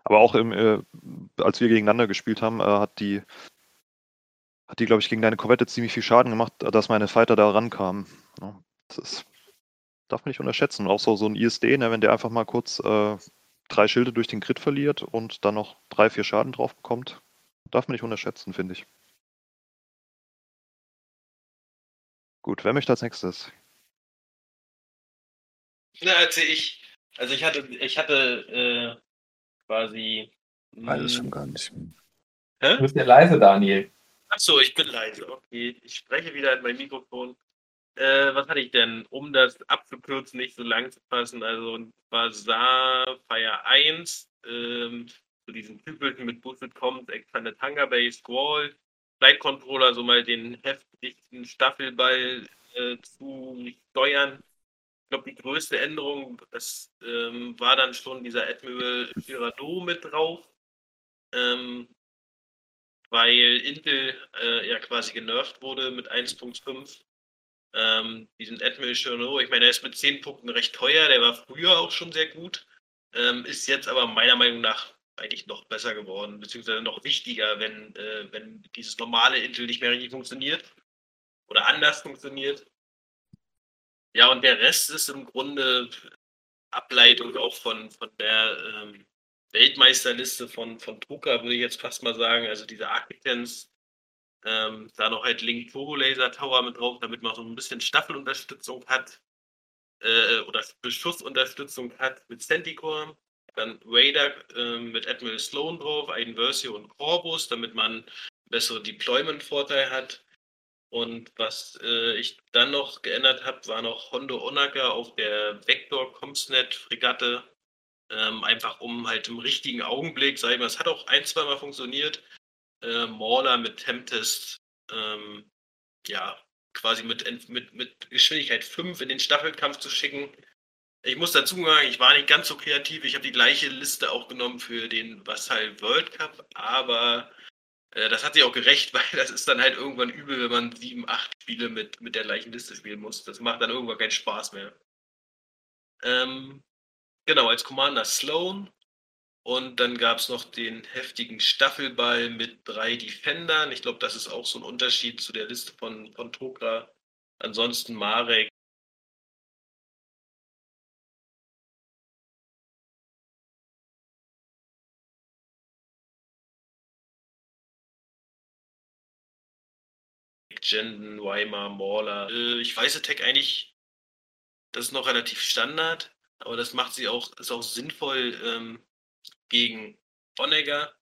A: Aber auch im, äh, als wir gegeneinander gespielt haben, äh, hat die, hat die, glaube ich, gegen deine Korvette ziemlich viel Schaden gemacht, dass meine Fighter da rankamen. Ja, das ist, darf man nicht unterschätzen. auch so, so ein ISD, ne, wenn der einfach mal kurz äh, drei Schilde durch den Crit verliert und dann noch drei, vier Schaden drauf bekommt. Darf man nicht unterschätzen, finde ich. Gut, wer möchte als nächstes?
C: Na, also ich. Also ich hatte, ich hatte äh, quasi.
D: Alles schon gar nicht.
B: Hä? Du bist ja leise, Daniel.
C: Achso, ich bin leise. Okay, ich spreche wieder in mein Mikrofon. Äh, was hatte ich denn, um das abzukürzen, nicht so lang zu fassen? Also Bazaar Fire 1, ähm, zu diesen typischen mit Boosted kommt, Expanded Hunger Base, Squall, Flight Controller, so mal den heftigsten Staffelball äh, zu steuern. Ich glaube, die größte Änderung, das ähm, war dann schon dieser Admiral Girardot mit drauf. Ähm, weil Intel äh, ja quasi genervt wurde mit 1.5 ähm, diesen Admiral Cherno, ich meine, er ist mit 10 Punkten recht teuer, der war früher auch schon sehr gut, ähm, ist jetzt aber meiner Meinung nach eigentlich noch besser geworden, beziehungsweise noch wichtiger, wenn, äh, wenn dieses normale Intel nicht mehr richtig funktioniert. oder anders funktioniert. Ja, und der Rest ist im Grunde Ableitung auch von, von der ähm, Weltmeisterliste von, von Drucker, würde ich jetzt fast mal sagen. Also diese Architects, ähm, da noch halt Link Turbo Laser Tower mit drauf, damit man so ein bisschen Staffelunterstützung hat äh, oder Beschussunterstützung hat mit Centicore. Dann Raider äh, mit Admiral Sloan drauf, ein Versio und Corbus, damit man bessere Deployment-Vorteil hat. Und was äh, ich dann noch geändert habe, war noch Hondo Onaka auf der Vector Comsnet Fregatte. Ähm, einfach um halt im richtigen Augenblick, sag ich mal, es hat auch ein, zwei Mal funktioniert, äh, Mauler mit Tempest, ähm, ja, quasi mit, mit, mit Geschwindigkeit 5 in den Staffelkampf zu schicken. Ich muss dazu sagen, ich war nicht ganz so kreativ. Ich habe die gleiche Liste auch genommen für den Vassal World Cup, aber äh, das hat sich auch gerecht, [LAUGHS] weil das ist dann halt irgendwann übel, wenn man sieben, acht Spiele mit, mit der gleichen Liste spielen muss. Das macht dann irgendwann keinen Spaß mehr. Ähm, genau, als Commander Sloan. Und dann gab es noch den heftigen Staffelball mit drei Defendern. Ich glaube, das ist auch so ein Unterschied zu der Liste von, von Tokra. Ansonsten Marek, Jenden, Weimar, Mauler. Äh, ich weiß Attack eigentlich, das ist noch relativ Standard, aber das macht sie auch, ist auch sinnvoll ähm, gegen Onegger.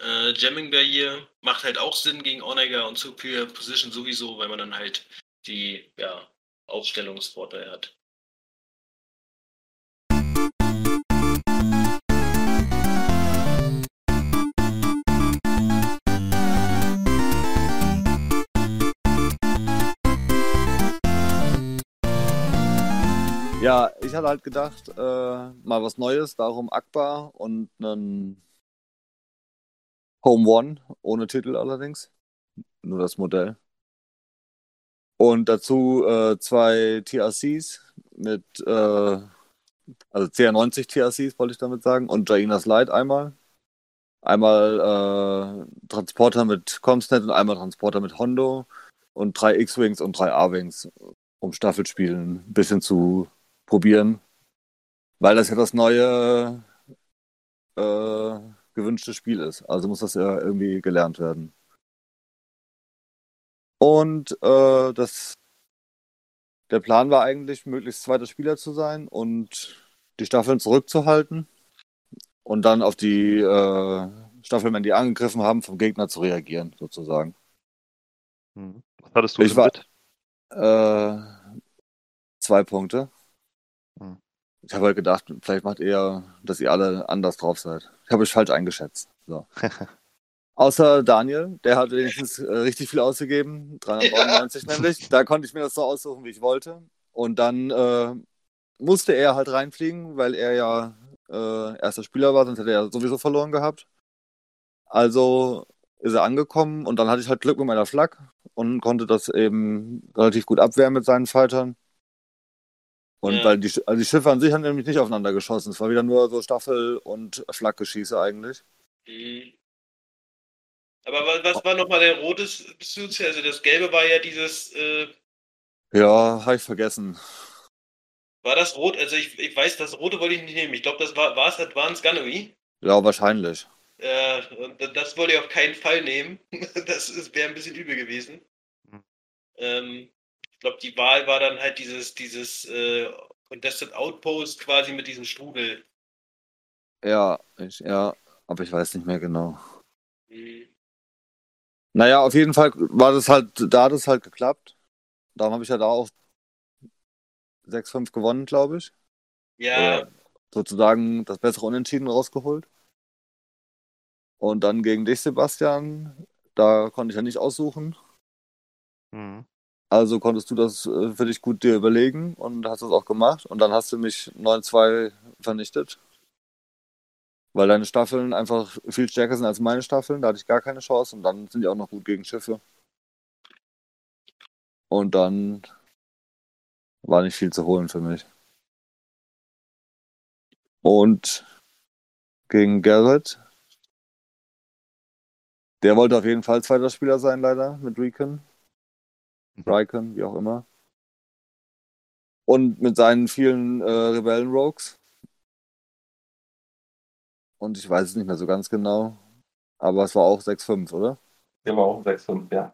C: Äh, Jamming Barrier macht halt auch Sinn gegen Onegger und Superior Position sowieso, weil man dann halt die ja, Aufstellungsvorteile hat.
D: Ja, ich hatte halt gedacht, äh, mal was Neues, darum Akbar und einen Home One, ohne Titel allerdings. Nur das Modell. Und dazu äh, zwei TRCs mit, äh, also CR90 TRCs wollte ich damit sagen, und Jainas Light einmal. Einmal äh, Transporter mit Comsnet und einmal Transporter mit Hondo und drei X-Wings und drei A-Wings, um Staffelspielen ein bisschen zu probieren, weil das ja das neue äh, gewünschte Spiel ist. Also muss das ja irgendwie gelernt werden. Und äh, das, der Plan war eigentlich, möglichst zweiter Spieler zu sein und die Staffeln zurückzuhalten und dann auf die äh, Staffeln, die angegriffen haben, vom Gegner zu reagieren, sozusagen.
A: Hm. Was hattest du
D: ich war,
A: mit?
D: Äh, zwei Punkte. Ich habe halt gedacht, vielleicht macht ihr, dass ihr alle anders drauf seid. Ich habe euch falsch eingeschätzt. So. [LAUGHS] Außer Daniel, der hat wenigstens äh, richtig viel ausgegeben, 399 [LAUGHS] ja. nämlich. Da konnte ich mir das so aussuchen, wie ich wollte. Und dann äh, musste er halt reinfliegen, weil er ja äh, erster Spieler war, sonst hätte er sowieso verloren gehabt. Also ist er angekommen und dann hatte ich halt Glück mit meiner Flak und konnte das eben relativ gut abwehren mit seinen Fightern. Und ja. weil die, also die Schiffe an sich haben nämlich nicht aufeinander geschossen. Es war wieder nur so Staffel- und Flakgeschieße eigentlich. Mhm.
C: Aber was war nochmal der rote Suit? Also das gelbe war ja dieses. Äh...
D: Ja, habe ich vergessen.
C: War das rot? Also ich, ich weiß, das rote wollte ich nicht nehmen. Ich glaube, das war, war es Advanced Gunnery.
D: Ja, wahrscheinlich.
C: Ja, und das wollte ich auf keinen Fall nehmen. [LAUGHS] das wäre ein bisschen übel gewesen. Mhm. Ähm, ich glaube, die Wahl war dann halt dieses, dieses äh, Contested Outpost quasi mit diesem Strudel.
D: Ja, ich, ja, aber ich weiß nicht mehr genau. Mhm. Naja, auf jeden Fall war das halt, da hat es halt geklappt. Darum habe ich ja da auch 6-5 gewonnen, glaube ich.
C: Ja. Oder
D: sozusagen das bessere Unentschieden rausgeholt. Und dann gegen dich, Sebastian, da konnte ich ja nicht aussuchen. Mhm. Also konntest du das äh, für dich gut dir überlegen und hast das auch gemacht. Und dann hast du mich 9-2 vernichtet. Weil deine Staffeln einfach viel stärker sind als meine Staffeln. Da hatte ich gar keine Chance. Und dann sind die auch noch gut gegen Schiffe. Und dann war nicht viel zu holen für mich. Und gegen Garrett. Der wollte auf jeden Fall zweiter Spieler sein, leider, mit Recon. Raikön, wie auch immer. Und mit seinen vielen äh, Rebellen-Rogues. Und ich weiß es nicht mehr so ganz genau. Aber es war auch 6-5, oder?
B: Der war auch 6-5, ja.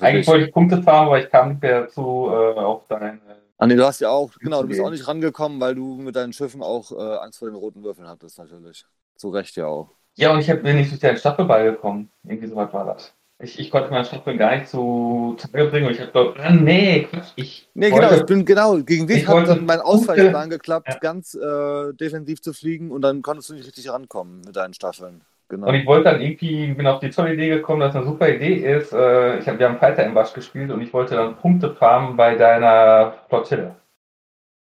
B: Eigentlich wollte ich Punkte fahren, aber ich kam nicht mehr dazu, äh, auf deine.
D: Ah, nee, du hast ja auch, genau, du bist auch nicht rangekommen, weil du mit deinen Schiffen auch äh, Angst vor den roten Würfeln hattest, natürlich. Zu Recht ja auch.
B: Ja, und ich hab- bin nicht durch deinen Staffelball gekommen. Irgendwie so weit war das. Ich, ich konnte meinen Staffel gar nicht zu Tage bringen und ich hab gedacht, ah, nee, Quatsch, ich.
D: Nee,
B: wollte-
D: genau, ich bin genau, gegen dich
B: Ich
D: hat dann mein Ausweichplan geklappt,
B: Ja.
D: ganz äh, defensiv zu fliegen und dann konntest du nicht richtig rankommen mit deinen Staffeln. Genau.
B: Und ich wollte dann irgendwie, bin auf die tolle Idee gekommen, dass eine super Idee ist. Äh, ich hab, wir haben Fighter im Wasch gespielt und ich wollte dann Punkte farmen bei deiner Flottille.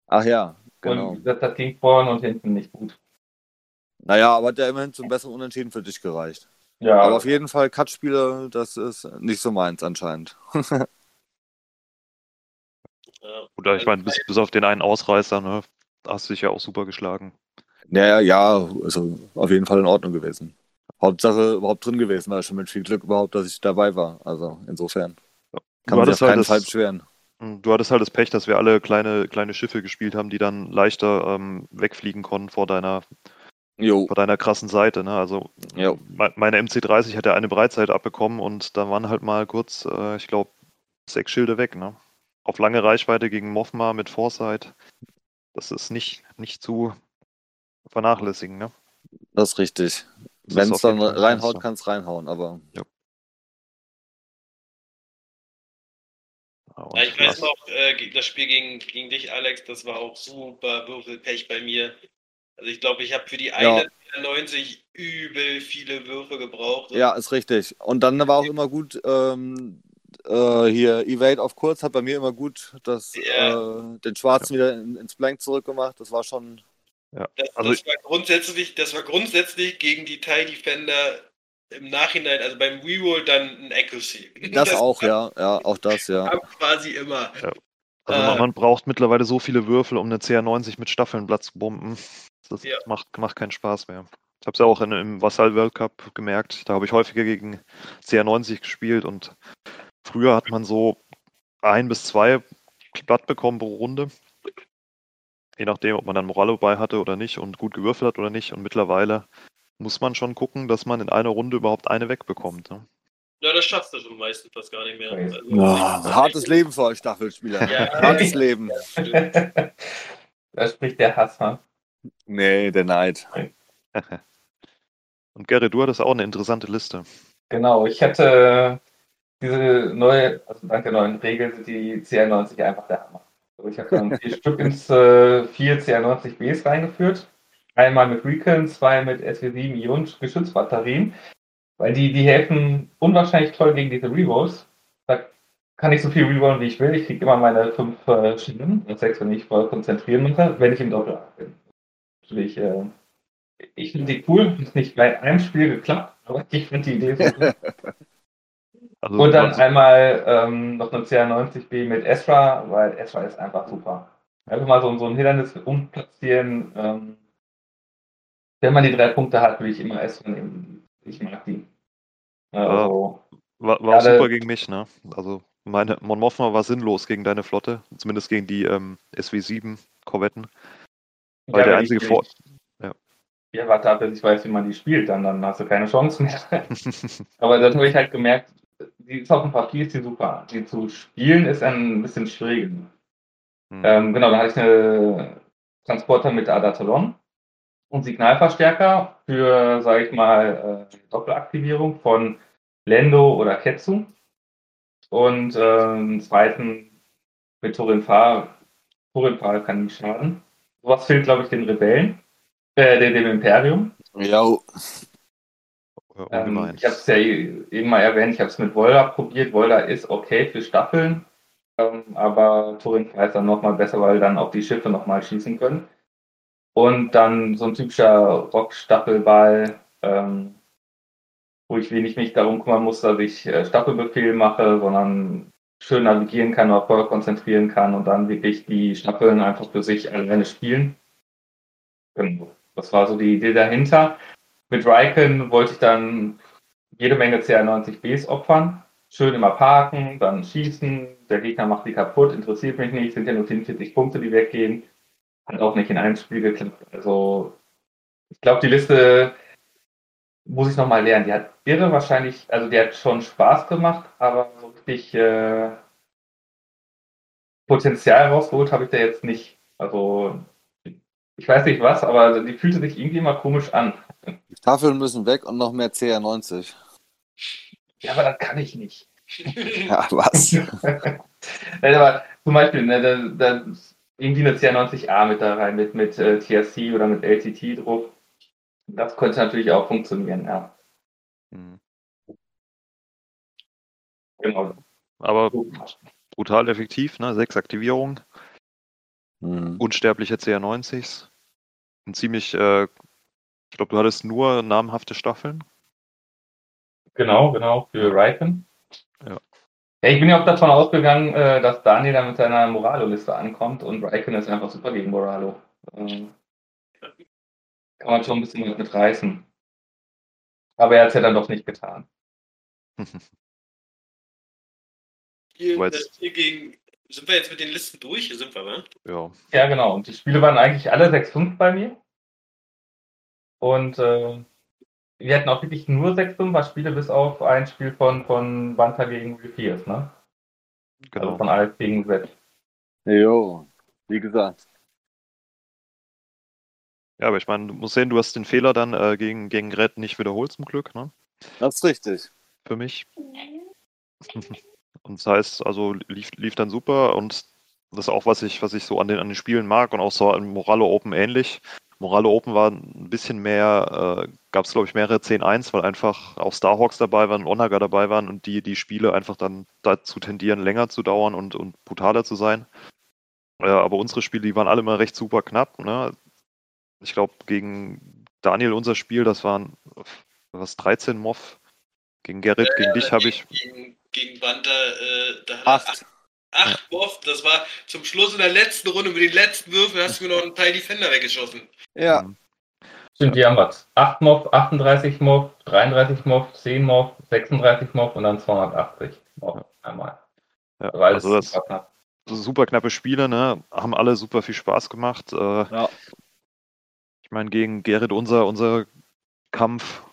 D: Ach ja, genau.
B: Und das, das ging vorne und hinten nicht gut.
D: Naja, aber hat ja immerhin zum besseren Unentschieden für dich gereicht.
B: Ja,
D: Aber auf jeden Fall Cut-Spiele, das ist nicht so meins anscheinend.
C: Ja. [LAUGHS]
A: Oder ich meine, bis, bis auf den einen Ausreißer, ne, hast du dich ja auch super geschlagen.
D: Naja, ja, also auf jeden Fall in Ordnung gewesen. Hauptsache überhaupt drin gewesen, war schon mit viel Glück überhaupt, dass ich dabei war. Also insofern
A: Du
D: kann man sich
A: hattest,
D: auf
A: halt
D: keinen Fall
A: das,
D: beschweren.
A: du hattest halt das Pech, dass wir alle kleine, kleine Schiffe gespielt haben, die dann leichter ähm, wegfliegen konnten vor deiner,
D: Jo,
A: vor deiner krassen Seite. Ne? Also
D: jo.
A: me- meine MC30 hat ja eine Breitzeit abbekommen und da waren halt mal kurz, äh, ich glaube, sechs Schilde weg. Ne? Auf lange Reichweite gegen Mothma mit Foresight. Das ist nicht, nicht zu vernachlässigen. Ne?
D: Das ist richtig. Wenn es dann reinhaut, kann es reinhauen, aber
A: Ja,
C: ich weiß noch, äh, das Spiel gegen, gegen dich, Alex, das war auch super Würfelpech bei mir. Also ich glaube, ich habe für die
D: Ja.
C: eine 90 übel viele Würfe gebraucht.
D: ja, ist richtig. Und dann war auch immer gut, ähm, äh, hier Evade auf kurz hat bei mir immer gut das,
C: Ja.
D: äh, den Schwarzen wieder in, ins Blank zurückgemacht. Das war schon.
C: Das,
A: Also-
C: das, war grundsätzlich, das war grundsätzlich gegen die TIE Defender im Nachhinein, also beim Reroll dann ein Accuracy. [LAUGHS]
D: Das auch, ja, ja, auch das, ja.
C: kam quasi immer.
A: Also
C: Äh,
A: man, braucht mittlerweile so viele Würfel, um eine CR90 mit Staffeln Blatt zu bomben. Das
C: Ja.
A: macht, macht keinen Spaß mehr. Ich habe es ja auch in, im Vassal World Cup gemerkt. Da habe ich häufiger gegen CR90 gespielt und früher hat man so ein bis zwei Blatt bekommen pro Runde. Je nachdem, ob man dann Morale bei hatte oder nicht und gut gewürfelt hat oder nicht. Und mittlerweile muss man schon gucken, dass man in einer Runde überhaupt eine wegbekommt. Ne?
C: Ja, das schaffst du schon meistens fast gar nicht mehr.
B: Okay.
C: Also,
D: Ja, hartes Leben für euch Staffelspieler.
C: Ja.
D: Hartes Leben. [LAUGHS]
B: da spricht der Hass, ne?
D: Nee, der Neid. [LAUGHS]
A: Und Gerrit, du hattest auch eine interessante Liste.
B: Genau, ich hatte diese neue, also dank der neuen Regel sind die CR90 einfach der Hammer. Also ich habe dann vier [LAUGHS] Stück ins äh, vier CR90Bs reingeführt. Einmal mit Recon, zwei mit SW7 Ion Geschützbatterien, weil die, die helfen unwahrscheinlich toll gegen diese Rerolls. Da kann ich so viel rerollen, wie ich will. Ich kriege immer meine fünf äh, Schienen und sechs, wenn ich voll konzentrieren muss, wenn ich im Doppel bin. Natürlich, äh, ich finde die cool. Ist nicht bei einem Spiel geklappt, aber ich finde die Idee so gut. [LAUGHS]
A: Also,
B: Und dann einmal ähm, noch eine CR90B mit Ezra, weil Ezra ist einfach super. Einfach mal so, so ein Hindernis umplatzieren. Ähm, wenn man die drei Punkte hat, will ich immer Ezra nehmen. Ich mag die. Also,
A: War, war
B: Ja,
A: super gegen mich, ne? Also meine Mon Mothma war sinnlos gegen deine Flotte, zumindest gegen die ähm, SW7 Korvetten. Weil
B: ja,
A: der
B: wenn
A: einzige
B: ich,
A: Vor
B: Ja, warte ab, bis ich weiß, wie man die spielt, dann, dann hast du keine Chance mehr. [LAUGHS] Aber dann habe ich halt gemerkt, die ist auf dem Papier ist die super. Die zu spielen ist ein bisschen schwieriger.
A: Hm.
B: Ähm, genau, dann hatte ich eine Transporter mit Adatalon und Signalverstärker für, sage ich mal, äh, Doppelaktivierung von Lendo oder Ketsu. Und äh, einen zweiten mit Torinfar. Torinfar kann nicht schaden. Sowas fehlt, glaube ich, den Rebellen, äh, dem, dem Imperium.
D: Ja,
B: Ähm, ich habe es ja eben mal erwähnt, ich habe es mit Volda probiert. Volda ist okay für Staffeln, ähm, aber Turin ist dann nochmal besser, weil dann auch die Schiffe nochmal schießen können. Und dann so ein typischer Rock-Staffelball, ähm, wo ich wenig mich darum kümmern muss, dass ich äh, Staffelbefehl mache, sondern schön navigieren kann, auf Feuer konzentrieren kann und dann wirklich die Staffeln einfach für sich alleine spielen. Genau. Das war so die Idee dahinter. Mit Riken wollte ich dann jede Menge CR90Bs opfern, schön immer parken, dann schießen, der Gegner macht die kaputt, interessiert mich nicht, sind ja nur 44 Punkte, die weggehen. Hat auch nicht in einem Spiel geklappt. Also ich glaube, die Liste muss ich nochmal lernen. Die hat irre wahrscheinlich, also die hat schon Spaß gemacht, aber so richtig äh, Potenzial rausgeholt habe ich da jetzt nicht. Also ich weiß nicht was, aber die fühlte sich irgendwie mal komisch an.
D: Die Tafeln müssen weg und noch mehr CR90.
B: Ja, aber das kann ich nicht. [LAUGHS]
D: Ja, was? [LAUGHS]
B: Nein, aber zum Beispiel, ne, da, da irgendwie eine CR90A mit da rein, mit, mit äh, TSC oder mit LCT drauf. Das könnte natürlich auch funktionieren, ja.
A: Hm.
B: Genau.
A: Aber brutal effektiv, ne? Sechs Aktivierungen,
D: Hm.
A: unsterbliche CR90s. Ein ziemlich, äh, ich glaube, du hattest nur namhafte Staffeln.
B: Genau, genau, für Riken.
A: Ja.
B: Ja, ich bin ja auch davon ausgegangen, äh, dass Daniel da mit seiner Moralo-Liste ankommt und Riken ist einfach super gegen Moralo. Ähm, kann man schon ein bisschen was mitreißen. Aber er hat es ja dann doch nicht getan. [LAUGHS]
A: Aber jetzt-
C: äh, gegen, sind wir jetzt mit den Listen durch? Hier sind wir, wa?
A: Ja.
B: Ja, genau. Und die Spiele waren eigentlich alle 6-5 bei mir. Und äh, wir hatten auch wirklich nur 6-5er-Spiele, bis auf ein Spiel von, von Banta gegen Refiers, ne? Also
A: Genau.
B: von Alf gegen Z.
D: Jo, wie gesagt.
A: Ja, aber ich meine, du musst sehen, du hast den Fehler dann äh, gegen, gegen Red nicht wiederholt zum Glück, ne?
D: Das ist richtig.
A: Für mich. [LAUGHS] Und das heißt, also lief, lief dann super und das ist auch, was ich, was ich so an den, an den Spielen mag und auch so an Morale Open ähnlich. Morale Open war ein bisschen mehr, äh, gab es glaube ich mehrere 10-1, weil einfach auch Starhawks dabei waren, Onaga dabei waren und die, die Spiele einfach dann dazu tendieren, länger zu dauern und, und brutaler zu sein. Äh, aber unsere Spiele, die waren alle immer recht super knapp. Ne? Ich glaube, gegen Daniel unser Spiel, das waren was 13 Moff. Gegen Gerrit, gegen dich habe ich
C: Gegen, gegen Banter, äh, da hat er
D: Acht.
C: acht Wurf. Das war zum Schluss in der letzten Runde mit den letzten Würfen hast du mir noch einen Teil Defender weggeschossen.
D: Ja,
A: Mhm.
B: Stimmt, die haben was. 8 Mob, 38 Mob, 33 Mob, 10 Mob, 36 Mob und dann 280 Mob einmal.
A: Ja,
B: Also alles
A: also das
B: super knapp.
A: super knappe Spiele, ne? Haben alle super viel Spaß gemacht. Äh,
D: ja.
A: Ich meine, gegen Gerrit unser, unser Kampf,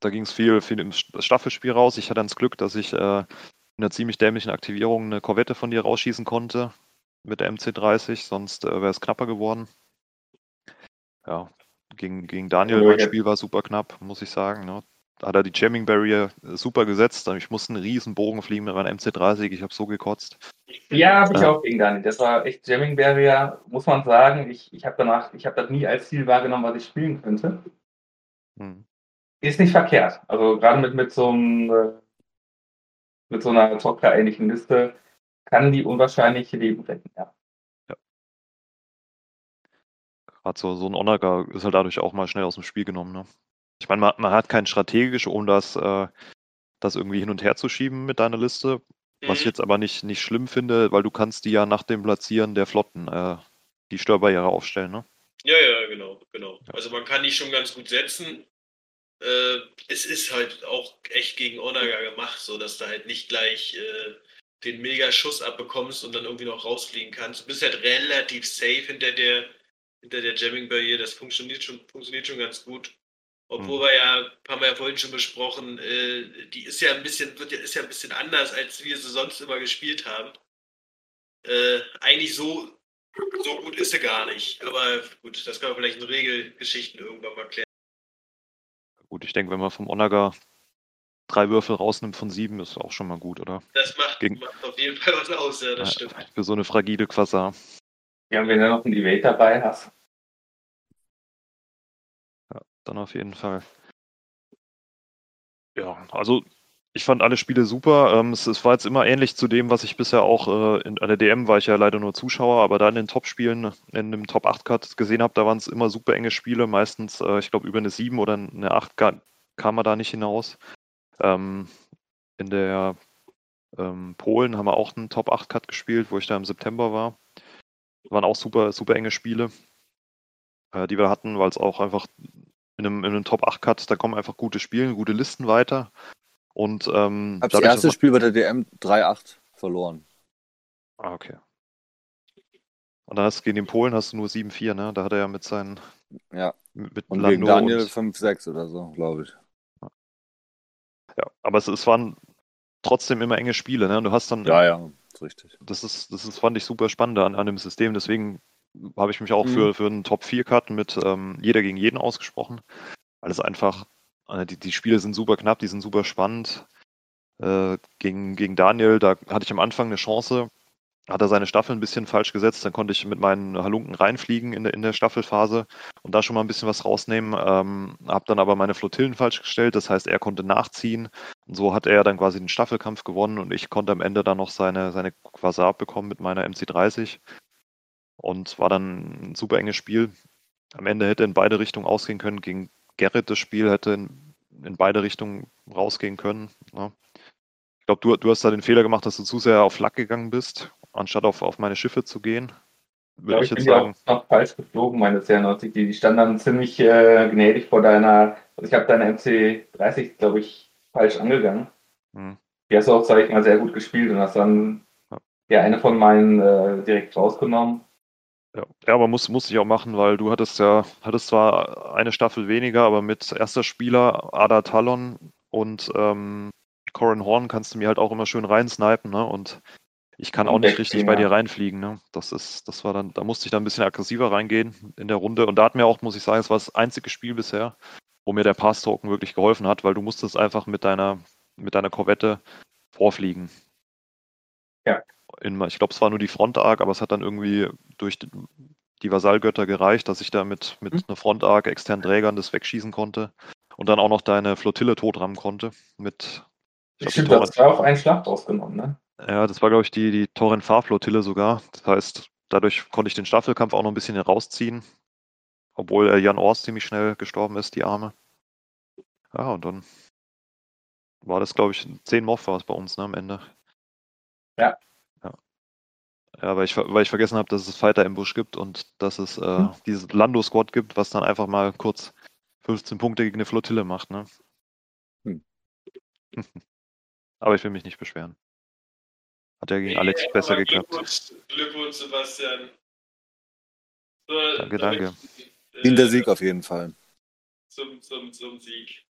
A: da ging es viel, viel im St- Staffelspiel raus. Ich hatte dann das Glück, dass ich äh, in einer ziemlich dämlichen Aktivierung eine Korvette von dir rausschießen konnte mit der MC30, sonst äh, wäre es knapper geworden. Ja, gegen, gegen Daniel, mein. Spiel war super knapp, muss ich sagen. Ne? Da hat er die Jamming Barrier äh, super gesetzt. Ich musste einen riesen Bogen fliegen mit meinem MC30, ich habe so gekotzt.
B: Ja, habe ich
A: Ja.
B: auch gegen Daniel. Das war echt Jamming Barrier, muss man sagen. Ich, ich habe danach, ich habe das nie als Ziel wahrgenommen, was ich spielen könnte.
A: Hm.
B: Ist nicht verkehrt. Also gerade mit, mit so einem, äh, mit so einer Zocker-ähnlichen Liste kann die unwahrscheinliche Leben retten, ja.
A: Gerade so, so ein Onaga ist halt dadurch auch mal schnell aus dem Spiel genommen. Ne? Ich meine, man, man hat kein strategisch, um das, äh, das irgendwie hin und her zu schieben mit deiner Liste. Was ich
C: Mhm.
A: jetzt aber nicht, nicht schlimm finde, weil du kannst die ja nach dem Platzieren der Flotten äh, die Störbarriere aufstellen. Ne?
C: Ja, ja, genau, genau. Also man kann die schon ganz gut setzen. Äh, es ist halt auch echt gegen Onaga gemacht, so dass du halt nicht gleich äh, den Mega-Schuss abbekommst und dann irgendwie noch rausfliegen kannst. Du bist halt relativ safe hinter der, hinter der Jamming-Barriere. Das funktioniert schon, funktioniert schon ganz gut. Obwohl
A: Mhm.
C: wir ja, haben wir ja vorhin schon besprochen, äh, die ist ja ein bisschen, wird ja, ist ja ein bisschen anders, als wir sie sonst immer gespielt haben. Äh, eigentlich so, so gut ist sie gar nicht. Aber gut, das kann man vielleicht in Regelgeschichten irgendwann mal klären.
A: Gut, ich denke, wenn man vom Onaga drei Würfel rausnimmt von sieben, ist auch schon mal gut, oder?
C: Das macht,
A: Gegen-
C: macht auf jeden Fall was aus, ja, das
A: Ja,
C: stimmt.
A: Für so eine fragile Quasar.
B: Ja, und wenn du noch ein Evade dabei hast.
A: Dann auf jeden Fall. Ja, also ich fand alle Spiele super. Ähm, es, es war jetzt immer ähnlich zu dem, was ich bisher auch äh, in, an der DM war ich ja leider nur Zuschauer, aber da in den Top-Spielen, in dem Top 8 Cut gesehen habe, da waren es immer super enge Spiele. Meistens, äh, ich glaube, über eine 7 oder eine 8 ga- kam man da nicht hinaus. Ähm, in der ähm, Polen haben wir auch einen Top 8 Cut gespielt, wo ich da im September war. Waren auch super, super enge Spiele, äh, die wir hatten, weil es auch einfach in einem, in einem Top 8 Cut, da kommen einfach gute Spiele, gute Listen weiter. Und ähm,
D: Hab das erste Spiel bei der DM 3-8 verloren.
A: ah, okay. Und dann hast du gegen den Polen hast du nur 7-4, ne? Da hat er ja mit seinen
D: Ja.
A: mit
D: Und
A: Lando
D: gegen Daniel
A: und
D: 5-6 oder so, glaube ich.
A: ja, aber es, es waren trotzdem immer enge Spiele, ne? Und du hast dann
D: Ja, ja, ist richtig.
A: das ist, das ist, fand ich super spannend an, an dem System. Deswegen habe ich mich auch
D: Mhm.
A: für, für einen Top-4-Cut mit ähm, jeder gegen jeden ausgesprochen. Weil es einfach, die, die Spiele sind super knapp, die sind super spannend. Äh, gegen, gegen Daniel, da hatte ich am Anfang eine Chance, hat er seine Staffel ein bisschen falsch gesetzt, dann konnte ich mit meinen Halunken reinfliegen in der, in der Staffelphase und da schon mal ein bisschen was rausnehmen. Ähm, habe dann aber meine Flotillen falsch gestellt, das heißt, er konnte nachziehen. Und so hat er dann quasi den Staffelkampf gewonnen und ich konnte am Ende dann noch seine, seine Quasar bekommen mit meiner MC30. Und war dann ein super enges Spiel. Am Ende hätte in beide Richtungen ausgehen können. Gegen Gerrit das Spiel hätte in, in beide Richtungen rausgehen können. Ne? Ich glaube, du, du hast da den Fehler gemacht, dass du zu sehr auf Lack gegangen bist, anstatt auf, auf meine Schiffe zu gehen.
B: Ich
A: Würde ich
B: ich
A: jetzt
B: bin
A: sagen.
B: auch noch falsch geflogen, meine CR90. Die, die stand dann ziemlich äh, gnädig vor deiner. Also ich habe deine MC30, glaube ich, falsch angegangen.
A: Hm.
B: Die hast du auch, sage ich mal, sehr gut gespielt und hast dann
A: Ja.
B: ja eine von meinen äh, direkt rausgenommen.
A: Ja, ja aber muss, muss ich auch machen, weil du hattest ja, hattest zwar eine Staffel weniger, aber mit erster Spieler Ada Talon und ähm, Corin Horn kannst du mir halt auch immer schön reinsnipen, ne? Und ich kann auch nicht richtig bei dir reinfliegen, ne? Das ist, das war dann, da musste ich dann ein bisschen aggressiver reingehen in der Runde. Und da hat mir auch, muss ich sagen, es war das einzige Spiel bisher, wo mir der Pass-Token wirklich geholfen hat, weil du musstest einfach mit deiner, mit deiner Korvette vorfliegen.
B: Ja.
A: In, ich glaube, es war nur die Front-Arc, aber es hat dann irgendwie durch die, die Vasallgötter gereicht, dass ich da mit, mit
D: Mhm.
A: einer Front-Arc externen Trägern das wegschießen konnte und dann auch noch deine Flottille totrammen konnte. Mit, ich glaub, die
B: Stimmt, du hast zwei auf einen Schlag rausgenommen, ne?
A: ja, das war, glaube ich, die, die Torren-Fahr-Flottille sogar. Das heißt, dadurch konnte ich den Staffelkampf auch noch ein bisschen rausziehen, obwohl äh, Jan Ors ziemlich schnell gestorben ist, die Arme. Ja, und dann war das, glaube ich, 10 Moff war es bei uns ne, am Ende.
B: Ja.
A: Ja, ja weil, ich, weil ich vergessen habe, dass es Fighter im Busch gibt und dass es äh,
B: Hm.
A: dieses Lando-Squad gibt, was dann einfach mal kurz 15 Punkte gegen eine Flottille macht. Ne?
D: Hm. [LAUGHS]
A: Aber ich will mich nicht beschweren. Hat ja gegen Alex
C: Nee,
A: besser
C: aber
A: geklappt.
C: Glückwunsch, Glückwunsch, Sebastian. So,
A: Danke, danke.
C: äh,
D: Dient der Sieg auf jeden Fall.
C: Zum, zum, zum Sieg.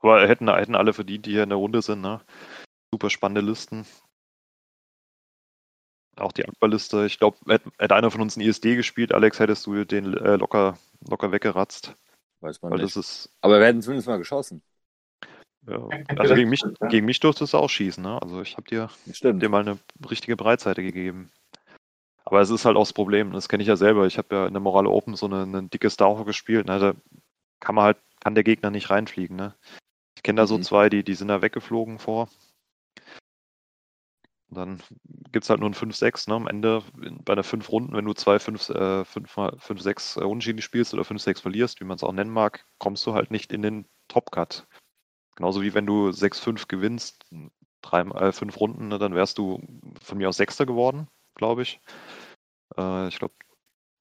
A: Aber hätten, hätten alle verdient, die hier in der Runde sind. Ne? Super spannende Listen. Auch die Aqualiste. Ich glaube, hätte, hätte einer von uns ein ISD gespielt, Alex, hättest du den äh, locker, locker weggeratzt.
D: Weiß man
A: Weil
D: nicht.
A: das ist.
D: Aber wir hätten zumindest mal geschossen.
A: Ja, also gegen mich, gegen mich durftest du auch schießen. Ne? Also ich habe dir,
D: Stimmt.
A: dir mal eine richtige Breitseite gegeben. Aber es ist halt auch das Problem, das kenne ich ja selber. Ich habe ja in der Morale Open so eine, eine dicke Starhawk gespielt. Ne? Da kann man halt, kann der Gegner nicht reinfliegen. Ne? Ich kenne da so
D: Mhm.
A: zwei, die, die sind da weggeflogen vor. Und dann gibt es halt nur ein 5-6, ne? Am Ende bei der 5 Runden, wenn du zwei 5, äh, 5, 5 6 äh, Unentschieden spielst oder 5-6 verlierst, wie man es auch nennen mag, kommst du halt nicht in den Top-Cut. Genauso wie wenn du 6-5 gewinnst, drei, äh, fünf Runden, ne, dann wärst du von mir aus Sechster geworden, glaube ich. Äh, ich glaube,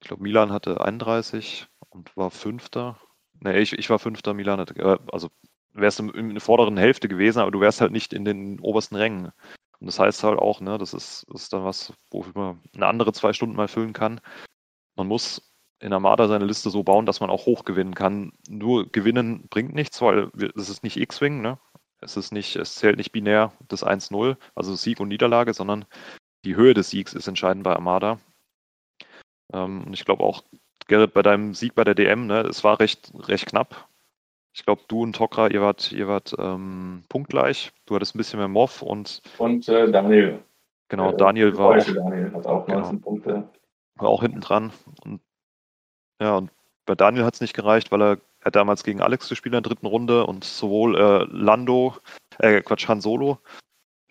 A: ich glaub, Milan hatte 31 und war Fünfter. Nee, ich, ich war Fünfter, Milan hatte, äh, also wärst du in der vorderen Hälfte gewesen, aber du wärst halt nicht in den obersten Rängen. Und das heißt halt auch, ne, das ist, das ist dann was, wofür man eine andere zwei Stunden mal füllen kann. Man muss in Armada seine Liste so bauen, dass man auch hoch gewinnen kann. Nur gewinnen bringt nichts, weil es ist nicht X-Wing, ne? Es ist nicht, es zählt nicht binär das 1-0, also Sieg und Niederlage, sondern die Höhe des Siegs ist entscheidend bei Armada. Ähm, und ich glaube auch, Gerrit, bei deinem Sieg bei der DM, ne, es war recht, recht knapp. Ich glaube, du und Tokra, ihr wart, ihr wart ähm, punktgleich. Du hattest ein bisschen mehr Moff und
B: Und äh, Daniel.
A: genau, Daniel war auch,
B: Daniel hat auch
A: Genau.
B: 19 Punkte.
A: war auch hinten dran. Und ja, und bei Daniel hat es nicht gereicht, weil er, er hat damals gegen Alex gespielt in der dritten Runde und sowohl äh, Lando, äh, Quatsch, Han Solo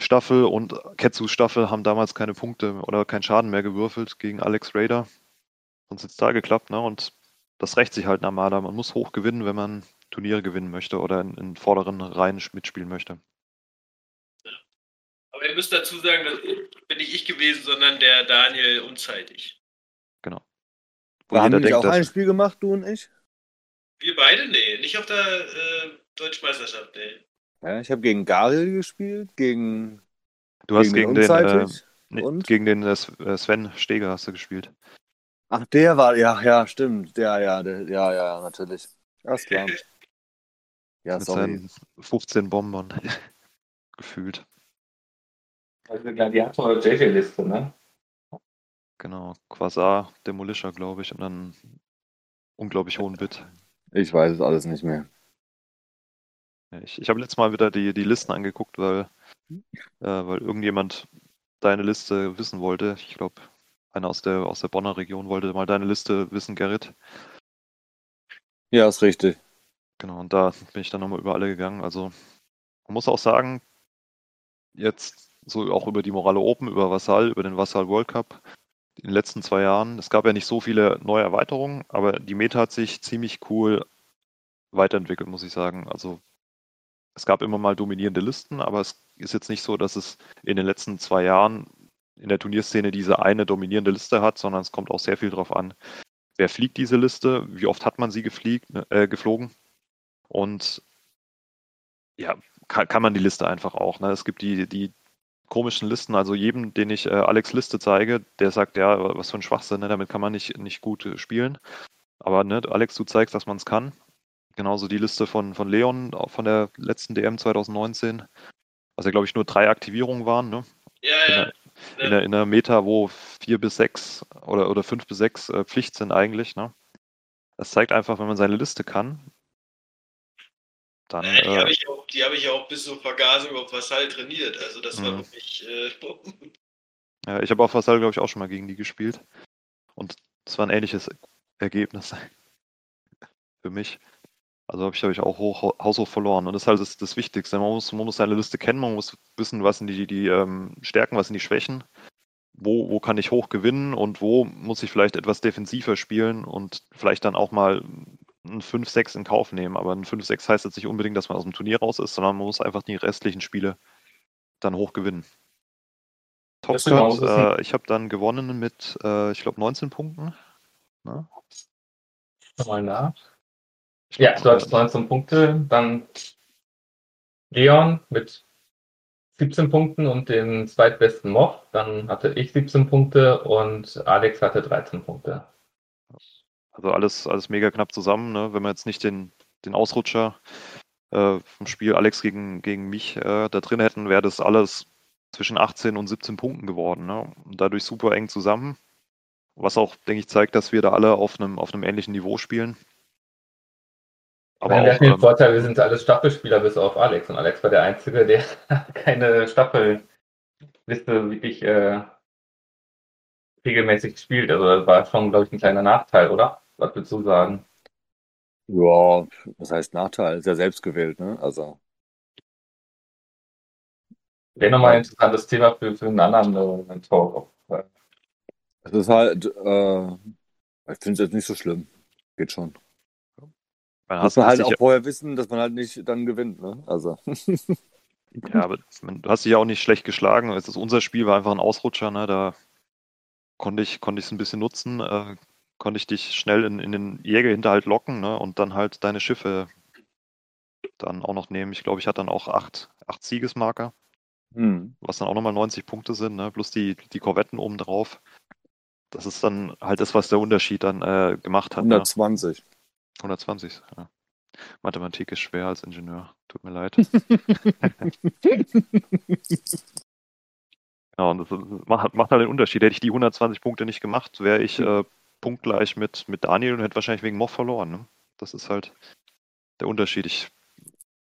A: Staffel und Ketsus Staffel haben damals keine Punkte oder keinen Schaden mehr gewürfelt gegen Alex Raider. Sonst hätte es da geklappt, ne? Und das rächt sich halt in Armada. Man muss hoch gewinnen, wenn man Turniere gewinnen möchte oder in, in vorderen Reihen mitspielen möchte.
C: Aber ihr müsst dazu sagen, das bin nicht ich gewesen, sondern der Daniel unzeitig.
A: Wo
D: Wir haben nicht auch
A: dass-
D: ein Spiel gemacht, du und ich?
C: Wir beide? Nee, nicht auf der äh, Deutschen Meisterschaft, nee.
D: Ja, ich habe gegen Gariel gespielt, gegen,
A: Du hast gegen den, äh,
D: Unzeitig.
A: nee,
D: und?
A: gegen den äh, äh, Sven Steger hast du gespielt.
D: Ach, der war, ja, ja, stimmt. Der, ja, der, ja, ja, natürlich. Alles klar. [LAUGHS] Ja,
A: Mit
D: sorry.
A: seinen 15 Bombern. [LAUGHS] Gefühlt.
B: Also Gladiator JJ-Liste, ne?
A: Genau. Quasar, Demolisher, glaube ich. Und dann unglaublich hohen Bit.
D: Ich weiß es alles nicht mehr.
A: Ja, Ich, ich habe letztes Mal wieder die, die Listen angeguckt, weil, äh, weil irgendjemand deine Liste wissen wollte. Ich glaube, einer aus der, aus der Bonner Region wollte mal deine Liste wissen, Gerrit.
D: Ja, ist richtig.
A: Genau, und da bin ich dann nochmal über alle gegangen. Also, man muss auch sagen, jetzt so auch über die Morale Open, über Vassal, über den Vassal World Cup, in den letzten zwei Jahren, es gab ja nicht so viele neue Erweiterungen, aber die Meta hat sich ziemlich cool weiterentwickelt, muss ich sagen. Also, es gab immer mal dominierende Listen, aber es ist jetzt nicht so, dass es in den letzten zwei Jahren in der Turnierszene diese eine dominierende Liste hat, sondern es kommt auch sehr viel darauf an, wer fliegt diese Liste, wie oft hat man sie gefliegt, ne, äh, geflogen und ja, kann, kann man die Liste einfach auch. Ne? Es gibt die, die komischen Listen, also jedem, den ich äh, Alex Liste zeige, der sagt, ja, was für ein Schwachsinn, ne? damit kann man nicht, nicht gut äh, spielen. Aber ne, Alex, du zeigst, dass man es kann. Genauso die Liste von, von Leon, von der letzten DM 2019, was ja, glaube ich, nur drei Aktivierungen waren. Ne?
C: Ja,
A: In,
C: ja.
A: der, in, der, in der Meta, wo vier bis sechs oder, oder fünf bis sechs äh, Pflicht sind eigentlich. Ne? Das zeigt einfach, wenn man seine Liste kann, dann
C: Naja, die
A: äh,
C: habe ich, hab ich auch bis zur Vergasung auf Vassal trainiert. Also das war
A: Mhm.
C: wirklich. Äh, [LAUGHS]
A: Ja, ich habe auf Vassal, glaube ich, auch schon mal gegen die gespielt. Und es war ein ähnliches Ergebnis [LAUGHS] für mich. Also habe ich, hab ich auch hoch, haushoch verloren. Und das ist halt das, das Wichtigste. Man muss, man muss seine Liste kennen, man muss wissen, was sind die, die ähm, Stärken, was sind die Schwächen, wo, wo kann ich hoch gewinnen und wo muss ich vielleicht etwas defensiver spielen und vielleicht dann auch mal ein 5-6 in Kauf nehmen. Aber ein 5-6 heißt jetzt nicht unbedingt, dass man aus dem Turnier raus ist, sondern man muss einfach die restlichen Spiele dann hoch gewinnen.
B: Muss wissen.
A: äh, ich habe dann gewonnen mit, äh, ich glaube, 19 Punkten. Ne?
B: Mal nach.
A: Ich
B: Ja,
A: glaub,
B: du
A: äh,
B: 19 Punkte, dann Leon mit 17 Punkten und den zweitbesten Mob. Dann hatte ich 17 Punkte und Alex hatte 13 Punkte.
A: Also alles, alles mega knapp zusammen, ne? wenn man jetzt nicht den, den Ausrutscher äh, vom Spiel Alex gegen, gegen mich äh, da drin hätten, wäre das alles zwischen 18 und 17 Punkten geworden. Ne? Und dadurch super eng zusammen. Was auch, denke ich, zeigt, dass wir da alle auf einem, auf einem ähnlichen Niveau spielen. Aber
B: Aber wir hatten den Vorteil, wir sind alles Staffelspieler bis auf Alex. Und Alex war der Einzige, der [LAUGHS] keine Staffelliste wirklich äh, regelmäßig spielt. Also das war schon, glaube ich, ein kleiner Nachteil, oder? Was würdest du sagen?
D: Ja, das heißt Nachteil. Ist ja selbst gewählt, ne? Also.
B: Wäre nochmal ein interessantes Thema für, für einen anderen äh, Talk.
D: Es ist halt, äh, ich finde es jetzt nicht so schlimm. Geht schon.
A: man
D: Muss man halt auch vorher wissen, dass man halt nicht dann gewinnt, ne? Also. [LAUGHS]
A: Ja, aber du hast dich ja auch nicht schlecht geschlagen. Es ist, unser Spiel war einfach ein Ausrutscher, ne? Da konnte ich konnte ich es ein bisschen nutzen, äh, konnte ich dich schnell in, in den Jägerhinterhalt locken, ne? Und dann halt deine Schiffe dann auch noch nehmen. Ich glaube, ich hatte dann auch acht, acht Siegesmarker,
D: Hm.
A: was dann auch nochmal 90 Punkte sind, ne? Plus die, die Korvetten oben drauf. Das ist dann halt das, was der Unterschied dann äh, gemacht hat. Ne?
D: 120.
A: 120. Ja. Mathematik ist schwer als Ingenieur. Tut mir leid. [LAUGHS] Ja, und das macht, macht halt den Unterschied. Hätte ich die 120 Punkte nicht gemacht, wäre ich äh, punktgleich mit, mit Daniel und hätte wahrscheinlich wegen Moch verloren. Ne? Das ist halt der Unterschied. Ich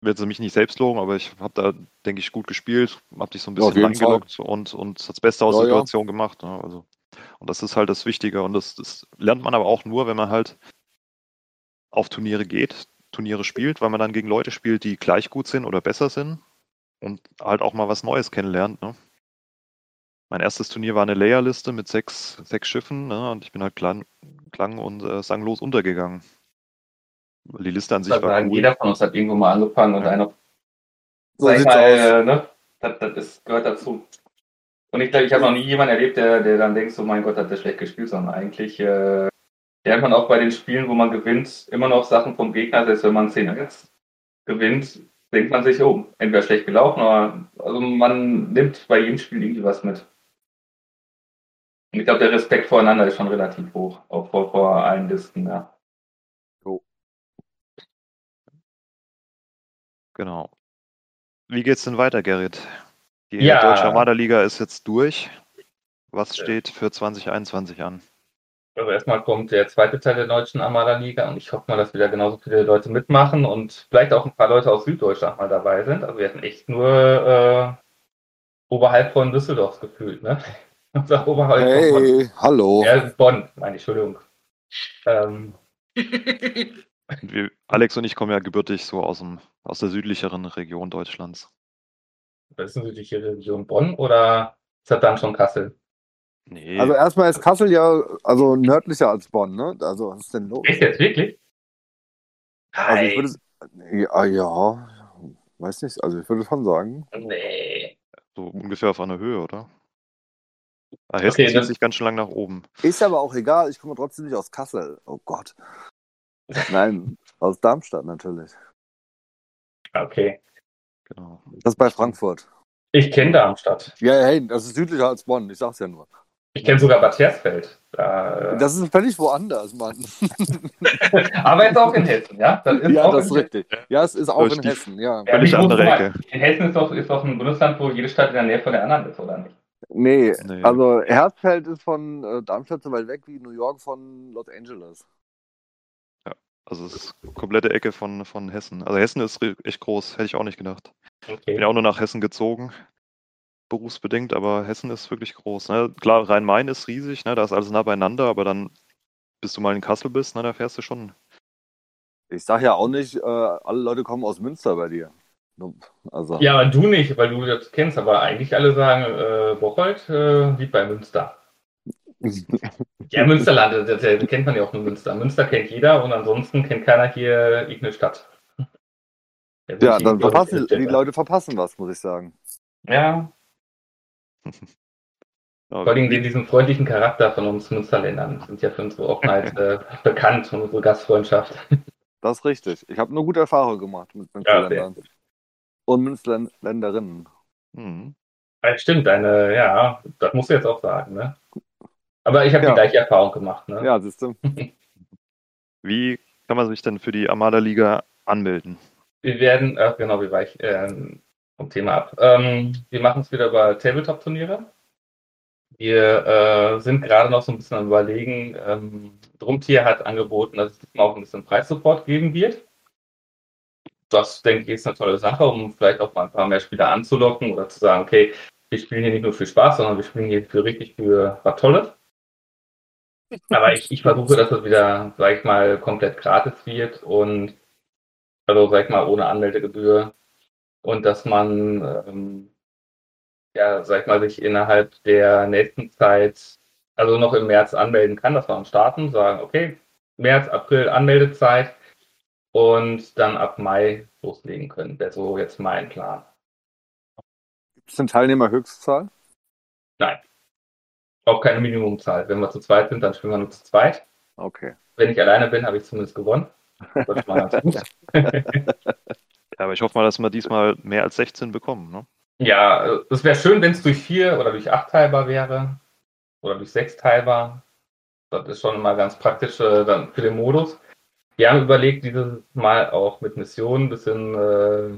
A: jetzt mich nicht selbst loben, aber ich habe da, denke ich, gut gespielt, habe dich so ein
D: Ja,
A: bisschen
D: jeden
A: eingeloggt und, und das Beste aus
D: Ja,
A: der
D: ja.
A: Situation gemacht. Ne? Also, und das ist halt das Wichtige. Und das, das lernt man aber auch nur, wenn man halt auf Turniere geht, Turniere spielt, weil man dann gegen Leute spielt, die gleich gut sind oder besser sind und halt auch mal was Neues kennenlernt. Ne? Mein erstes Turnier war eine Layerliste mit sechs, sechs Schiffen ne? und ich bin halt klang, klang und äh, sanglos untergegangen. Weil Die Liste an sich
B: Ich
A: war
B: sagen,
A: cool.
B: jeder von uns hat irgendwo mal angefangen und
A: Ja.
B: einer
D: So
B: sag mal,
D: aus.
B: äh, ne? Das, das ist, gehört dazu. Und ich glaube, ich habe noch nie jemanden erlebt, der, der dann denkt, so mein Gott, hat der schlecht gespielt, sondern eigentlich äh, lernt man auch bei den Spielen, wo man gewinnt, immer noch Sachen vom Gegner, selbst wenn man 10 jetzt gewinnt, denkt man sich, oh, entweder schlecht gelaufen, aber also man nimmt bei jedem Spiel irgendwie was mit. Und ich glaube, der Respekt voreinander ist schon relativ hoch, auch vor, vor allen Listen, ja.
A: Genau. Wie geht's denn weiter, Gerrit? Die
B: Ja.
A: Deutsche Armada-Liga ist jetzt durch. Was steht für 2021 an?
B: Also erstmal kommt der zweite Teil der deutschen Armada-Liga und ich hoffe mal, dass wieder genauso viele Leute mitmachen und vielleicht auch ein paar Leute aus Süddeutschland mal dabei sind. Also wir hatten echt nur äh, oberhalb von Düsseldorf gefühlt, ne? Von Bonn.
D: Hey, hallo.
B: Ja, Bonn, meine Entschuldigung. Ähm,
A: wir, Alex und ich kommen ja gebürtig so aus, dem, aus der südlicheren Region Deutschlands.
B: das ist natürlich die Region Bonn oder ist das dann schon Kassel?
A: Nee,
D: Also erstmal ist Kassel ja also nördlicher als Bonn, ne? Also was ist denn los?
B: Echt jetzt, wirklich?
D: Also ich würde ja, ja, weiß nicht, also ich würde schon sagen.
B: Nee.
A: so ungefähr auf einer Höhe, oder? Ah, Hessen
B: Okay,
A: zieht sich ganz schön lang nach oben.
D: Ist aber auch egal, ich komme trotzdem nicht aus Kassel. Oh Gott. Nein, [LAUGHS] aus Darmstadt natürlich.
B: Okay.
A: Genau.
D: Das ist bei Frankfurt.
B: Ich kenne Darmstadt.
D: Ja, hey, das ist südlicher als Bonn, ich sag's ja nur.
B: Ich kenne sogar Bad Hersfeld. Da, äh,
D: Das ist völlig woanders, Mann. [LAUGHS]
B: aber jetzt auch in Hessen, ja? Das ist
D: ja,
B: auch
D: das ist richtig. Ja, es ist auch in Hessen, ja.
B: Ja,
A: Völlig andere Ecke.
B: In Hessen ist doch, ist doch ein Bundesland, wo jede Stadt in der Nähe von der anderen ist, oder nicht?
D: Nee,
A: Nee.
D: also Herzfeld ist von äh, Darmstadt so weit weg wie New York von Los Angeles.
A: Also es ist komplette Ecke von, von Hessen. Also Hessen ist echt groß, hätte ich auch nicht gedacht. Bin
B: Okay.
A: ja auch nur nach Hessen gezogen, berufsbedingt, aber Hessen ist wirklich groß. Ne? Klar, Rhein-Main ist riesig, ne? da ist alles nah beieinander, aber dann, bis du mal in Kassel bist, ne, da fährst du schon.
D: Ich sag ja auch nicht, äh, alle Leute kommen aus Münster bei dir. Also,
B: Ja, aber du nicht, weil du das kennst, aber eigentlich alle sagen, äh, Bocholt äh, liegt bei Münster. [LAUGHS] Ja, Münsterland, das, das kennt man ja auch nur Münster. Münster kennt jeder und ansonsten kennt keiner hier irgendeine Stadt.
D: ja, dann verpassen die Leute verpassen was, muss ich sagen.
B: Ja, [LAUGHS]
A: Ja,
B: vor allem die- diesen freundlichen Charakter von uns Münsterländern sind ja für unsere Offenheit [LAUGHS] äh, bekannt und unsere Gastfreundschaft.
D: Das ist richtig. Ich habe nur gute Erfahrungen gemacht mit
B: Ja,
D: Münsterländern. Und Münsterländerinnen.
A: Mhm.
B: Ja, stimmt, deine, ja, das musst du jetzt auch sagen, ne? Aber ich habe
D: Ja.
B: die gleiche Erfahrung gemacht, ne?
D: Ja, siehst du. [LAUGHS]
A: Wie kann man sich denn für die Armada-Liga anmelden?
B: Wir werden, äh, genau, wie war ich ähm, vom Thema ab. Ähm, wir machen es wieder über Tabletop-Turniere. Wir äh, sind gerade noch so ein bisschen am Überlegen. Ähm, Drumtier hat angeboten, dass es diesmal auch ein bisschen Preissupport geben wird. Das, denke ich, ist eine tolle Sache, um vielleicht auch mal ein paar mehr Spieler anzulocken oder zu sagen, okay, wir spielen hier nicht nur für Spaß, sondern wir spielen hier für richtig für was Tolles. Aber ich, ich versuche, dass das wieder, sag ich mal, komplett gratis wird und also sag ich mal ohne Anmeldegebühr und dass man ähm, ja, sag ich mal, sich innerhalb der nächsten Zeit, also noch im März anmelden kann, dass wir am Starten sagen, okay, März, April Anmeldezeit und dann ab Mai loslegen können. Wäre so jetzt mein Plan.
D: Gibt es eine Teilnehmerhöchstzahl?
B: Auch keine Minimumzahl. Wenn wir zu zweit sind, dann spielen wir nur zu zweit.
D: Okay.
B: Wenn ich alleine bin, habe ich zumindest gewonnen. Das ist mal ganz gut.
A: Ja, aber ich hoffe mal, dass wir diesmal mehr als 16 bekommen. Ne?
B: Ja, es wäre schön, wenn es durch vier oder durch acht teilbar wäre. Oder durch sechs teilbar. Das ist schon immer ganz praktisch äh, dann für den Modus. Wir haben überlegt, dieses Mal auch mit Missionen ein bisschen äh,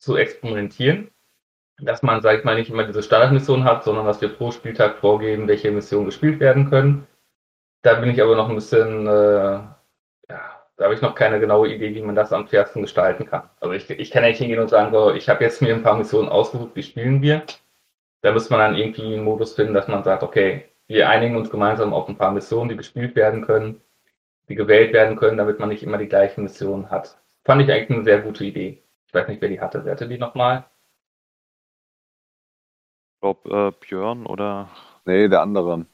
B: zu experimentieren. Dass man, sag ich mal, nicht immer diese Standardmission hat, sondern dass wir pro Spieltag vorgeben, welche Missionen gespielt werden können. Da bin ich aber noch ein bisschen, äh, ja, da habe ich noch keine genaue Idee, wie man das am fairsten gestalten kann. Also ich, ich kann ja nicht hingehen und sagen, so, ich habe jetzt mir ein paar Missionen ausgesucht, die spielen wir. Da muss man dann irgendwie einen Modus finden, dass man sagt, okay, wir einigen uns gemeinsam auf ein paar Missionen, die gespielt werden können, die gewählt werden können, damit man nicht immer die gleichen Missionen hat. Fand ich eigentlich eine sehr gute Idee. Ich weiß nicht, wer die hatte. Wer hatte die nochmal?
A: Ich glaube, äh, Björn oder.
D: Nee, der andere.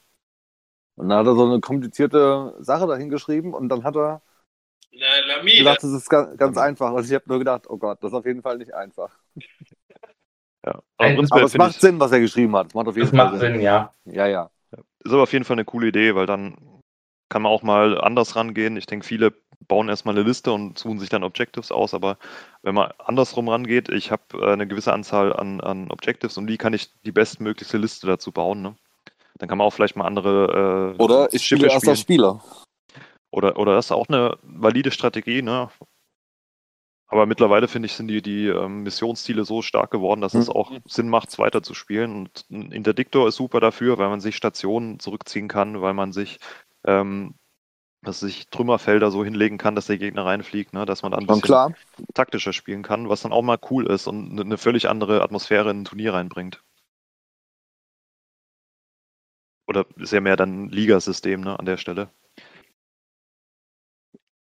D: Und dann hat er so eine komplizierte Sache dahingeschrieben und dann hat er
C: Na, Lamine.
D: gesagt, das ist ganz, ganz einfach. Und ich habe nur gedacht, oh Gott, das ist auf jeden Fall nicht einfach.
A: Ja. Aber
D: Aber es macht
A: ich,
D: Sinn, was er geschrieben hat. Es macht auf jeden
B: Das
D: Fall
B: macht Sinn, ja.
D: Ja, ja.
A: ist aber auf jeden Fall eine coole Idee, weil dann kann man auch mal anders rangehen. Ich denke, viele bauen erstmal eine Liste und suchen sich dann Objectives aus. Aber wenn man andersrum rangeht, ich habe äh, eine gewisse Anzahl an, an Objectives und wie kann ich die bestmöglichste Liste dazu bauen? Ne? Dann kann man auch vielleicht mal andere.
D: Äh, oder ich spiele erst als Spieler.
A: Oder, oder das ist auch eine valide Strategie, ne? Aber mittlerweile finde ich, sind die, die ähm, Missionsziele so stark geworden, dass mhm. es auch Sinn macht, es weiter zu spielen. Und ein Interdiktor ist super dafür, weil man sich Stationen zurückziehen kann, weil man sich, ähm, dass sich Trümmerfelder so hinlegen kann, dass der Gegner reinfliegt, ne? dass man dann ein bisschen
D: klar.
A: taktischer spielen kann, was dann auch mal cool ist und eine völlig andere Atmosphäre in ein Turnier reinbringt. Oder ist ja mehr dann ein Ligasystem ne, an der Stelle.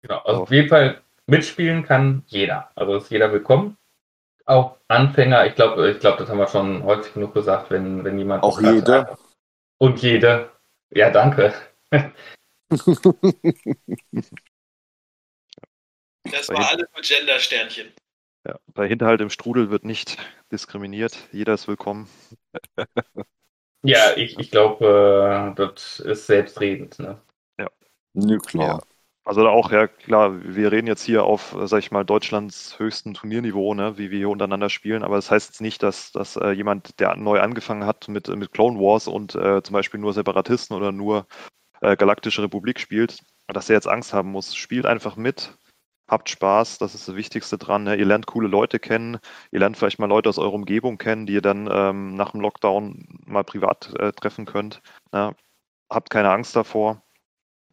B: Genau, also auf jeden Fall mitspielen kann jeder. Also ist jeder willkommen. Auch Anfänger, ich glaube, ich glaube, das haben wir schon häufig genug gesagt, wenn, wenn jemand.
D: Auch jede.
B: Und jede. Ja, danke. [LAUGHS]
C: Das war alles mit Gender-Sternchen.
A: Ja, bei Hinterhalt im Strudel wird nicht diskriminiert. Jeder ist willkommen. [LAUGHS]
B: ja, ich, ich glaube, äh, das ist selbstredend. Ne?
A: Ja.
D: Ja, klar. Ja.
A: Also auch, ja klar, wir reden jetzt hier auf, sag ich mal, Deutschlands höchstem Turnierniveau, ne, wie wir hier untereinander spielen, aber das heißt jetzt nicht, dass, dass äh, jemand, der neu angefangen hat mit, mit Clone Wars und äh, zum Beispiel nur Separatisten oder nur äh, Galaktische Republik spielt, dass er jetzt Angst haben muss. Spielt einfach mit, habt Spaß, das ist das Wichtigste dran. Ne? Ihr lernt coole Leute kennen, ihr lernt vielleicht mal Leute aus eurer Umgebung kennen, die ihr dann ähm, nach dem Lockdown mal privat äh, treffen könnt. Ne? Habt keine Angst davor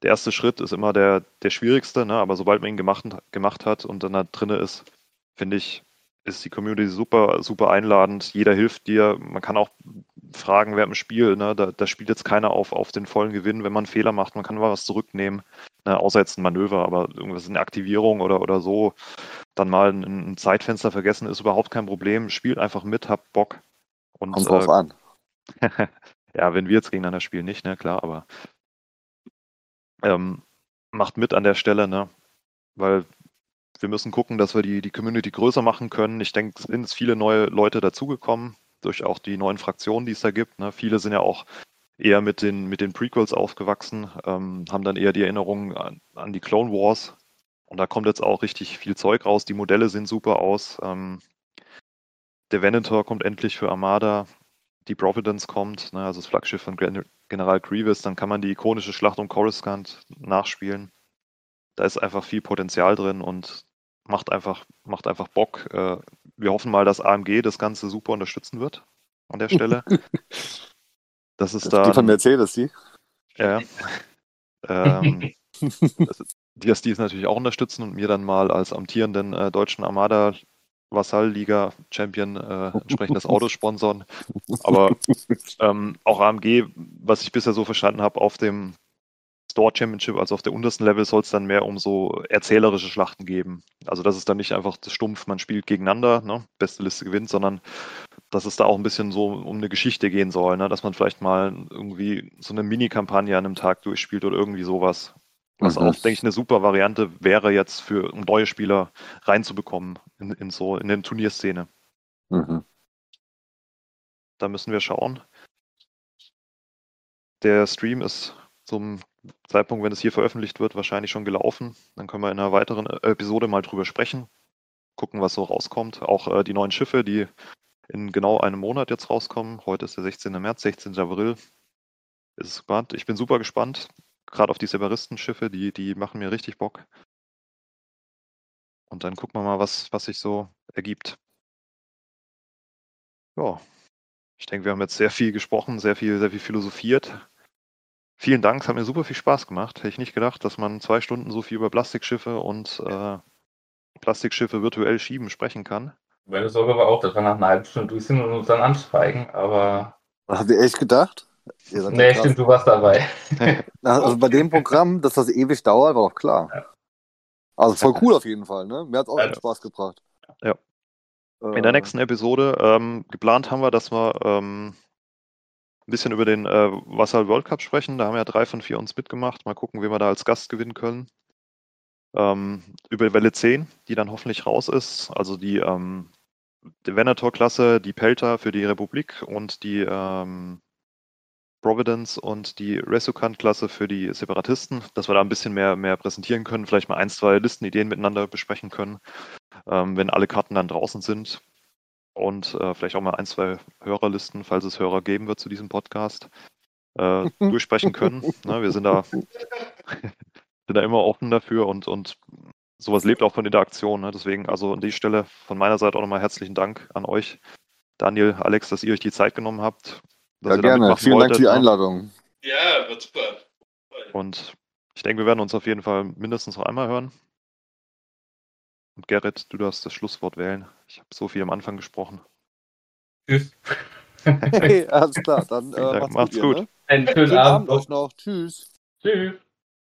A: der erste Schritt ist immer der, der schwierigste, ne? aber sobald man ihn gemacht, gemacht hat und dann da drinne ist, finde ich, ist die Community super, super einladend. Jeder hilft dir. Man kann auch fragen während dem Spiel. Ne? Da, da spielt jetzt keiner auf, auf den vollen Gewinn, wenn man einen Fehler macht. Man kann mal was zurücknehmen, ne? außer jetzt ein Manöver, aber irgendwas eine Aktivierung oder, oder so. Dann mal ein, ein Zeitfenster vergessen, ist überhaupt kein Problem. Spielt einfach mit, habt Bock.
D: Und, Kommt drauf äh, an. [LAUGHS]
A: ja, wenn wir jetzt gegeneinander spielen, nicht, ne, klar, aber ähm, macht mit an der Stelle, ne? Weil wir müssen gucken, dass wir die, die Community größer machen können. Ich denke, es sind viele neue Leute dazugekommen, durch auch die neuen Fraktionen, die es da gibt. Ne? Viele sind ja auch eher mit den, mit den Prequels aufgewachsen, ähm, haben dann eher die Erinnerungen an, an, die Clone Wars. Und da kommt jetzt auch richtig viel Zeug raus. Die Modelle sehen super aus. Ähm, der Venator kommt endlich für Armada. Die Providence kommt, ne? also das Flaggschiff von General Grievous, dann kann man die ikonische Schlacht um Coruscant nachspielen. Da ist einfach viel Potenzial drin und macht einfach, macht einfach Bock. Äh, wir hoffen mal, dass AMG das Ganze super unterstützen wird an der Stelle. [LAUGHS] Das ist da.
D: Die von Mercedes, die?
A: Ja. ähm, [LAUGHS] die, dass die es natürlich auch unterstützen und mir dann mal als amtierenden äh, deutschen Armada Vasall-Liga-Champion äh, entsprechendes Auto sponsern. Aber [LAUGHS] ähm, auch AMG, was ich bisher so verstanden habe, auf dem Store Championship, also auf der untersten Level, soll es dann mehr um so erzählerische Schlachten geben. Also das ist dann nicht einfach stumpf, man spielt gegeneinander, ne? beste Liste gewinnt, sondern dass es da auch ein bisschen so um eine Geschichte gehen soll, ne? dass man vielleicht mal irgendwie so eine Mini-Kampagne an einem Tag durchspielt oder irgendwie sowas. Was mhm. auch, denke ich, eine super Variante wäre, jetzt für um neue Spieler reinzubekommen in, in so in den Turnierszene. Mhm. Da müssen wir schauen. Der Stream ist zum Zeitpunkt, wenn es hier veröffentlicht wird, wahrscheinlich schon gelaufen. Dann können wir in einer weiteren äh, Episode mal drüber sprechen. Gucken, was so rauskommt. Auch äh, die neuen Schiffe, die in genau einem Monat jetzt rauskommen. Heute ist der 16. März, 16. April. Ist gespannt. Ich bin super gespannt gerade auf die Separisten-Schiffe, die, die machen mir richtig Bock. Und dann gucken wir mal, was, was sich so ergibt. Ja, ich denke, wir haben jetzt sehr viel gesprochen, sehr viel, sehr viel philosophiert. Vielen Dank, es hat mir super viel Spaß gemacht. Hätte ich nicht gedacht, dass man zwei Stunden so viel über Plastikschiffe und äh, Plastikschiffe virtuell schieben sprechen kann.
B: Meine Sorge war auch, dass wir nach einer halben Stunde durch sind und uns dann anschweigen, aber.
D: Habt ihr echt gedacht?
B: Nee, stimmt, du warst dabei. [LAUGHS]
D: also bei dem Programm, dass das ewig dauert, war auch klar. Ja. Also voll cool auf jeden Fall, ne? Mir hat es auch ja. Spaß gebracht.
A: Ja. In der äh. nächsten Episode ähm, geplant haben wir, dass wir ähm, ein bisschen über den äh, Wasser World Cup sprechen. Da haben ja drei von vier uns mitgemacht. Mal gucken, wie wir da als Gast gewinnen können. Ähm, über Welle 10, die dann hoffentlich raus ist. Also die, ähm, die Venator-Klasse, die Pelter für die Republik und die ähm, Providence und die Resukant-Klasse für die Separatisten, dass wir da ein bisschen mehr, mehr präsentieren können, vielleicht mal ein, zwei Listenideen miteinander besprechen können, ähm, wenn alle Karten dann draußen sind. Und äh, vielleicht auch mal ein, zwei Hörerlisten, falls es Hörer geben wird zu diesem Podcast, äh, [LAUGHS] durchsprechen können. Ne, wir sind da, [LAUGHS] sind da immer offen dafür und, und sowas lebt auch von Interaktion. Ne? Deswegen, also an die Stelle von meiner Seite auch nochmal herzlichen Dank an euch, Daniel, Alex, dass ihr euch die Zeit genommen habt.
D: Ja, gerne. Vielen wolltet, Dank für die ne? Einladung.
C: Ja, wird super.
A: Und ich denke, wir werden uns auf jeden Fall mindestens noch einmal hören. Und Gerrit, du darfst das Schlusswort wählen. Ich habe so viel am Anfang gesprochen.
B: Tschüss.
D: Hey, alles klar, dann äh,
A: macht's, macht's gut. gut.
B: Ne? Einen schönen, schönen Abend.
D: Abend euch noch. Tschüss.
B: Tschüss.